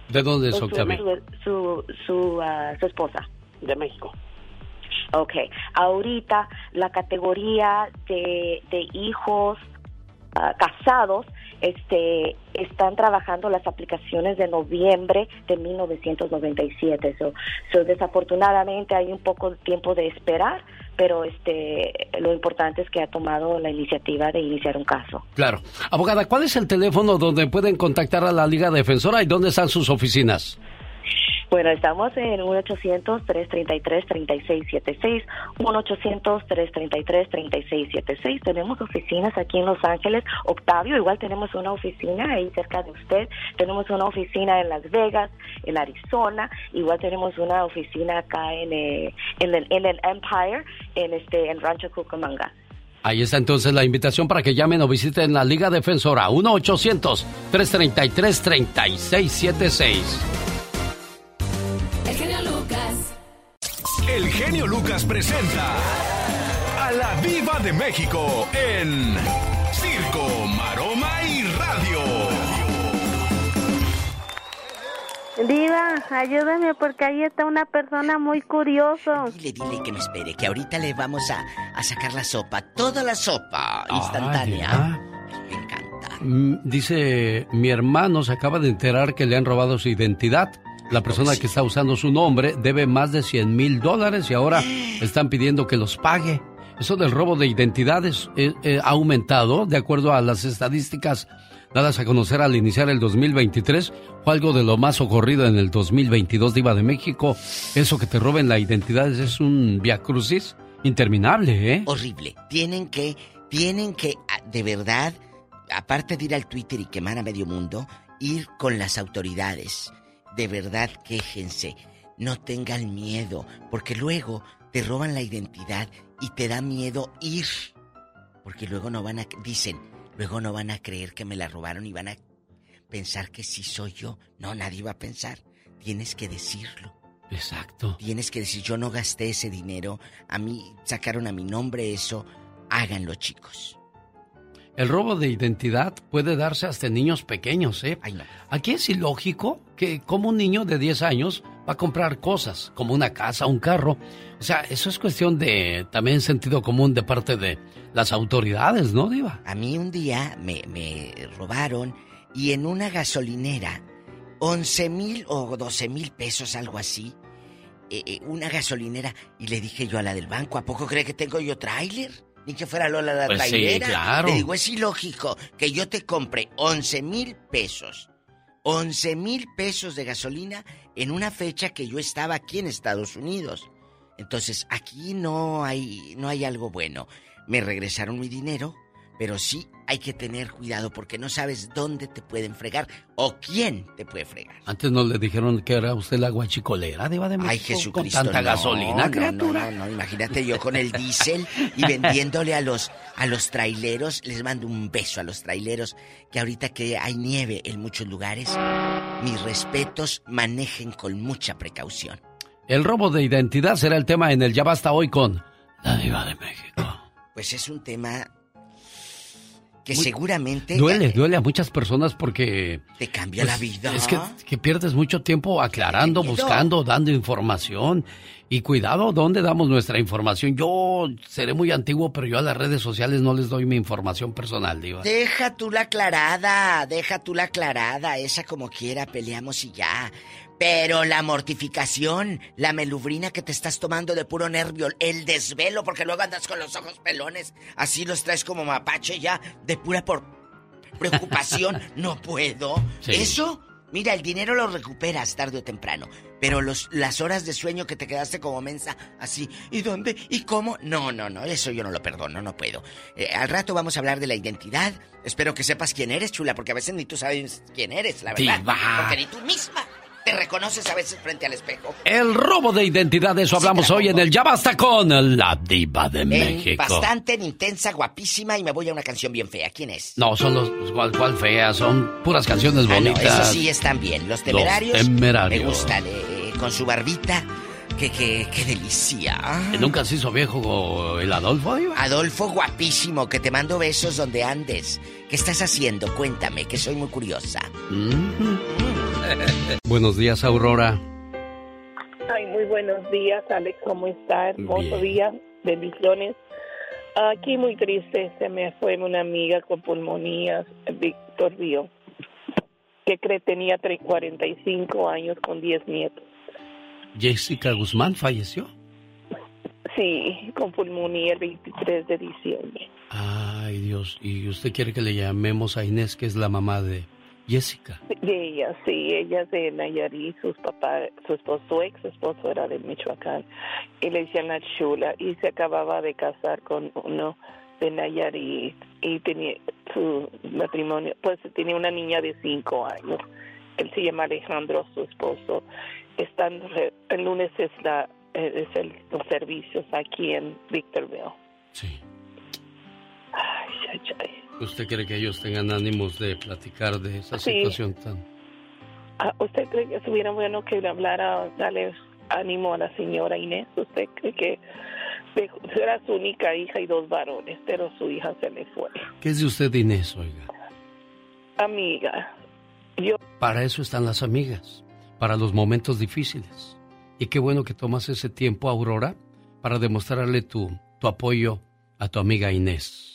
¿De dónde es, su, Octavio? su, su, ah, su esposa. De México. Ok, ahorita la categoría de, de hijos ah, casados este, están trabajando las aplicaciones de noviembre de 1997. So, so, desafortunadamente hay un poco de tiempo de esperar, pero este, lo importante es que ha tomado la iniciativa de iniciar un caso. Claro. Abogada, ¿cuál es el teléfono donde pueden contactar a la Liga Defensora y dónde están sus oficinas? Bueno, estamos en 1-800-333-3676, 1-800-333-3676. Tenemos oficinas aquí en Los Ángeles. Octavio, igual tenemos una oficina ahí cerca de usted. Tenemos una oficina en Las Vegas, en Arizona. Igual tenemos una oficina acá en, eh, el, en el Empire, en, este, en Rancho Cucamonga. Ahí está entonces la invitación para que llamen o visiten la Liga Defensora 1-800-333-3676. Genio Lucas presenta a la Viva de México en Circo, Maroma y Radio. Diva, ayúdame porque ahí está una persona muy curioso. Dile, dile que me espere, que ahorita le vamos a, a sacar la sopa, toda la sopa instantánea. Mm, Dice, mi hermano se acaba de enterar que le han robado su identidad. La persona que está usando su nombre debe más de 100 mil dólares y ahora *gasps* están pidiendo que los pague. Eso del robo de identidades eh, eh, ha aumentado, de acuerdo a las estadísticas dadas a conocer al iniciar el 2023. Fue algo de lo más ocurrido en el 2022, Diva de México. Eso que te roben la identidad es un viacrucis interminable, ¿eh? Horrible. Tienen que, tienen que, ah, de verdad, aparte de ir al Twitter y quemar a medio mundo, ir con las autoridades. De verdad, quéjense. No tengan miedo, porque luego te roban la identidad y te da miedo ir. Porque luego no van a, dicen, luego no van a creer que me la robaron y van a pensar que sí soy yo. No, nadie va a pensar. Tienes que decirlo. Exacto. Tienes que decir, yo no gasté ese dinero, a mí sacaron a mi nombre eso. Háganlo, chicos. El robo de identidad puede darse hasta en niños pequeños, ¿eh? Aquí es ilógico que como un niño de 10 años va a comprar cosas, como una casa, un carro. O sea, eso es cuestión de también sentido común de parte de las autoridades, ¿no, Diva? A mí un día me, me robaron y en una gasolinera, 11 mil o 12 mil pesos, algo así, eh, eh, una gasolinera, y le dije yo a la del banco, ¿a poco cree que tengo yo tráiler? Ni que fuera Lola la Pues sí, trailera. claro. Le digo, es ilógico que yo te compre 11 mil pesos, 11 mil pesos de gasolina en una fecha que yo estaba aquí en Estados Unidos. Entonces, aquí no hay, no hay algo bueno. Me regresaron mi dinero, pero sí hay que tener cuidado porque no sabes dónde te pueden fregar o quién te puede fregar. Antes nos le dijeron que era usted la guachicolera, Diva de México. Ay, Jesucristo. Con tanta no, gasolina, no, criatura. No, no, no, imagínate yo con el diésel y vendiéndole a los, a los traileros. Les mando un beso a los traileros que ahorita que hay nieve en muchos lugares, mis respetos, manejen con mucha precaución. El robo de identidad será el tema en el Ya Basta Hoy con la Diva de México. Pues es un tema que Muy- seguramente Duele, duele a muchas personas porque... te cambia pues, la vida. Es que, que pierdes mucho tiempo aclarando, buscando, dando información. Y cuidado, ¿dónde damos nuestra información? Yo seré muy antiguo, pero yo a las redes sociales no les doy mi información personal, Diva. Deja tú la aclarada, deja tú la aclarada, esa como quiera, peleamos y ya. Pero la mortificación, la melubrina que te estás tomando de puro nervio, el desvelo, porque luego andas con los ojos pelones, así los traes como mapache ya, de pura por preocupación, *laughs* no puedo. Sí. Eso, mira, el dinero lo recuperas tarde o temprano, pero los, las horas de sueño que te quedaste como mensa, así, ¿y dónde? ¿Y cómo? No, no, no, eso yo no lo perdono, no puedo. Eh, al rato vamos a hablar de la identidad. Espero que sepas quién eres, chula, porque a veces ni tú sabes quién eres, la verdad. Diva. Porque ni tú misma te reconoces a veces frente al espejo. El robo de identidad, de eso hablamos hoy en el Ya Basta con la Diva de En México. bastante en intensa, guapísima y me voy a una canción bien fea. ¿Quién es? No, son los. ¿Cuál, cuál fea? Son puras canciones Ah, no, bonitas. eso sí están bien. Los temerarios. Temerarios. Me gustan. eh, con su barbita. Que, que, qué delicia. ¿Que ¿Nunca se hizo viejo el Adolfo, Diva? Adolfo guapísimo, que te mando besos donde andes. ¿Qué estás haciendo? Cuéntame, que soy muy curiosa. *laughs* Buenos días, Aurora. Ay, muy buenos días, Alex, ¿cómo está? Hermoso Bien. día, bendiciones. Aquí muy triste, se me fue una amiga con pulmonías, Víctor Río, que cree tenía tre- 45 años con 10 nietos. Jessica Guzmán falleció. Sí, con pulmonía el 23 de diciembre. Ay, Dios. ¿Y usted quiere que le llamemos a Inés, que es la mamá de Jessica? De ella, sí, ella es de Nayarit, sus papás, su esposo, su ex esposo era de Michoacán, y le decían la chula, y se acababa de casar con uno de Nayarit, y tenía su matrimonio, pues tenía una niña de cinco años, él se llama Alejandro, su esposo, están, el lunes es la, eh, es el, los servicios aquí en Victorville. Sí. Ay, ay, ay. ¿Usted cree que ellos tengan ánimos de platicar de esa Sí. situación tan... Ah, ¿Usted cree que estuviera bueno que le hablara, darle ánimo a la señora Inés? ¿Usted cree que era su única hija y dos varones, pero su hija se le fue? ¿Qué es de usted, Inés, oiga? Amiga, yo Para eso están las amigas, para los momentos difíciles. Y qué bueno que tomas ese tiempo, Aurora, para demostrarle tu, tu apoyo a tu amiga Inés.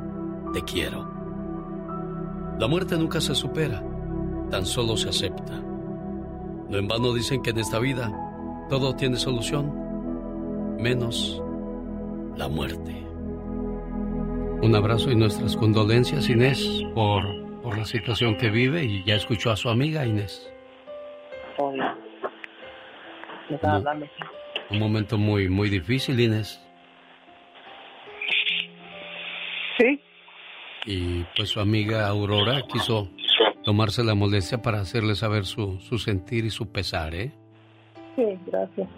te quiero. La muerte nunca se supera, tan solo se acepta. No en vano dicen que en esta vida todo tiene solución, menos la muerte. Un abrazo y nuestras condolencias, Inés, por, por la situación que vive y ya escuchó a su amiga Inés. Hola. Me estaba hablando. Un momento muy, muy difícil, Inés. Sí. Y pues su amiga Aurora quiso tomarse la molestia para hacerle saber su, su sentir y su pesar, ¿eh? Sí, gracias.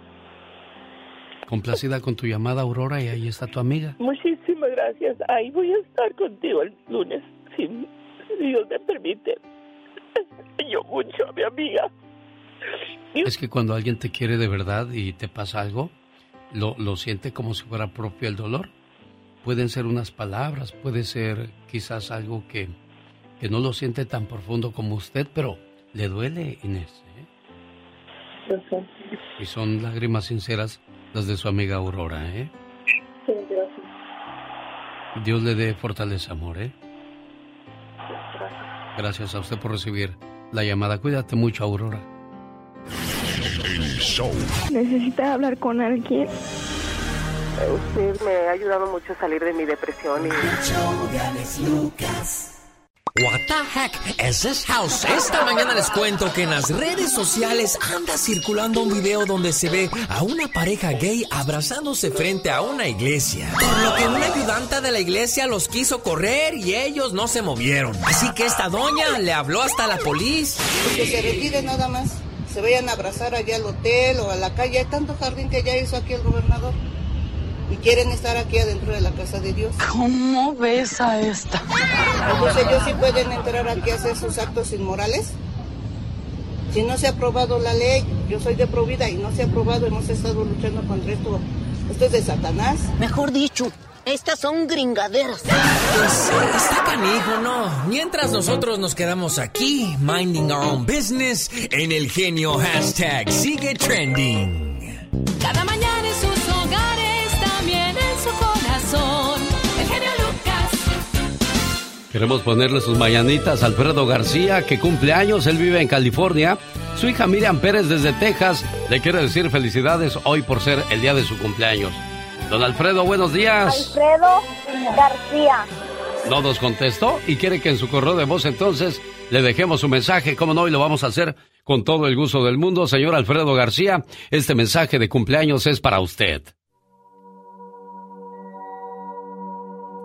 Complacida con tu llamada, Aurora, y ahí está tu amiga. Muchísimas gracias. Ahí voy a estar contigo el lunes, si, Dios me permite. Yo mucho a mi amiga. Es que cuando alguien te quiere de verdad y te pasa algo, lo, lo siente como si fuera propio el dolor. Pueden ser unas palabras, puede ser quizás algo que, que no lo siente tan profundo como usted, pero le duele, Inés. ¿eh? Y son lágrimas sinceras las de su amiga Aurora, ¿eh? Sí, gracias. Dios le dé fortaleza, amor, ¿eh? Gracias a usted por recibir la llamada. Cuídate mucho, Aurora. ¿Necesita hablar con alguien? Usted me ha ayudado mucho a salir de mi depresión y... What the heck is this house? Esta mañana les cuento que en las redes sociales anda circulando un video donde se ve a una pareja gay abrazándose frente a una iglesia. Por lo que una ayudante de la iglesia los quiso correr y ellos no se movieron. Así que esta doña le habló hasta la policía. Que se retire nada más. se vayan a abrazar allá al hotel o a la calle. Hay tanto jardín que ya hizo aquí el gobernador. Y quieren estar aquí adentro de la casa de Dios. ¿Cómo ves a esta? Entonces ellos sí pueden entrar aquí a hacer sus actos inmorales. Si no se ha aprobado la ley, yo soy de Provida y no se ha aprobado, hemos estado luchando contra esto. Esto es de Satanás. Mejor dicho, estas son gringaderas. Pues está canijo, ¿no? Mientras nosotros nos quedamos aquí, minding our own business, en el genio hashtag sigue trending. Cada mañana en sus Queremos ponerle sus mañanitas a Alfredo García, que cumple años, él vive en California. Su hija Miriam Pérez desde Texas le quiere decir felicidades hoy por ser el día de su cumpleaños. Don Alfredo, buenos días. Alfredo García. No nos contestó y quiere que en su correo de voz entonces le dejemos su mensaje, como no, y lo vamos a hacer con todo el gusto del mundo. Señor Alfredo García, este mensaje de cumpleaños es para usted.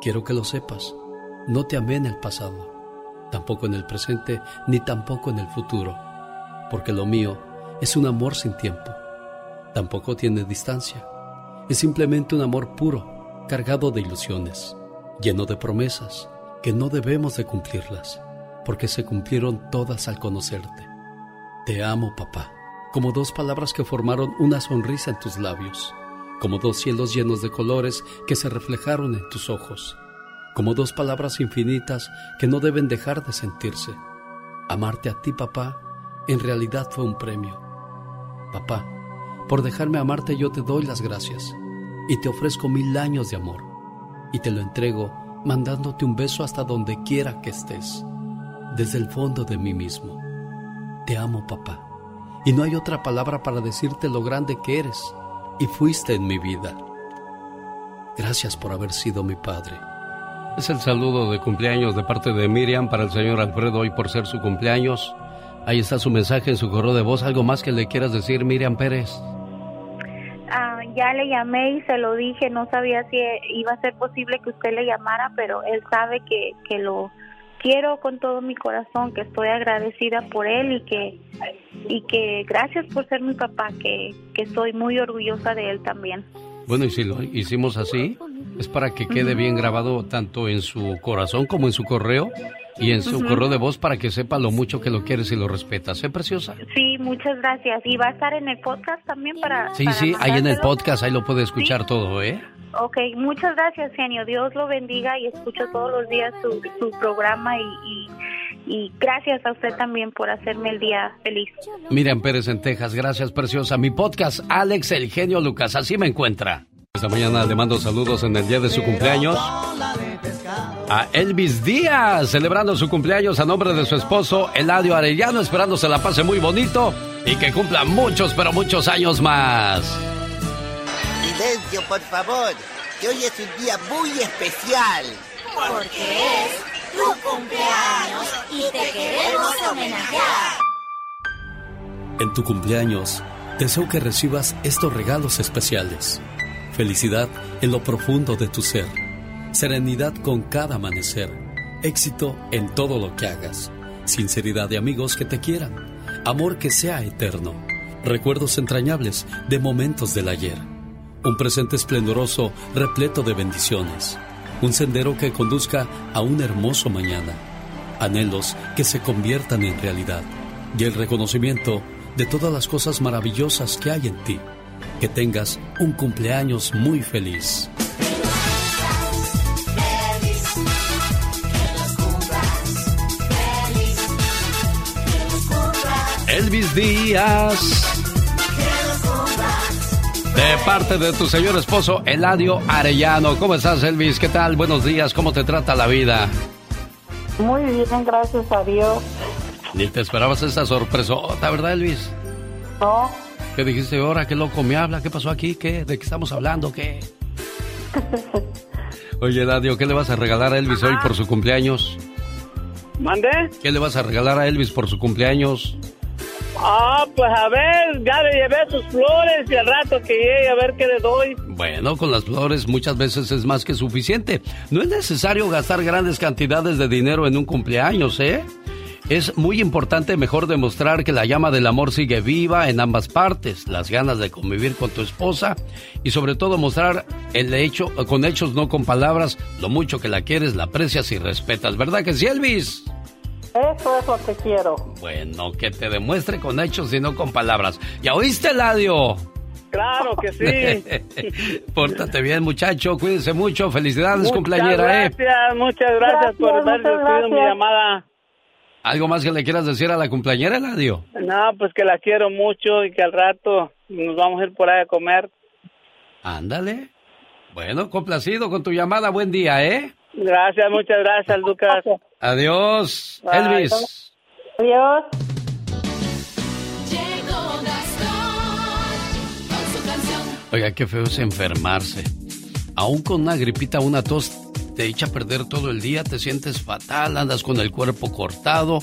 Quiero que lo sepas. No te amé en el pasado, tampoco en el presente, ni tampoco en el futuro, porque lo mío es un amor sin tiempo. Tampoco tiene distancia. Es simplemente un amor puro, cargado de ilusiones, lleno de promesas que no debemos de cumplirlas, porque se cumplieron todas al conocerte. Te amo, papá, como dos palabras que formaron una sonrisa en tus labios, como dos cielos llenos de colores que se reflejaron en tus ojos, como dos palabras infinitas que no deben dejar de sentirse. Amarte a ti, papá, en realidad fue un premio. Papá, por dejarme amarte yo te doy las gracias y te ofrezco mil años de amor y te lo entrego mandándote un beso hasta donde quiera que estés, desde el fondo de mí mismo. Te amo, papá, y no hay otra palabra para decirte lo grande que eres y fuiste en mi vida. Gracias por haber sido mi padre. Es el saludo de cumpleaños de parte de Miriam para el señor Alfredo hoy por ser su cumpleaños. Ahí está su mensaje en su correo de voz. ¿Algo más que le quieras decir, Miriam Pérez? Ah, ya le llamé y se lo dije, no sabía si iba a ser posible que usted le llamara, pero él sabe que, que lo quiero con todo mi corazón, que estoy agradecida por él y que y que gracias por ser mi papá, que, que estoy muy orgullosa de él también. Bueno, y si lo hicimos así, es para que quede bien grabado tanto en su corazón como en su correo y en su correo de voz para que sepa lo mucho que lo quieres y lo respetas. ¿Eh, preciosa? Sí, muchas gracias. ¿Y va a estar en el podcast también para...? Sí, para sí, ahí en el podcast, ahí lo puede escuchar todo, ¿eh? Ok, muchas gracias, genio. Dios lo bendiga y escucho todos los días su, su programa y, y, y gracias a usted también por hacerme el día feliz. Miriam Pérez en Texas, gracias, preciosa. Mi podcast, Alex El Genio Lucas, así me encuentra. Esta mañana le mando saludos en el día de su cumpleaños a Elvis Díaz, celebrando su cumpleaños a nombre de su esposo Eladio Arellano, esperando se la pase muy bonito y que cumpla muchos, pero muchos años más. Silencio, por favor, que hoy es un día muy especial. Porque es tu cumpleaños y te queremos homenajear. En tu cumpleaños, deseo que recibas estos regalos especiales. Felicidad en lo profundo de tu ser. Serenidad con cada amanecer. Éxito en todo lo que hagas. Sinceridad de amigos que te quieran. Amor que sea eterno. Recuerdos entrañables de momentos del ayer. Un presente esplendoroso repleto de bendiciones. Un sendero que conduzca a un hermoso mañana. Anhelos que se conviertan en realidad. Y el reconocimiento de todas las cosas maravillosas que hay en ti. Que tengas un cumpleaños muy feliz. Elvis Díaz. De parte de tu señor esposo Eladio Arellano. ¿Cómo estás, Elvis? ¿Qué tal? Buenos días. ¿Cómo te trata la vida? Muy bien, gracias a Dios. Ni te esperabas esa sorpresota, ¿verdad, Elvis? No. ¿Qué dijiste ahora? ¿Qué loco me habla? ¿Qué pasó aquí? ¿Qué? ¿De qué estamos hablando? ¿Qué? *laughs* Oye, Eladio, ¿qué le vas a regalar a Elvis hoy por su cumpleaños? ¿Mande? ¿Qué le vas a regalar a Elvis por su cumpleaños? Ah, pues a ver, ya le llevé sus flores y al rato que llegue a ver qué le doy. Bueno, con las flores muchas veces es más que suficiente. No es necesario gastar grandes cantidades de dinero en un cumpleaños, ¿eh? Es muy importante mejor demostrar que la llama del amor sigue viva en ambas partes, las ganas de convivir con tu esposa y sobre todo mostrar el hecho, con hechos, no con palabras, lo mucho que la quieres, la aprecias y respetas. ¿Verdad que sí, Elvis? Eso es lo que quiero. Bueno, que te demuestre con hechos y no con palabras. ¿Ya oíste, Ladio? Claro que sí. *laughs* Pórtate bien, muchacho. Cuídense mucho. Felicidades, muchas cumpleañera, ¿eh? gracias, muchas gracias, por haber muchas recibido mi gracias. llamada. ¿Algo más que le quieras decir a la cumpleañera, Ladio? No, pues que la quiero mucho y que al rato nos vamos a ir por ahí a comer. Ándale. Bueno, complacido con tu llamada. Buen día, ¿eh? Gracias, muchas gracias, Lucas. *laughs* Adiós, Bye. Elvis. Adiós. Llegó Gastón con su canción. Oiga, qué feo es enfermarse. Aún con una gripita, una tos, te echa a perder todo el día, te sientes fatal, andas con el cuerpo cortado,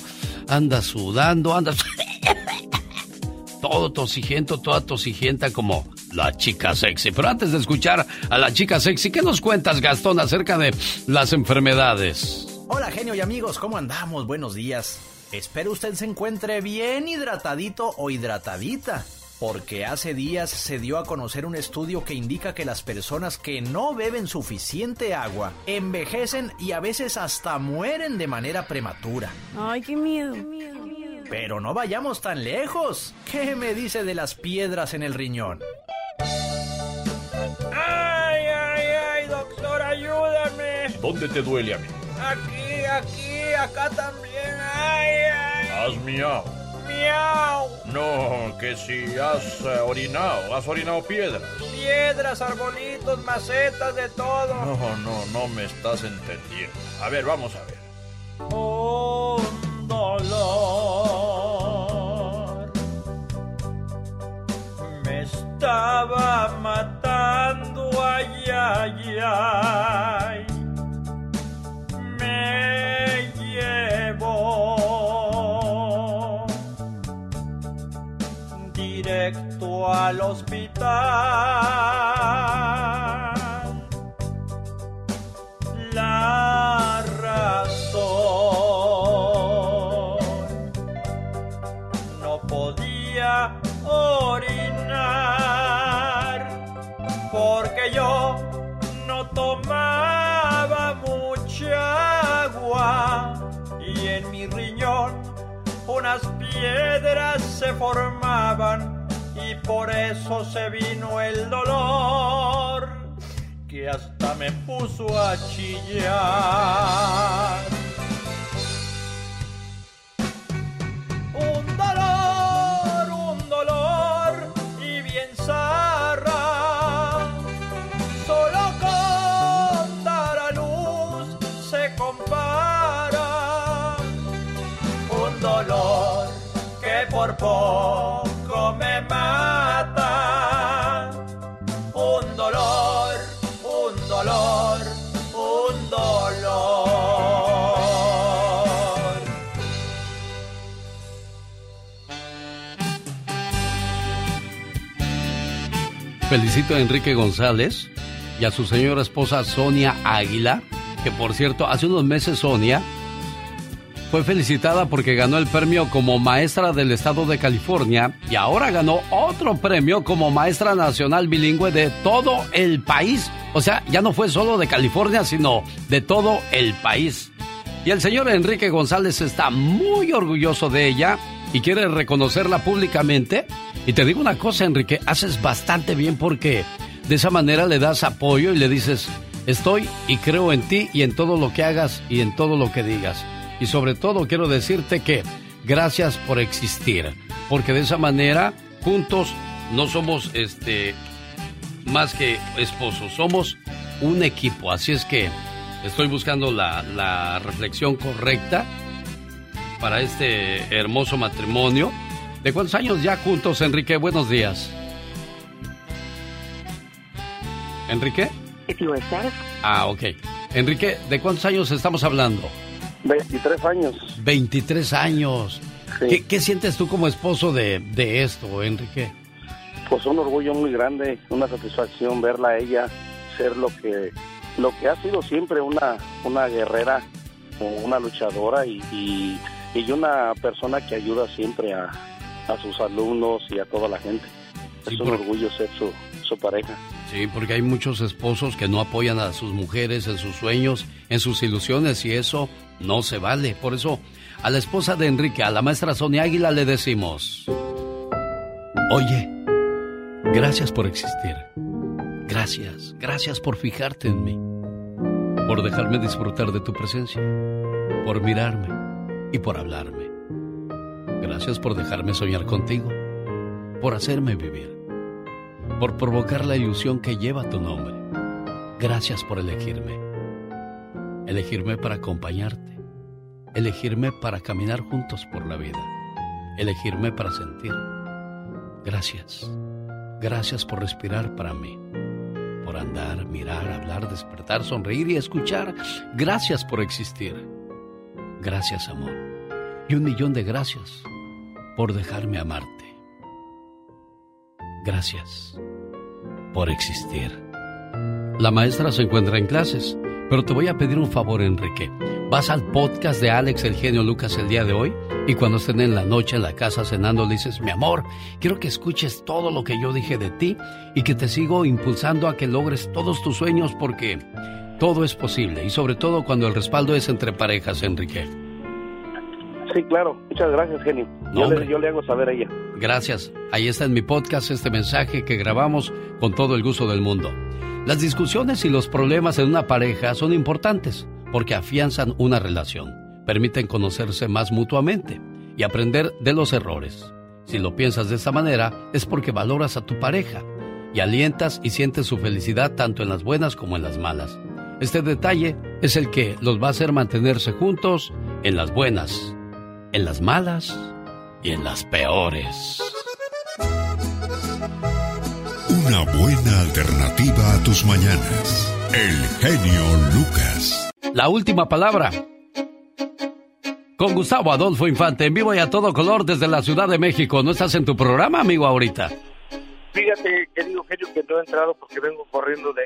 andas sudando, andas... *laughs* Todo tosigento, toda tosigenta como la chica sexy. Pero antes de escuchar a la chica sexy, ¿qué nos cuentas, Gastón, acerca de las enfermedades? Hola genio y amigos, ¿cómo andamos? Buenos días. Espero usted se encuentre bien hidratadito o hidratadita, porque hace días se dio a conocer un estudio que indica que las personas que no beben suficiente agua envejecen y a veces hasta mueren de manera prematura. Ay, qué miedo. Pero no vayamos tan lejos. ¿Qué me dice de las piedras en el riñón? ¡Ay, ay, ay, doctor, ayúdame! ¿Dónde te duele a mí? Aquí, aquí, acá también. ¡Ay, ay! Has miau. ¡Miau! No, que si has eh, orinado, has orinado piedras. Piedras, arbolitos, macetas, de todo. No, no, no me estás entendiendo. A ver, vamos a ver. Un dolor me estaba matando, ay, ay, ay. Me llevó directo al hospital. La razón no podía orinar porque yo no tomaba mucha y en mi riñón unas piedras se formaban y por eso se vino el dolor que hasta me puso a chillar. Felicito a Enrique González y a su señora esposa Sonia Águila, que por cierto, hace unos meses Sonia fue felicitada porque ganó el premio como maestra del estado de California y ahora ganó otro premio como maestra nacional bilingüe de todo el país. O sea, ya no fue solo de California, sino de todo el país. Y el señor Enrique González está muy orgulloso de ella y quiere reconocerla públicamente. Y te digo una cosa, Enrique, haces bastante bien porque de esa manera le das apoyo y le dices, estoy y creo en ti y en todo lo que hagas y en todo lo que digas. Y sobre todo quiero decirte que gracias por existir, porque de esa manera juntos no somos este más que esposos, somos un equipo. Así es que estoy buscando la, la reflexión correcta para este hermoso matrimonio. ¿De cuántos años ya juntos, Enrique? Buenos días. ¿Enrique? Ah, ok. Enrique, ¿de cuántos años estamos hablando? 23 años. 23 años. ¿Qué, qué sientes tú como esposo de, de esto, Enrique? Pues un orgullo muy grande, una satisfacción verla a ella ser lo que lo que ha sido siempre una una guerrera, una luchadora y, y, y una persona que ayuda siempre a, a sus alumnos y a toda la gente. es un orgullo ser su, su pareja. Sí, porque hay muchos esposos que no apoyan a sus mujeres en sus sueños, en sus ilusiones y eso no se vale. Por eso, a la esposa de Enrique, a la maestra Sonia Águila, le decimos, oye, gracias por existir. Gracias, gracias por fijarte en mí, por dejarme disfrutar de tu presencia, por mirarme y por hablarme. Gracias por dejarme soñar contigo, por hacerme vivir, por provocar la ilusión que lleva tu nombre. Gracias por elegirme. Elegirme para acompañarte. Elegirme para caminar juntos por la vida. Elegirme para sentir. Gracias. Gracias por respirar para mí. Por andar, mirar, hablar, despertar, sonreír y escuchar. Gracias por existir. Gracias, amor. Y un millón de gracias por dejarme amarte. Gracias por existir. La maestra se encuentra en clases, pero te voy a pedir un favor, Enrique. Vas al podcast de Alex el genio Lucas el día de hoy y cuando estén en la noche en la casa cenando le dices, mi amor, quiero que escuches todo lo que yo dije de ti y que te sigo impulsando a que logres todos tus sueños porque todo es posible y sobre todo cuando el respaldo es entre parejas, Enrique. Sí, claro. Muchas gracias, genio. No, yo, le, yo le hago saber a ella. Gracias. Ahí está en mi podcast este mensaje que grabamos con todo el gusto del mundo. Las discusiones y los problemas en una pareja son importantes porque afianzan una relación, permiten conocerse más mutuamente y aprender de los errores. Si lo piensas de esta manera es porque valoras a tu pareja y alientas y sientes su felicidad tanto en las buenas como en las malas. Este detalle es el que los va a hacer mantenerse juntos en las buenas, en las malas y en las peores. Una buena alternativa a tus mañanas. El genio Lucas. La última palabra. Con Gustavo Adolfo Infante, en vivo y a todo color desde la Ciudad de México. ¿No estás en tu programa, amigo, ahorita? Fíjate, querido genio, que no he entrado porque vengo corriendo de,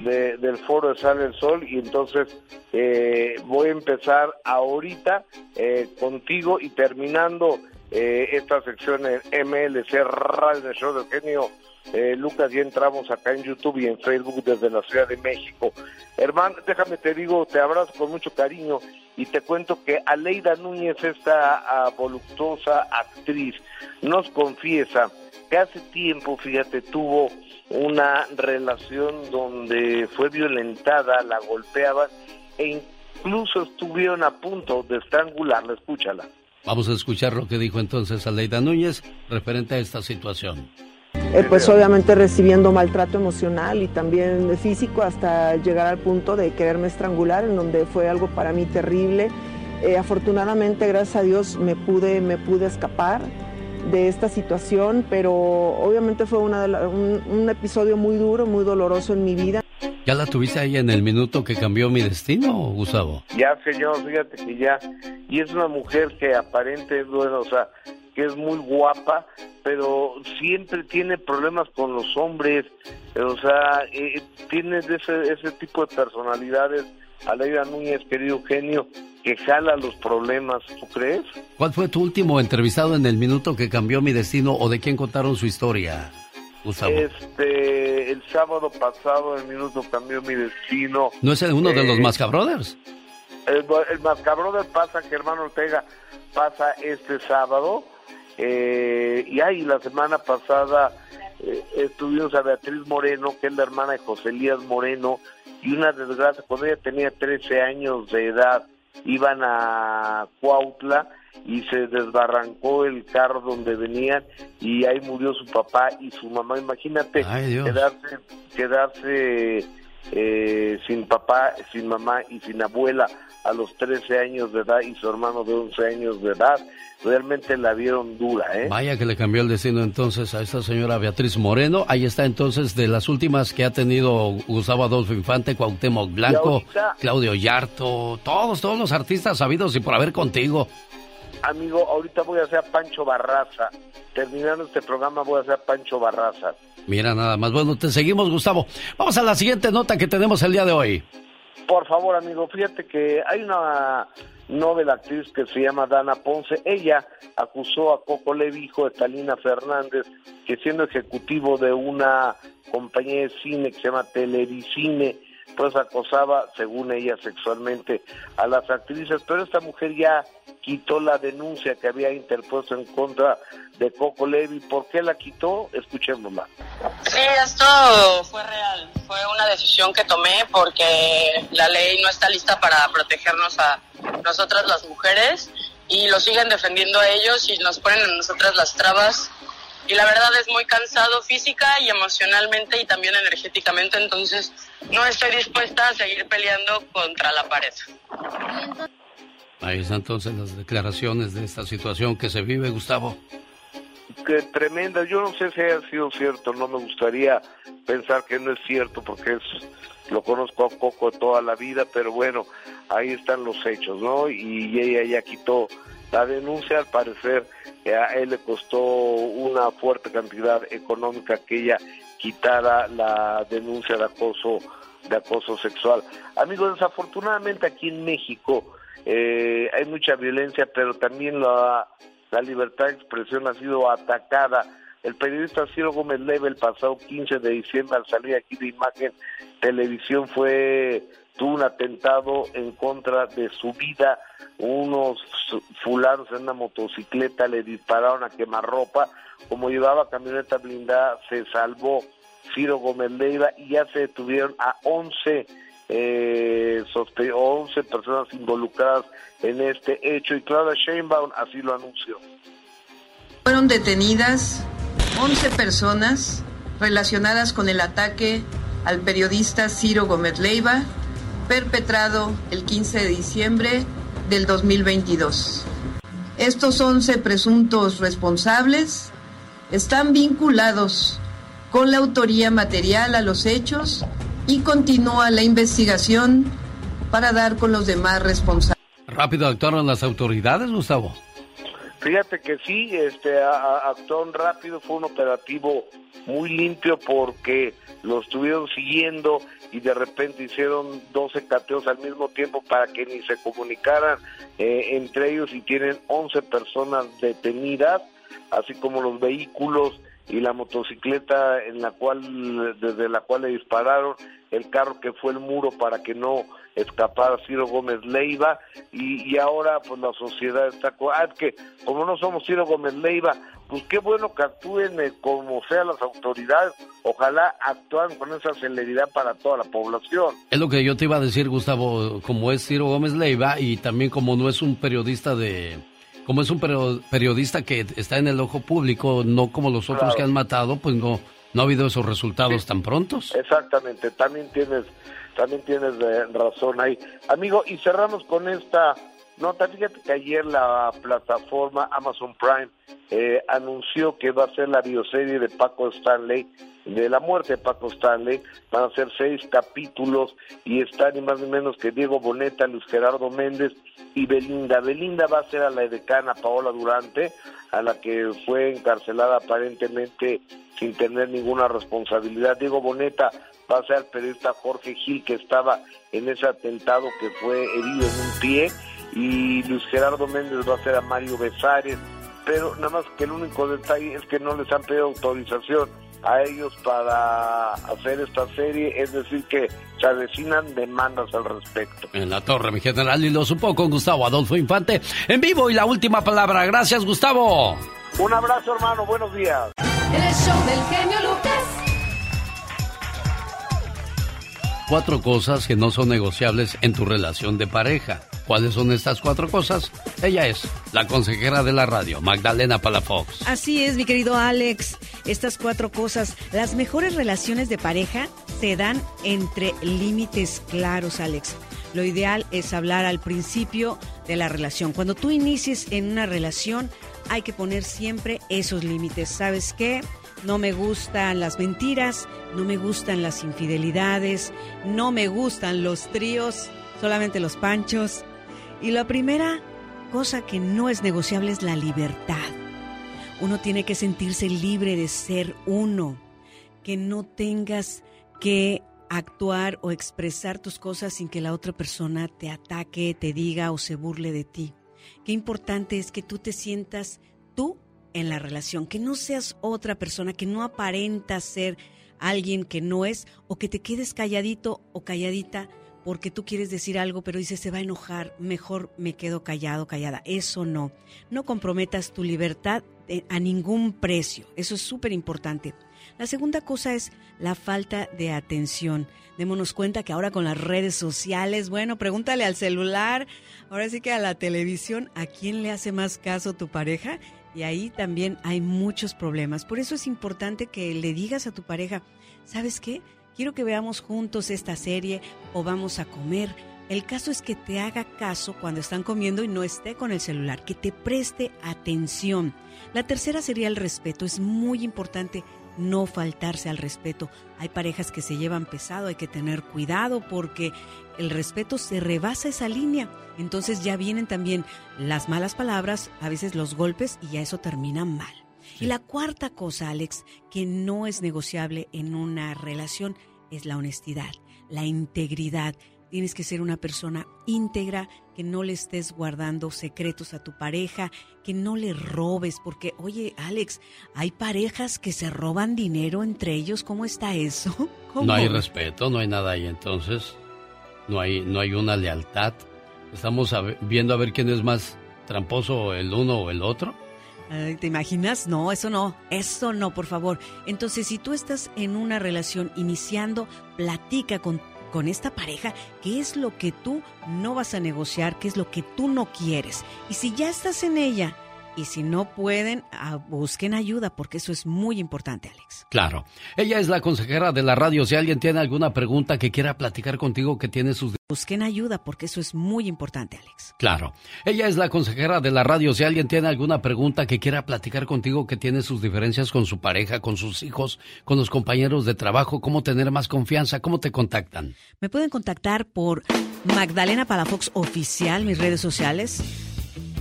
de- del foro de Sale el Sol y entonces eh, voy a empezar ahorita eh, contigo y terminando eh, esta sección en MLC Radio del Show del Genio. eh, Lucas, ya entramos acá en YouTube y en Facebook desde la Ciudad de México. Hermano, déjame te digo, te abrazo con mucho cariño y te cuento que Aleida Núñez, esta ah, voluptuosa actriz, nos confiesa que hace tiempo, fíjate, tuvo una relación donde fue violentada, la golpeaban e incluso estuvieron a punto de estrangularla. Escúchala. Vamos a escuchar lo que dijo entonces Aleida Núñez referente a esta situación. Eh, pues obviamente recibiendo maltrato emocional y también físico hasta llegar al punto de quererme estrangular, en donde fue algo para mí terrible. Eh, afortunadamente, gracias a Dios, me pude, me pude escapar de esta situación, pero obviamente fue una de la- un, un episodio muy duro, muy doloroso en mi vida. ¿Ya la tuviste ahí en el minuto que cambió mi destino, Gustavo? Ya, señor, fíjate que ya. Y es una mujer que aparente, bueno, o sea, que es muy guapa, pero siempre tiene problemas con los hombres. O sea, eh, tiene de ese, ese tipo de personalidades. Aleida Núñez, querido genio, que jala los problemas, ¿tú crees? ¿Cuál fue tu último entrevistado en el minuto que cambió mi destino o de quién contaron su historia, Gustavo? Este, el sábado pasado, el minuto cambió mi destino. ¿No es uno de los Eh, Masca Brothers? El, el Mascabrón pasa, Germán Ortega pasa este sábado. eh, y ahí la semana pasada eh, estuvimos a Beatriz Moreno, que es la hermana de José Elías Moreno, y una desgracia, cuando ella tenía 13 años de edad, iban a Cuautla y se desbarrancó el carro donde venían y ahí murió su papá y su mamá. Imagínate Ay, quedarse, quedarse eh, sin papá, sin mamá y sin abuela a los 13 años de edad y su hermano de 11 años de edad. Realmente la vieron dura, ¿eh? Vaya que le cambió el destino entonces a esta señora Beatriz Moreno. Ahí está entonces de las últimas que ha tenido Gustavo Adolfo Infante, Cuauhtémoc Blanco, ahorita- Claudio Yarto, todos, todos los artistas sabidos y por haber contigo. Amigo, ahorita voy a hacer a Pancho Barraza. Terminando este programa voy a a Pancho Barraza. Mira nada más. Bueno, te seguimos, Gustavo. Vamos a la siguiente nota que tenemos el día de hoy. Por favor, amigo, fíjate que hay una novela actriz que se llama Dana Ponce. Ella acusó a Coco Levi, hijo de Talina Fernández, que siendo ejecutivo de una compañía de cine que se llama Televicine, pues acosaba, según ella, sexualmente a las actrices. Pero esta mujer ya quitó la denuncia que había interpuesto en contra de Coco Levi. ¿Por qué la quitó? Escuchémosla. Sí, esto fue real. Fue una decisión que tomé porque la ley no está lista para protegernos a nosotras las mujeres y lo siguen defendiendo a ellos y nos ponen a nosotras las trabas. Y la verdad es muy cansado física y emocionalmente y también energéticamente, entonces no estoy dispuesta a seguir peleando contra la pared. Ahí están entonces las declaraciones de esta situación que se vive, Gustavo. que tremenda. Yo no sé si haya sido cierto, no me gustaría pensar que no es cierto porque es, lo conozco a Coco toda la vida, pero bueno, ahí están los hechos, ¿no? Y ella ya quitó la denuncia, al parecer a él le costó una fuerte cantidad económica que ella quitara la denuncia de acoso de acoso sexual. Amigos, desafortunadamente aquí en México eh, hay mucha violencia, pero también la, la libertad de expresión ha sido atacada. El periodista Ciro Gómez Leve el pasado 15 de diciembre al salir aquí de Imagen Televisión fue tuvo un atentado en contra de su vida. Unos fulanos en una motocicleta le dispararon a quemarropa. Como llevaba camioneta blindada, se salvó Ciro Gómez Leiva y ya se detuvieron a 11 eh, sospe 11 personas involucradas en este hecho y Claudia Sheinbaum así lo anunció. Fueron detenidas 11 personas relacionadas con el ataque al periodista Ciro Gómez Leiva, perpetrado el 15 de diciembre del 2022. Estos 11 presuntos responsables están vinculados con la autoría material a los hechos y continúa la investigación para dar con los demás responsables. Rápido actuaron las autoridades, Gustavo. Fíjate que sí, este, a- actuaron rápido, fue un operativo muy limpio porque lo estuvieron siguiendo y de repente hicieron 12 cateos al mismo tiempo para que ni se comunicaran eh, entre ellos y tienen 11 personas detenidas, así como los vehículos y la motocicleta en la cual desde la cual le dispararon el carro que fue el muro para que no escapara Ciro Gómez Leiva y, y ahora pues la sociedad está ah, es que como no somos Ciro Gómez Leiva pues qué bueno que actúen eh, como sean las autoridades ojalá actúen con esa celeridad para toda la población Es lo que yo te iba a decir, Gustavo, como es Ciro Gómez Leiva y también como no es un periodista de... Como es un perio- periodista que está en el ojo público, no como los otros Claro. que han matado, pues no, no ha habido esos resultados tan prontos. Exactamente, también tienes, también tienes razón ahí. Amigo, y cerramos con esta nota. Fíjate que ayer la plataforma Amazon Prime eh, anunció que va a ser la bioserie de Paco Stanley, de la muerte de Paco Stanley. Van a ser seis capítulos y está ni más ni menos que Diego Boneta, Luis Gerardo Méndez y Belinda. Belinda va a ser a la edecana Paola Durante, a la que fue encarcelada aparentemente sin tener ninguna responsabilidad. Diego Boneta va a ser al periodista Jorge Gil que estaba en ese atentado que fue herido en un pie y Luis Gerardo Méndez va a ser a Mario Besares, pero nada más que el único detalle es que no les han pedido autorización a ellos para hacer esta serie, es decir que se avecinan demandas al respecto. En la torre, mi general, y lo supo con Gustavo Adolfo Infante en vivo y la última palabra. Gracias, Gustavo. Un abrazo hermano, buenos días. El show del genio Lucas. Cuatro cosas que no son negociables en tu relación de pareja. ¿Cuáles son estas cuatro cosas? Ella es la consejera de la radio, Magdalena Palafox. Así es, mi querido Alex. Estas cuatro cosas, las mejores relaciones de pareja se dan entre límites claros, Alex. Lo ideal es hablar al principio de la relación. Cuando tú inicies en una relación, hay que poner siempre esos límites. ¿Sabes qué? No me gustan las mentiras, no me gustan las infidelidades, no me gustan los tríos, solamente los panchos. Y la primera cosa que no es negociable es la libertad. Uno tiene que sentirse libre de ser uno, que no tengas que actuar o expresar tus cosas sin que la otra persona te ataque, te diga o se burle de ti. Qué importante es que tú te sientas tú en la relación, que no seas otra persona, que no aparentas ser alguien que no es o que te quedes calladito o calladita porque tú quieres decir algo, pero dices se va a enojar, mejor me quedo callado, callada. Eso no. No comprometas tu libertad eh, a ningún precio. Eso es súper importante. La segunda cosa es la falta de atención. Démonos cuenta que ahora con las redes sociales, bueno, pregúntale al celular, ahora sí que a la televisión, ¿a quién le hace más caso tu pareja? Y ahí también hay muchos problemas. Por eso es importante que le digas a tu pareja, ¿sabes qué? Quiero que veamos juntos esta serie o vamos a comer. El caso es que te haga caso cuando están comiendo y no esté con el celular, que te preste atención. La tercera sería el respeto. Es muy importante no faltarse al respeto. Hay parejas que se llevan pesado, hay que tener cuidado porque el respeto se rebasa esa línea. Entonces ya vienen también las malas palabras, a veces los golpes y ya eso termina mal. Y la cuarta cosa, Alex, que no es negociable en una relación es la honestidad, la integridad. Tienes que ser una persona íntegra, que no le estés guardando secretos a tu pareja, que no le robes, porque, oye, Alex, hay parejas que se roban dinero entre ellos. ¿Cómo está eso? *laughs* ¿Cómo? No hay respeto, no hay nada ahí entonces. No hay, no hay una lealtad. Estamos viendo a ver quién es más tramposo, el uno o el otro. ¿Te imaginas? No, eso no, eso no, por favor. Entonces, si tú estás en una relación iniciando, platica con, con esta pareja qué es lo que tú no vas a negociar, qué es lo que tú no quieres. Y si ya estás en ella y si no pueden, ah, busquen ayuda, porque eso es muy importante, Alex. Claro. Ella es la consejera de la radio. Si alguien tiene alguna pregunta que quiera platicar contigo, que tiene sus... Busquen ayuda, porque eso es muy importante, Alex. Claro. Ella es la consejera de la radio. Si alguien tiene alguna pregunta que quiera platicar contigo, que tiene sus diferencias con su pareja, con sus hijos, con los compañeros de trabajo, cómo tener más confianza, ¿cómo te contactan? Me pueden contactar por Magdalena Palafox Oficial, mis redes sociales.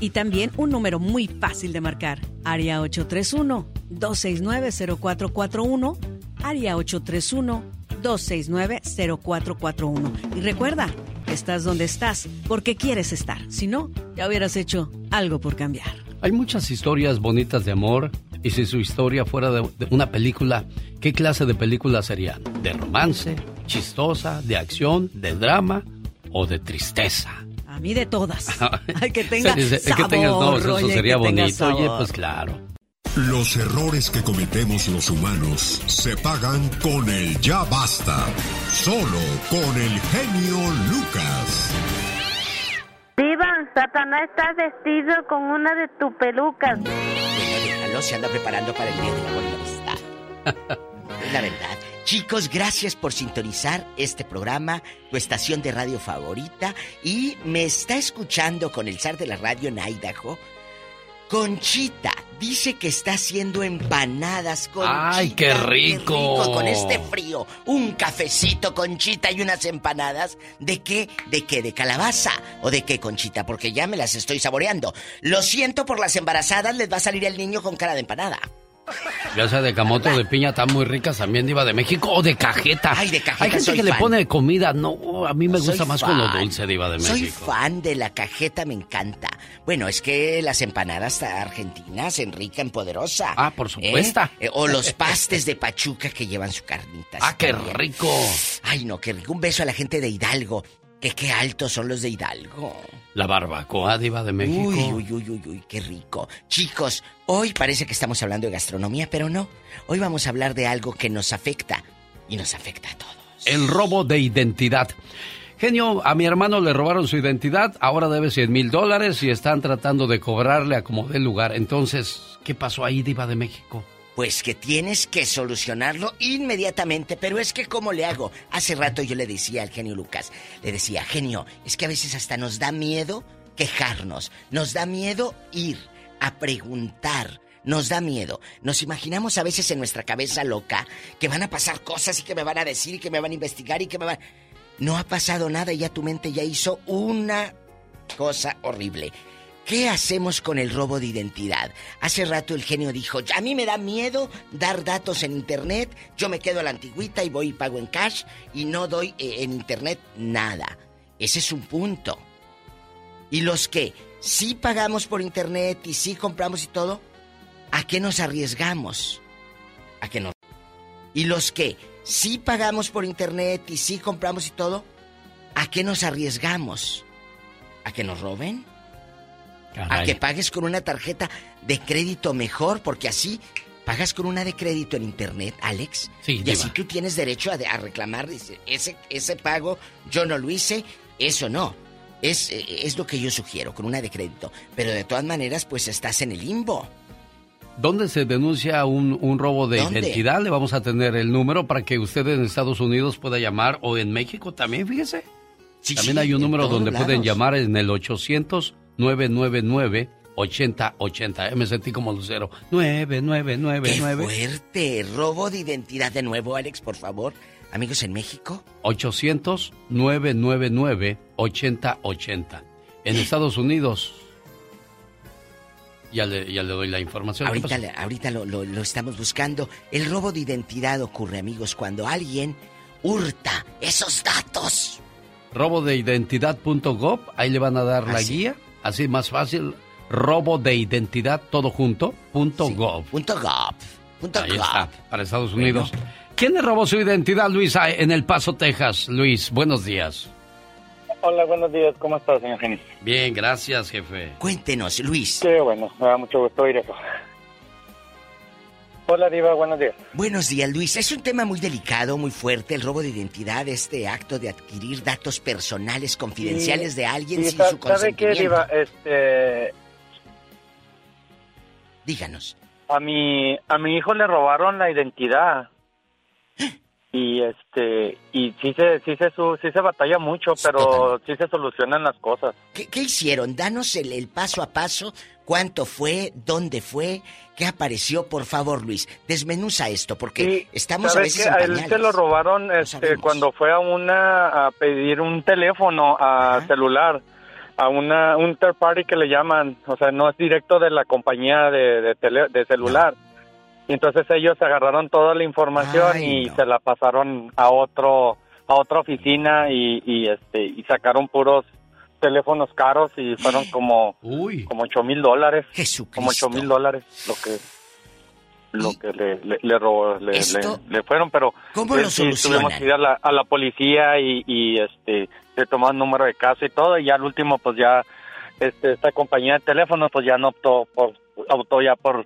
Y también un número muy fácil de marcar, área 831-269-0441, área 831-269-0441. Y recuerda, estás donde estás porque quieres estar. Si no, ya hubieras hecho algo por cambiar. Hay muchas historias bonitas de amor y si su historia fuera de, una película, ¿qué clase de película sería? ¿De romance, chistosa, de acción, de drama o de tristeza? A mí de todas. *laughs* Ay, que tenga sabor, que tengas, no, eso oye, sería bonito. Oye, pues claro. Los errores que cometemos los humanos se pagan con el ya basta. Solo con el genio Lucas. Diva, Satanás está vestido con una de tus pelucas. Bueno, déjalo, se anda preparando para el día y la amistad. *laughs* Es la verdad. Chicos, gracias por sintonizar este programa, tu estación de radio favorita. Y me está escuchando con el zar de la radio en Idaho. Conchita dice que está haciendo empanadas con ¡Ay, qué rico! Con este frío, un cafecito, Conchita, y unas empanadas. ¿De qué? ¿De qué? ¿De calabaza? ¿O de qué, Conchita? Porque ya me las estoy saboreando. Lo siento por las embarazadas, les va a salir el niño con cara de empanada. Ya sea de camote o de piña, están muy ricas también, Diva de México. O de cajeta. Ay, de cajeta Hay gente soy que le pone comida. No, a mí me gusta Soy más con lo dulce, Diva de Soy México. fan de la cajeta, me encanta. Bueno, es que las empanadas argentinas, Enrica en Poderosa. Ah, por supuesto. ¿Eh? Eh, O los pastes de Pachuca que llevan su carnita. Ah, qué rico. Ay, no, qué rico. Un beso a la gente de Hidalgo. Que qué altos son los de Hidalgo. La barbacoa, Diva de México. Uy, uy, uy, uy, uy, qué rico. Chicos, hoy parece que estamos hablando de gastronomía, pero no. Hoy vamos a hablar de algo que nos afecta. Y nos afecta a todos. El robo de identidad. Genio, a mi hermano le robaron su identidad, ahora debe 100 mil dólares y están tratando de cobrarle a como dé lugar. Entonces, ¿qué pasó ahí, Diva de México? Pues que tienes que solucionarlo inmediatamente, pero es que ¿cómo le hago? Hace rato yo le decía al genio Lucas, le decía, genio, es que a veces hasta nos da miedo quejarnos, nos da miedo ir a preguntar, nos da miedo. Nos imaginamos a veces en nuestra cabeza loca que van a pasar cosas y que me van a decir y que me van a investigar y que me van... No ha pasado nada y ya tu mente ya hizo una cosa horrible. ¿Qué hacemos con el robo de identidad? Hace rato el genio dijo, a mí me da miedo dar datos en internet, yo me quedo a la antigüita y voy y pago en cash y no doy eh, en internet nada. Ese es un punto. Y los que sí pagamos por internet y sí compramos y todo, ¿a qué nos arriesgamos? ¿A qué no? Y los que sí pagamos por internet y sí compramos y todo, ¿a qué nos arriesgamos? ¿A que nos roben? A que pagues con una tarjeta de crédito mejor, porque así pagas con una de crédito en internet, Alex. Sí, y Diva. así tú tienes derecho a, a reclamar, dice, ese, ese pago yo no lo hice, eso no. Es, eh, es lo que yo sugiero, con una de crédito. Pero de todas maneras, pues estás en el limbo. ¿Dónde se denuncia un, un robo de ¿Dónde? identidad? Le vamos a tener el número para que usted en Estados Unidos pueda llamar o en México también, fíjese. también sí, hay un número donde pueden llamar en el 800-999-8080. Eh, Me sentí como lucero. ¡Qué 9999. fuerte! Robo de identidad de nuevo, Alex, por favor. Amigos en México, 800-999-8080. En Estados Unidos. Ya le, ya le doy la información. ¿Qué Ahorita, ahorita lo, lo- lo estamos buscando. El robo de identidad ocurre, amigos, cuando alguien hurta esos datos. robodeidentidad.gov, ahí le van a dar la guía, así más fácil, robo de identidad todo junto, punto gov. Punto gov. Punto ahí gov. está, para Estados Unidos. ¿Quién le robó su identidad, Luis, en El Paso, Texas? Luis, buenos días. Hola, buenos días. ¿Cómo estás, señor Genio? Bien, gracias, jefe. Cuéntenos, Luis. Qué bueno, me da mucho gusto oír eso. Hola, Diva, buenos días. Buenos días, Luis. Es un tema muy delicado, muy fuerte, el robo de identidad, este acto de adquirir datos personales confidenciales Y- de alguien sin su ¿Sabe qué, consentimiento. Diva? Este, Díganos. a mi, a mi hijo le robaron la identidad. *gasps* Y este, y sí se, sí se, sí se batalla mucho, pero sí se solucionan las cosas. ¿Qué, qué hicieron? Danos el, el paso a paso. ¿Cuánto fue? ¿Dónde fue? ¿Qué apareció? Por favor, Luis, desmenuza esto, porque estamos a ¿Sabe veces qué? en A él se lo robaron este, cuando fue a una a pedir un teléfono a celular a una un third party que le llaman, o sea, no es directo de la compañía de de, tele- de celular. Y entonces ellos agarraron toda la información Ay, y se la pasaron a otro a otra oficina y, y este y sacaron puros teléfonos caros y fueron como como ocho mil dólares. Como ocho mil dólares lo que lo que le, le, le robó- le, Esto- fueron pero ¿Cómo eh, lo sí, tuvimos que ir a la, a la policía y, y este se tomó el número de casa y todo y ya al último pues ya este esta compañía de teléfonos pues ya no optó por optó ya por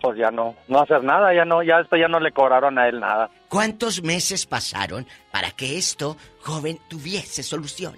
pues ya no no hacer nada ya no ya después ya no le cobraron a él nada. ¿Cuántos meses pasaron para que esto, joven, tuviese solución?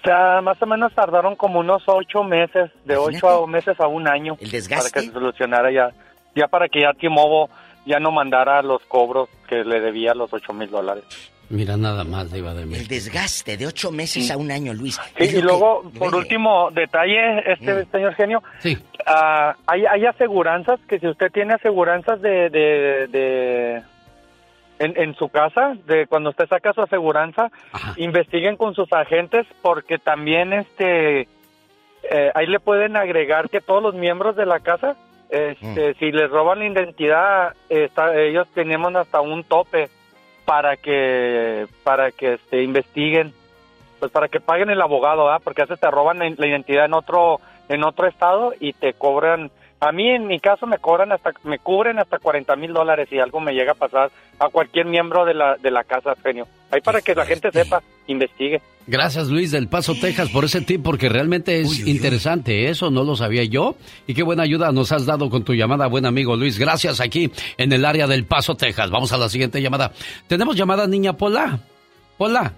O sea, más o menos tardaron como unos ocho meses, de ocho a meses a un año. ¿El desgaste? Para que se solucionara ya, ya para que ya Timovo ya no mandara los cobros que le debía los ocho mil dólares. Mira nada más, Diva de El desgaste de ocho meses a un año, Luis. Sí, y luego, por último detalle, este señor genio, Sí. ah, hay, hay aseguranzas que si usted tiene aseguranzas de, de, de- en, en su casa, de cuando usted saca su aseguranza, investiguen con sus agentes porque también este eh, ahí le pueden agregar que todos los miembros de la casa, este, si les roban la identidad, está, ellos tenemos hasta un tope para que para que este investiguen pues para que paguen el abogado ¿verdad? porque a veces te roban la, la identidad en otro en otro estado y te cobran. A mí en mi caso me cobran hasta me cubren hasta 40 mil dólares si algo me llega a pasar a cualquier miembro de la de la casa genio ahí para que la gente sepa investigue Gracias Luis del Paso, Texas, por ese tip, porque realmente es interesante eso, no lo sabía yo. Y qué buena ayuda nos has dado con tu llamada, buen amigo Luis. Gracias aquí en el área del Paso, Texas. Vamos a la siguiente llamada. ¿Tenemos llamada, niña Pola? Pola,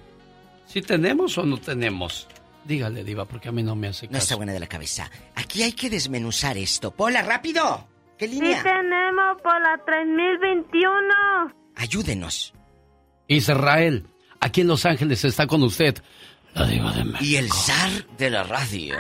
¿sí tenemos o no tenemos? Dígale, Diva, porque a mí no me hace No caso. está buena de la cabeza. Aquí hay que desmenuzar esto. Pola, rápido. ¿Qué Sí línea? por la 3021. Ayúdenos. Israel, aquí en Los Ángeles está con usted la diva de México. Y el zar de la radio.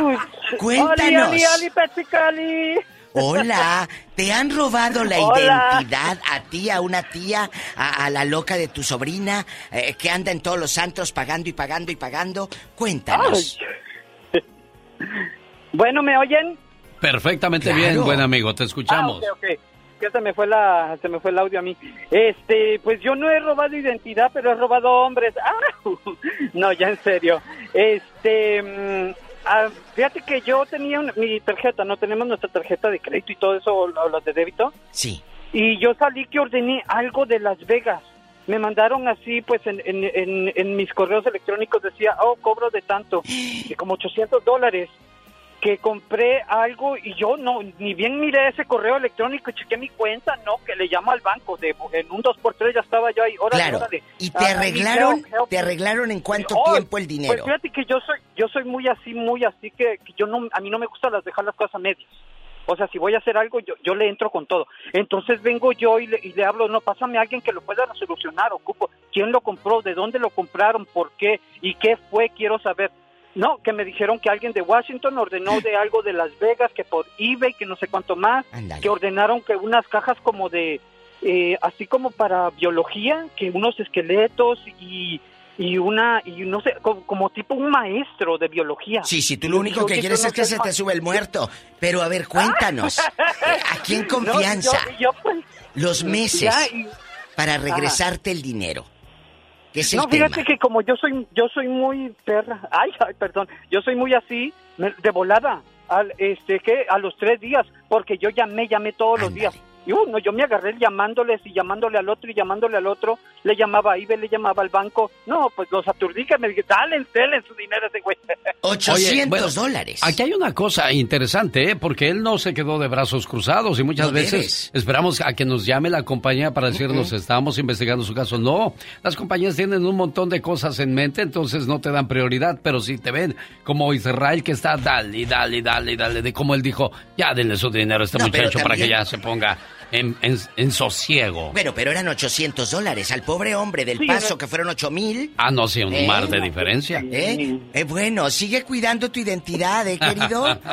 Oli, Cuéntanos. oli, oli, Petsicali. Hola, ¿te han robado la Hola. identidad a ti, a una tía, a, a la loca de tu sobrina, eh, que anda en todos los santos pagando y pagando y pagando? Cuéntanos. *laughs* Bueno, ¿me oyen? Perfectamente Claro. bien, buen amigo, te escuchamos. Ah, ok, ok. Que se me fue la, se me fue el audio a mí. Este, pues yo no he robado identidad, pero he robado hombres. *laughs* Ah, no, ya en serio. Este, mm, ah, fíjate que yo tenía una- mi tarjeta, no tenemos nuestra tarjeta de crédito y todo eso, o las de débito. Sí. Y yo salí que ordené algo de Las Vegas. Me mandaron así, pues en, en, en, en mis correos electrónicos decía, oh, cobro de tanto, *gasps* de como 800 dólares. Que compré algo y yo no, ni bien miré ese correo electrónico y chequé mi cuenta, no, que le llamo al banco, de, en un 2x3 ya estaba yo ahí, órale, Claro. órale. ¿Y te Ah, arreglaron? help, help. ¿Te arreglaron en cuánto Oh, tiempo el dinero? Pues fíjate que yo soy, yo soy muy así, muy así que, que yo no, a mí no me gusta las dejar las cosas a medias. O sea, si voy a hacer algo, yo, yo le entro con todo. Entonces vengo yo y le, y le hablo, no, pásame a alguien que lo pueda solucionar, ocupo. ¿Quién lo compró? ¿De dónde lo compraron? ¿Por qué? ¿Y qué fue? Quiero saber. No, que me dijeron que alguien de Washington ordenó de *clears throat* algo de Las Vegas, que por eBay, que no sé cuánto más, que ordenaron que unas cajas como de, eh, así como para biología, que unos esqueletos y, y una, y no sé, como, como tipo un maestro de biología. Sí, sí, tú lo único que quieres no es que se te sube el muerto. Pero a ver, cuéntanos. *laughs* Aquí en No, confianza. yo- yo, pues, los meses ya, y- para regresarte el dinero. ¿Qué es el no, fíjate tema? que como yo soy, yo soy muy perra, *laughs* ay, ay, perdón, yo soy muy así, de volada, al, este, que a los tres días, porque yo llamé, llamé todos los días. Y uno, yo me agarré llamándoles y llamándole al otro y llamándole al otro, le llamaba a Ibe, le llamaba al banco. No, pues los aturdí que me dije, dale, denle su dinero a ese güey. *laughs* 800 bueno, dólares. Aquí hay una cosa interesante, ¿eh? porque él no se quedó de brazos cruzados y muchas No veces esperamos a que nos llame la compañía para decirnos estamos investigando su caso. No, las compañías tienen un montón de cosas en mente, entonces no te dan prioridad, pero si te ven como Israel que está dale, dale, dale, dale, de como él dijo, ya denle su dinero a este No, muchacho para que ya se ponga en, en- en sosiego. Bueno, pero eran 800 dólares. Al pobre hombre del Sí, paso, era- que fueron 8 mil. Ah, no, sí, un ¿Eh? mar de diferencia. ¿Eh? Eh, bueno, sigue cuidando tu identidad, ¿eh, querido? *laughs*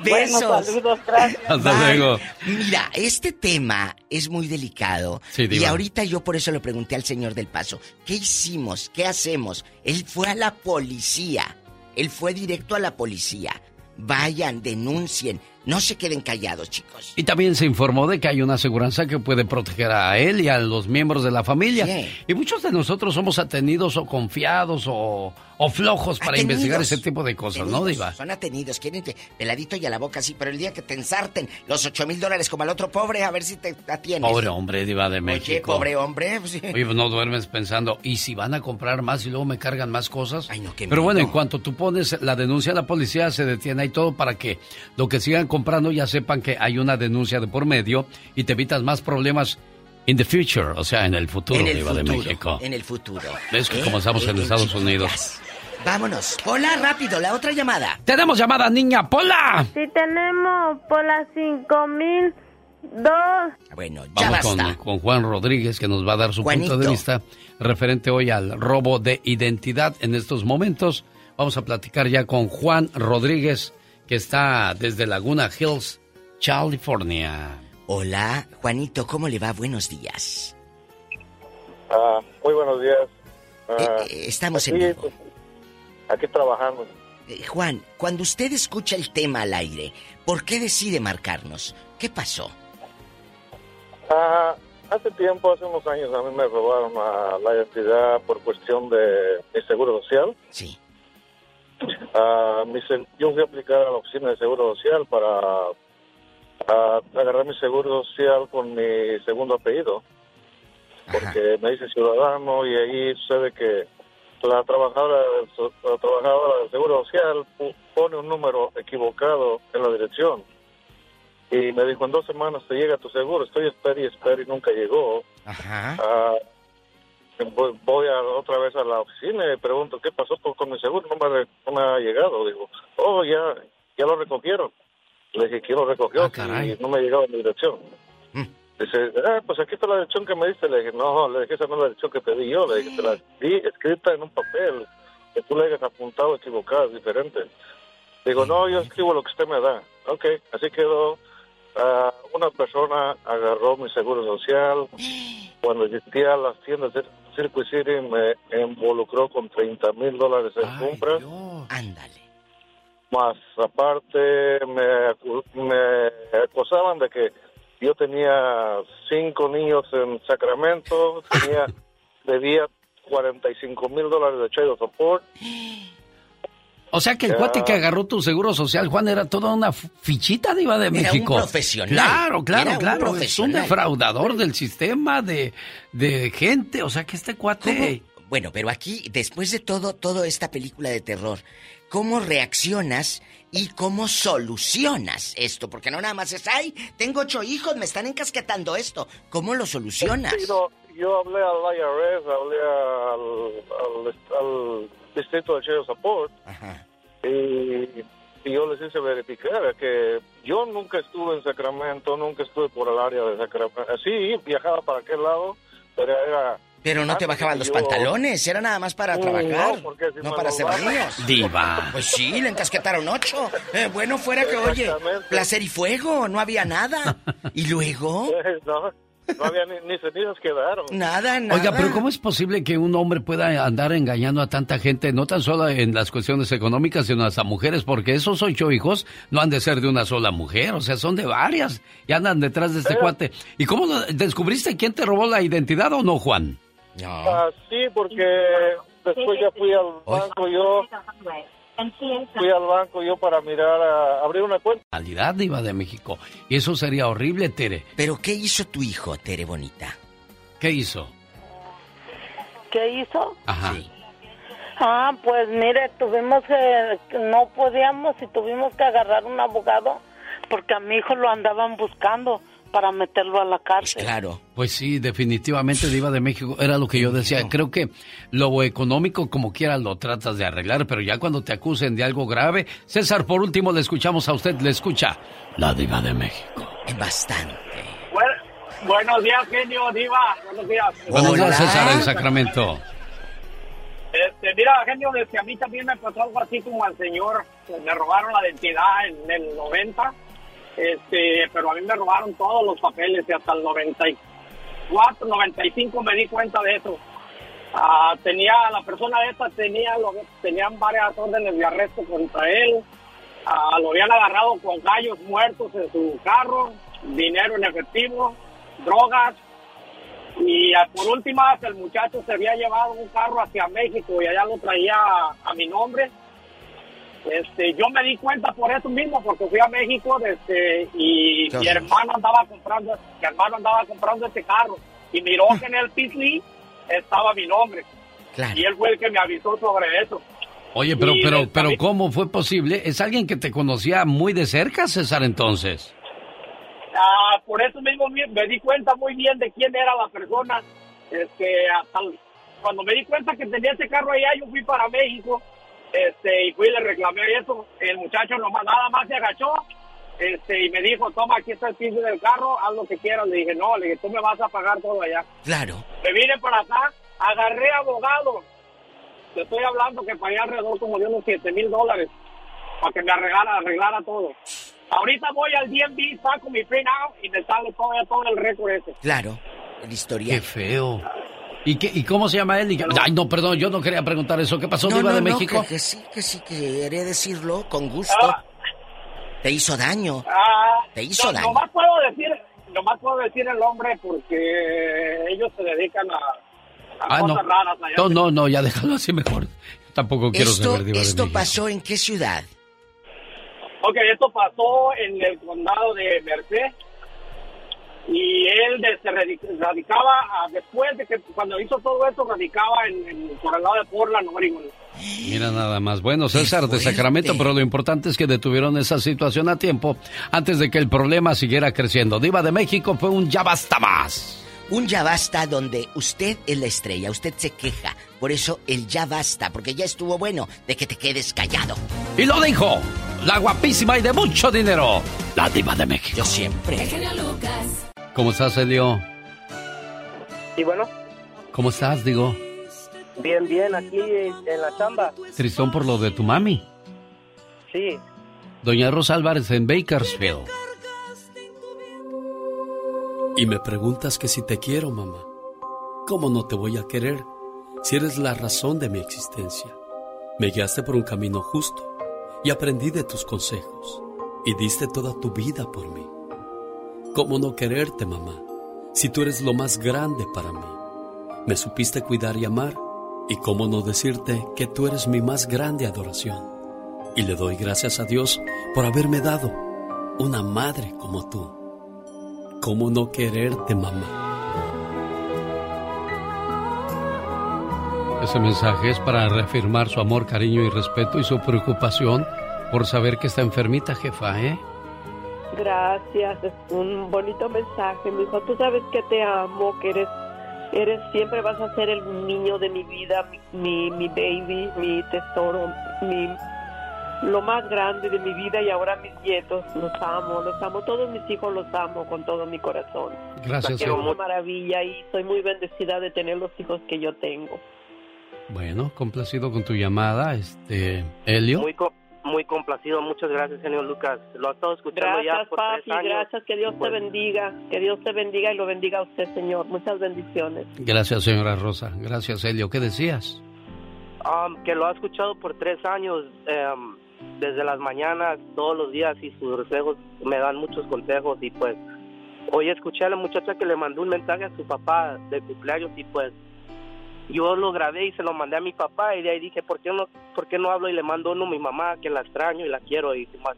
Bueno, Besos. saludos, gracias. Hasta Bye. luego. Mira, este tema es muy delicado. Sí, y ahorita yo por eso le pregunté al señor del paso, ¿qué hicimos? ¿Qué hacemos? Él fue a la policía. Él fue directo a la policía. Vayan, denuncien. No se queden callados, chicos. Y también se informó de que hay una aseguranza que puede proteger a él y a los miembros de la familia. Sí. Y muchos de nosotros somos atenidos o confiados o, o flojos para Atenidos. investigar ese tipo de cosas, ¿no, Diva? Son atenidos, quieren que peladito y a la boca así, pero el día que te ensarten los ocho mil dólares como al otro pobre, a ver si te atienes. Pobre hombre, Diva de Oye, México. pobre hombre. pues, sí. Oye, pues no duermes pensando, ¿y si van a comprar más y luego me cargan más cosas? qué Pero bueno, en cuanto tú pones la denuncia a la policía, se detiene ahí todo para que lo que sigan comprando ya sepan que hay una denuncia de por medio y te evitas más problemas in the future, o sea, en el futuro, en el Diva de futuro, México. En el futuro. ¿Ves que ¿Eh? como estamos en Eh, Estados. Unidos? Vámonos. Hola, rápido, la otra llamada. Tenemos llamada, niña Pola. Si tenemos por las 5002. Bueno, ya Vamos con, basta. con Juan Rodríguez que nos va a dar su punto de vista referente hoy al robo de identidad en estos momentos. Vamos a platicar ya con Juan Rodríguez que está desde Laguna Hills, California. Hola, Juanito, ¿cómo le va? Buenos días. Ah, muy buenos días. Ah, Eh, eh, estamos en aquí, vivo. Aquí trabajando. Eh, Juan, cuando usted escucha el tema al aire, ¿por qué decide marcarnos? ¿Qué pasó? Ah, hace tiempo, hace unos años, a mí me robaron ah, la identidad por cuestión de mi seguro social. Sí. Ah, mi yo fui a aplicar a la oficina de seguro social para ah, agarrar mi seguro social con mi segundo apellido. Porque me dice ciudadano y ahí sucede que la trabajadora, la trabajadora del seguro social pone un número equivocado en la dirección. Y me dijo, en dos semanas te llega tu seguro. Estoy espera y espera y nunca llegó. Ajá. Ah, voy, voy a, otra vez a la oficina y pregunto, ¿qué pasó con mi seguro? No me, ha re- no me ha llegado. Digo, oh, ya, ya lo recogieron. Le dije, ¿quién lo recogió? caray. y no me llegaba mi dirección. Dice, ah, pues aquí está la dirección que me diste. Le dije, no, le dije, esa no es la dirección que te di yo. Le dije, te la di escrita en un papel. Que tú le hayas apuntado equivocada, es diferente. Digo, no, yo escribo lo que usted me da. Ok, así quedó. Ah, una persona agarró mi seguro social. Cuando existía las tiendas de Circuit City, me involucró con 30 mil dólares en compras. Ándale. Más aparte, me, acusaban de que yo tenía cinco niños en Sacramento, tenía, *laughs* debía 45 mil dólares de child support. O sea que el Ya. cuate que agarró tu seguro social, Juan, era toda una fichita diva de Era un México. profesional. Claro, claro, Era un claro. Es un defraudador del sistema de, de gente. O sea que este cuate. Bueno, pero aquí, después de todo, toda esta película de terror, ¿cómo reaccionas y cómo solucionas esto? Porque no nada más es, ay, tengo ocho hijos, me están encasquetando esto. ¿Cómo lo solucionas? Sí, no, yo hablé al IRS, hablé al, al, al distrito de child support. Y, y yo les hice verificar que yo nunca estuve en Sacramento, nunca estuve por el área de Sacramento. Sí, viajaba para aquel lado, pero era... Pero no te antes bajaban los yo- pantalones, era nada más para No, trabajar, porque si no para hacer niños. Diva. Pues sí, le encasquetaron ocho. Eh, bueno, fuera que, oye, placer y fuego, no había nada. ¿Y luego? *laughs* No, no había ni, ni cenizas quedaron. Nada, nada. Oiga, pero ¿cómo es posible que un hombre pueda andar engañando a tanta gente, no tan solo en las cuestiones económicas, sino hasta mujeres? Porque esos ocho hijos no han de ser de una sola mujer, o sea, son de varias y andan detrás de este cuate. ¿Y cómo lo- descubriste quién te robó la identidad o no, Juan? Ah, sí, porque después ya fui al banco yo, fui al banco yo para mirar, a, abrir una cuenta. Calidad diva de México. Y eso sería horrible, Tere. ¿Pero qué hizo tu hijo, Tere Bonita? ¿Qué hizo? ¿Qué hizo? Ajá. Ah, pues mire, tuvimos que, no podíamos y tuvimos que agarrar un abogado porque a mi hijo lo andaban buscando para meterlo a la cárcel. Claro. Pues sí, definitivamente Diva de México era lo que yo decía. Creo que lo económico como quiera lo tratas de arreglar, pero ya cuando te acusen de algo grave, César, por último le escuchamos a usted, le escucha la Diva de México. Bastante. Bueno, buenos días, genio, diva. Buenos días. Buenos días, César, en Sacramento. Este, mira, genio, desde que a mí también me pasó algo así como al señor. pues, Me robaron la identidad en el 90, este, pero a mí me robaron todos los papeles y hasta el 94, 95 me di cuenta de eso. Ah, tenía, la persona esta tenía, lo, tenían varias órdenes de arresto contra él. Ah, lo habían agarrado con gallos muertos en su carro, dinero en efectivo, drogas. Y ah, por últimas, el muchacho se había llevado un carro hacia México y allá lo traía a, a mi nombre. Este, yo me di cuenta por eso mismo, porque fui a México este, y mi hermano andaba comprando, mi hermano andaba comprando este carro y miró que en el Pisley estaba mi nombre. Y él fue el que me avisó sobre eso. Oye, pero, Y pero, pero, ¿cómo fue posible? ¿Es alguien que te conocía muy de cerca, César, entonces? Ah, por eso mismo mi- me di cuenta muy bien de quién era la persona. Este, hasta cuando me di cuenta que tenía ese carro allá, yo fui para México este, y fui y le reclamé eso. El muchacho nomás, nada más se agachó este, y me dijo, toma, aquí está el piso del carro, haz lo que quieras. Le dije, no, le dije, tú me vas a pagar todo allá. Claro. Me vine para acá, agarré abogado. Te estoy hablando que pagué alrededor como de unos 7 mil dólares para que me arreglara, arreglara todo. Ahorita voy al DMV, saco mi print out y me sale todo, todo el récord ese. Claro. El historial. Qué feo. ¿Y, qué, ¿Y cómo se llama él? Y- Ay, no, perdón, yo no quería preguntar eso. ¿Qué pasó, No, Diva no, de no, México? que, que sí, que sí, quería decirlo con gusto. Te hizo daño. Ah, Te hizo no, daño. Nomás puedo decir, nomás puedo decir el nombre porque ellos se dedican a, a Ah, no. cosas raras allá. No, no, no, ya déjalo así mejor. Tampoco quiero Esto, saber, Diva esto pasó en qué ciudad? Ok, esto pasó en el condado de Merced y él de- se radi- radicaba después de que cuando hizo todo esto radicaba en, en- por el lado de Portland, Oregon. Mira nada más. Bueno, César de Sacramento, pero lo importante es que detuvieron esa situación a tiempo antes de que el problema siguiera creciendo. Diva de México fue un ya basta más. Un ya basta donde usted es la estrella, usted se queja. Por eso el ya basta, porque ya estuvo bueno de que te quedes callado. Y lo dijo la guapísima y de mucho dinero, la diva de México. Yo siempre. El genio Lucas. ¿Cómo estás, Elio? Y bueno, ¿Cómo estás, digo? bien, bien, aquí en la chamba. Tristón por lo de tu mami. Sí, Doña Rosa Álvarez en Bakersfield. Y me preguntas que si te quiero, mamá. ¿Cómo no te voy a querer si eres la razón de mi existencia? Me guiaste por un camino justo y aprendí de tus consejos y diste toda tu vida por mí. ¿Cómo no quererte, mamá, si tú eres lo más grande para mí? Me supiste cuidar y amar y cómo no decirte que tú eres mi más grande adoración. Y le doy gracias a Dios por haberme dado una madre como tú. ¿Cómo no quererte, mamá? Ese mensaje es para reafirmar su amor, cariño y respeto y su preocupación por saber que está enfermita, jefa, ¿eh? Gracias, es un bonito mensaje, mi hijo. Tú sabes que te amo, que eres, eres siempre vas a ser el niño de mi vida, mi, mi baby, mi tesoro, mi lo más grande de mi vida y ahora mis nietos los amo, los amo, todos mis hijos los amo con todo mi corazón. Gracias, Es Eva. una maravilla y soy muy bendecida de tener los hijos que yo tengo. Bueno, complacido con tu llamada, este, Helio. muy, muy complacido. Muchas gracias, señor Lucas. Lo he estado escuchando ya Gracias, por papi, tres años. gracias, que Dios Pues, te bendiga, que Dios te bendiga y lo bendiga a usted, Señor. Muchas bendiciones. Gracias, señora Rosa. Gracias, Helio. ¿Qué decías? um, que lo ha escuchado por tres años, um, desde las mañanas, todos los días, y sus consejos me dan muchos consejos. Y pues, hoy escuché a la muchacha que le mandó un mensaje a su papá de cumpleaños, y pues, yo lo grabé y se lo mandé a mi papá. Y de ahí dije, ¿por qué no, por qué no hablo y le mando uno a mi mamá, que la extraño y la quiero? Y más.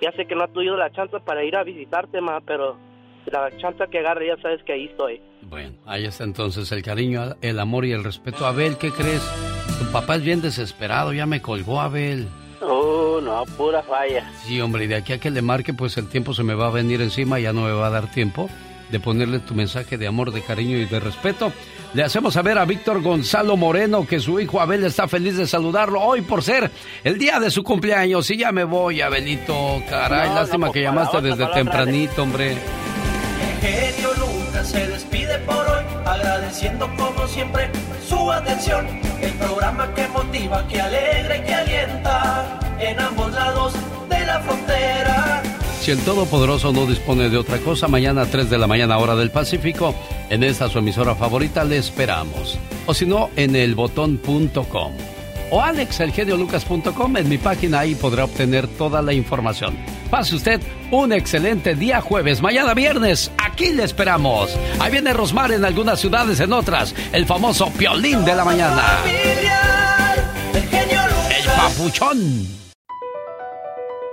Ya sé que no ha tenido la chance para ir a visitarte, ma, pero la chance que agarre, ya sabes que ahí estoy. Bueno, ahí está entonces el cariño, el amor y el respeto. Abel, ¿qué crees? Tu papá es bien desesperado, ya me colgó Abel. Oh, no, pura falla. Sí, hombre, y de aquí a que le marque, pues el tiempo se me va a venir encima, ya no me va a dar tiempo de ponerle tu mensaje de amor, de cariño y de respeto. Le hacemos saber a Víctor Gonzalo Moreno que su hijo Abel está feliz de saludarlo hoy por ser el día de su cumpleaños. Y ya me voy, Abelito. Caray, No, lástima no, que llamaste desde tempranito, hombre. El genio Lucas se despide por hoy, agradeciendo como siempre su atención. El programa que motiva, que alegra y que alienta en ambos lados de la frontera. Si el Todopoderoso no dispone de otra cosa, mañana a 3 de la mañana hora del Pacífico, en esta su emisora favorita le esperamos. O si no, en elbotón.com. O alexelgeniolucas.com, en mi página ahí podrá obtener toda la información. Pase usted un excelente día jueves, mañana viernes, aquí le esperamos. Ahí viene Rosmar en algunas ciudades, en otras, el famoso Piolín de la mañana. El papuchón.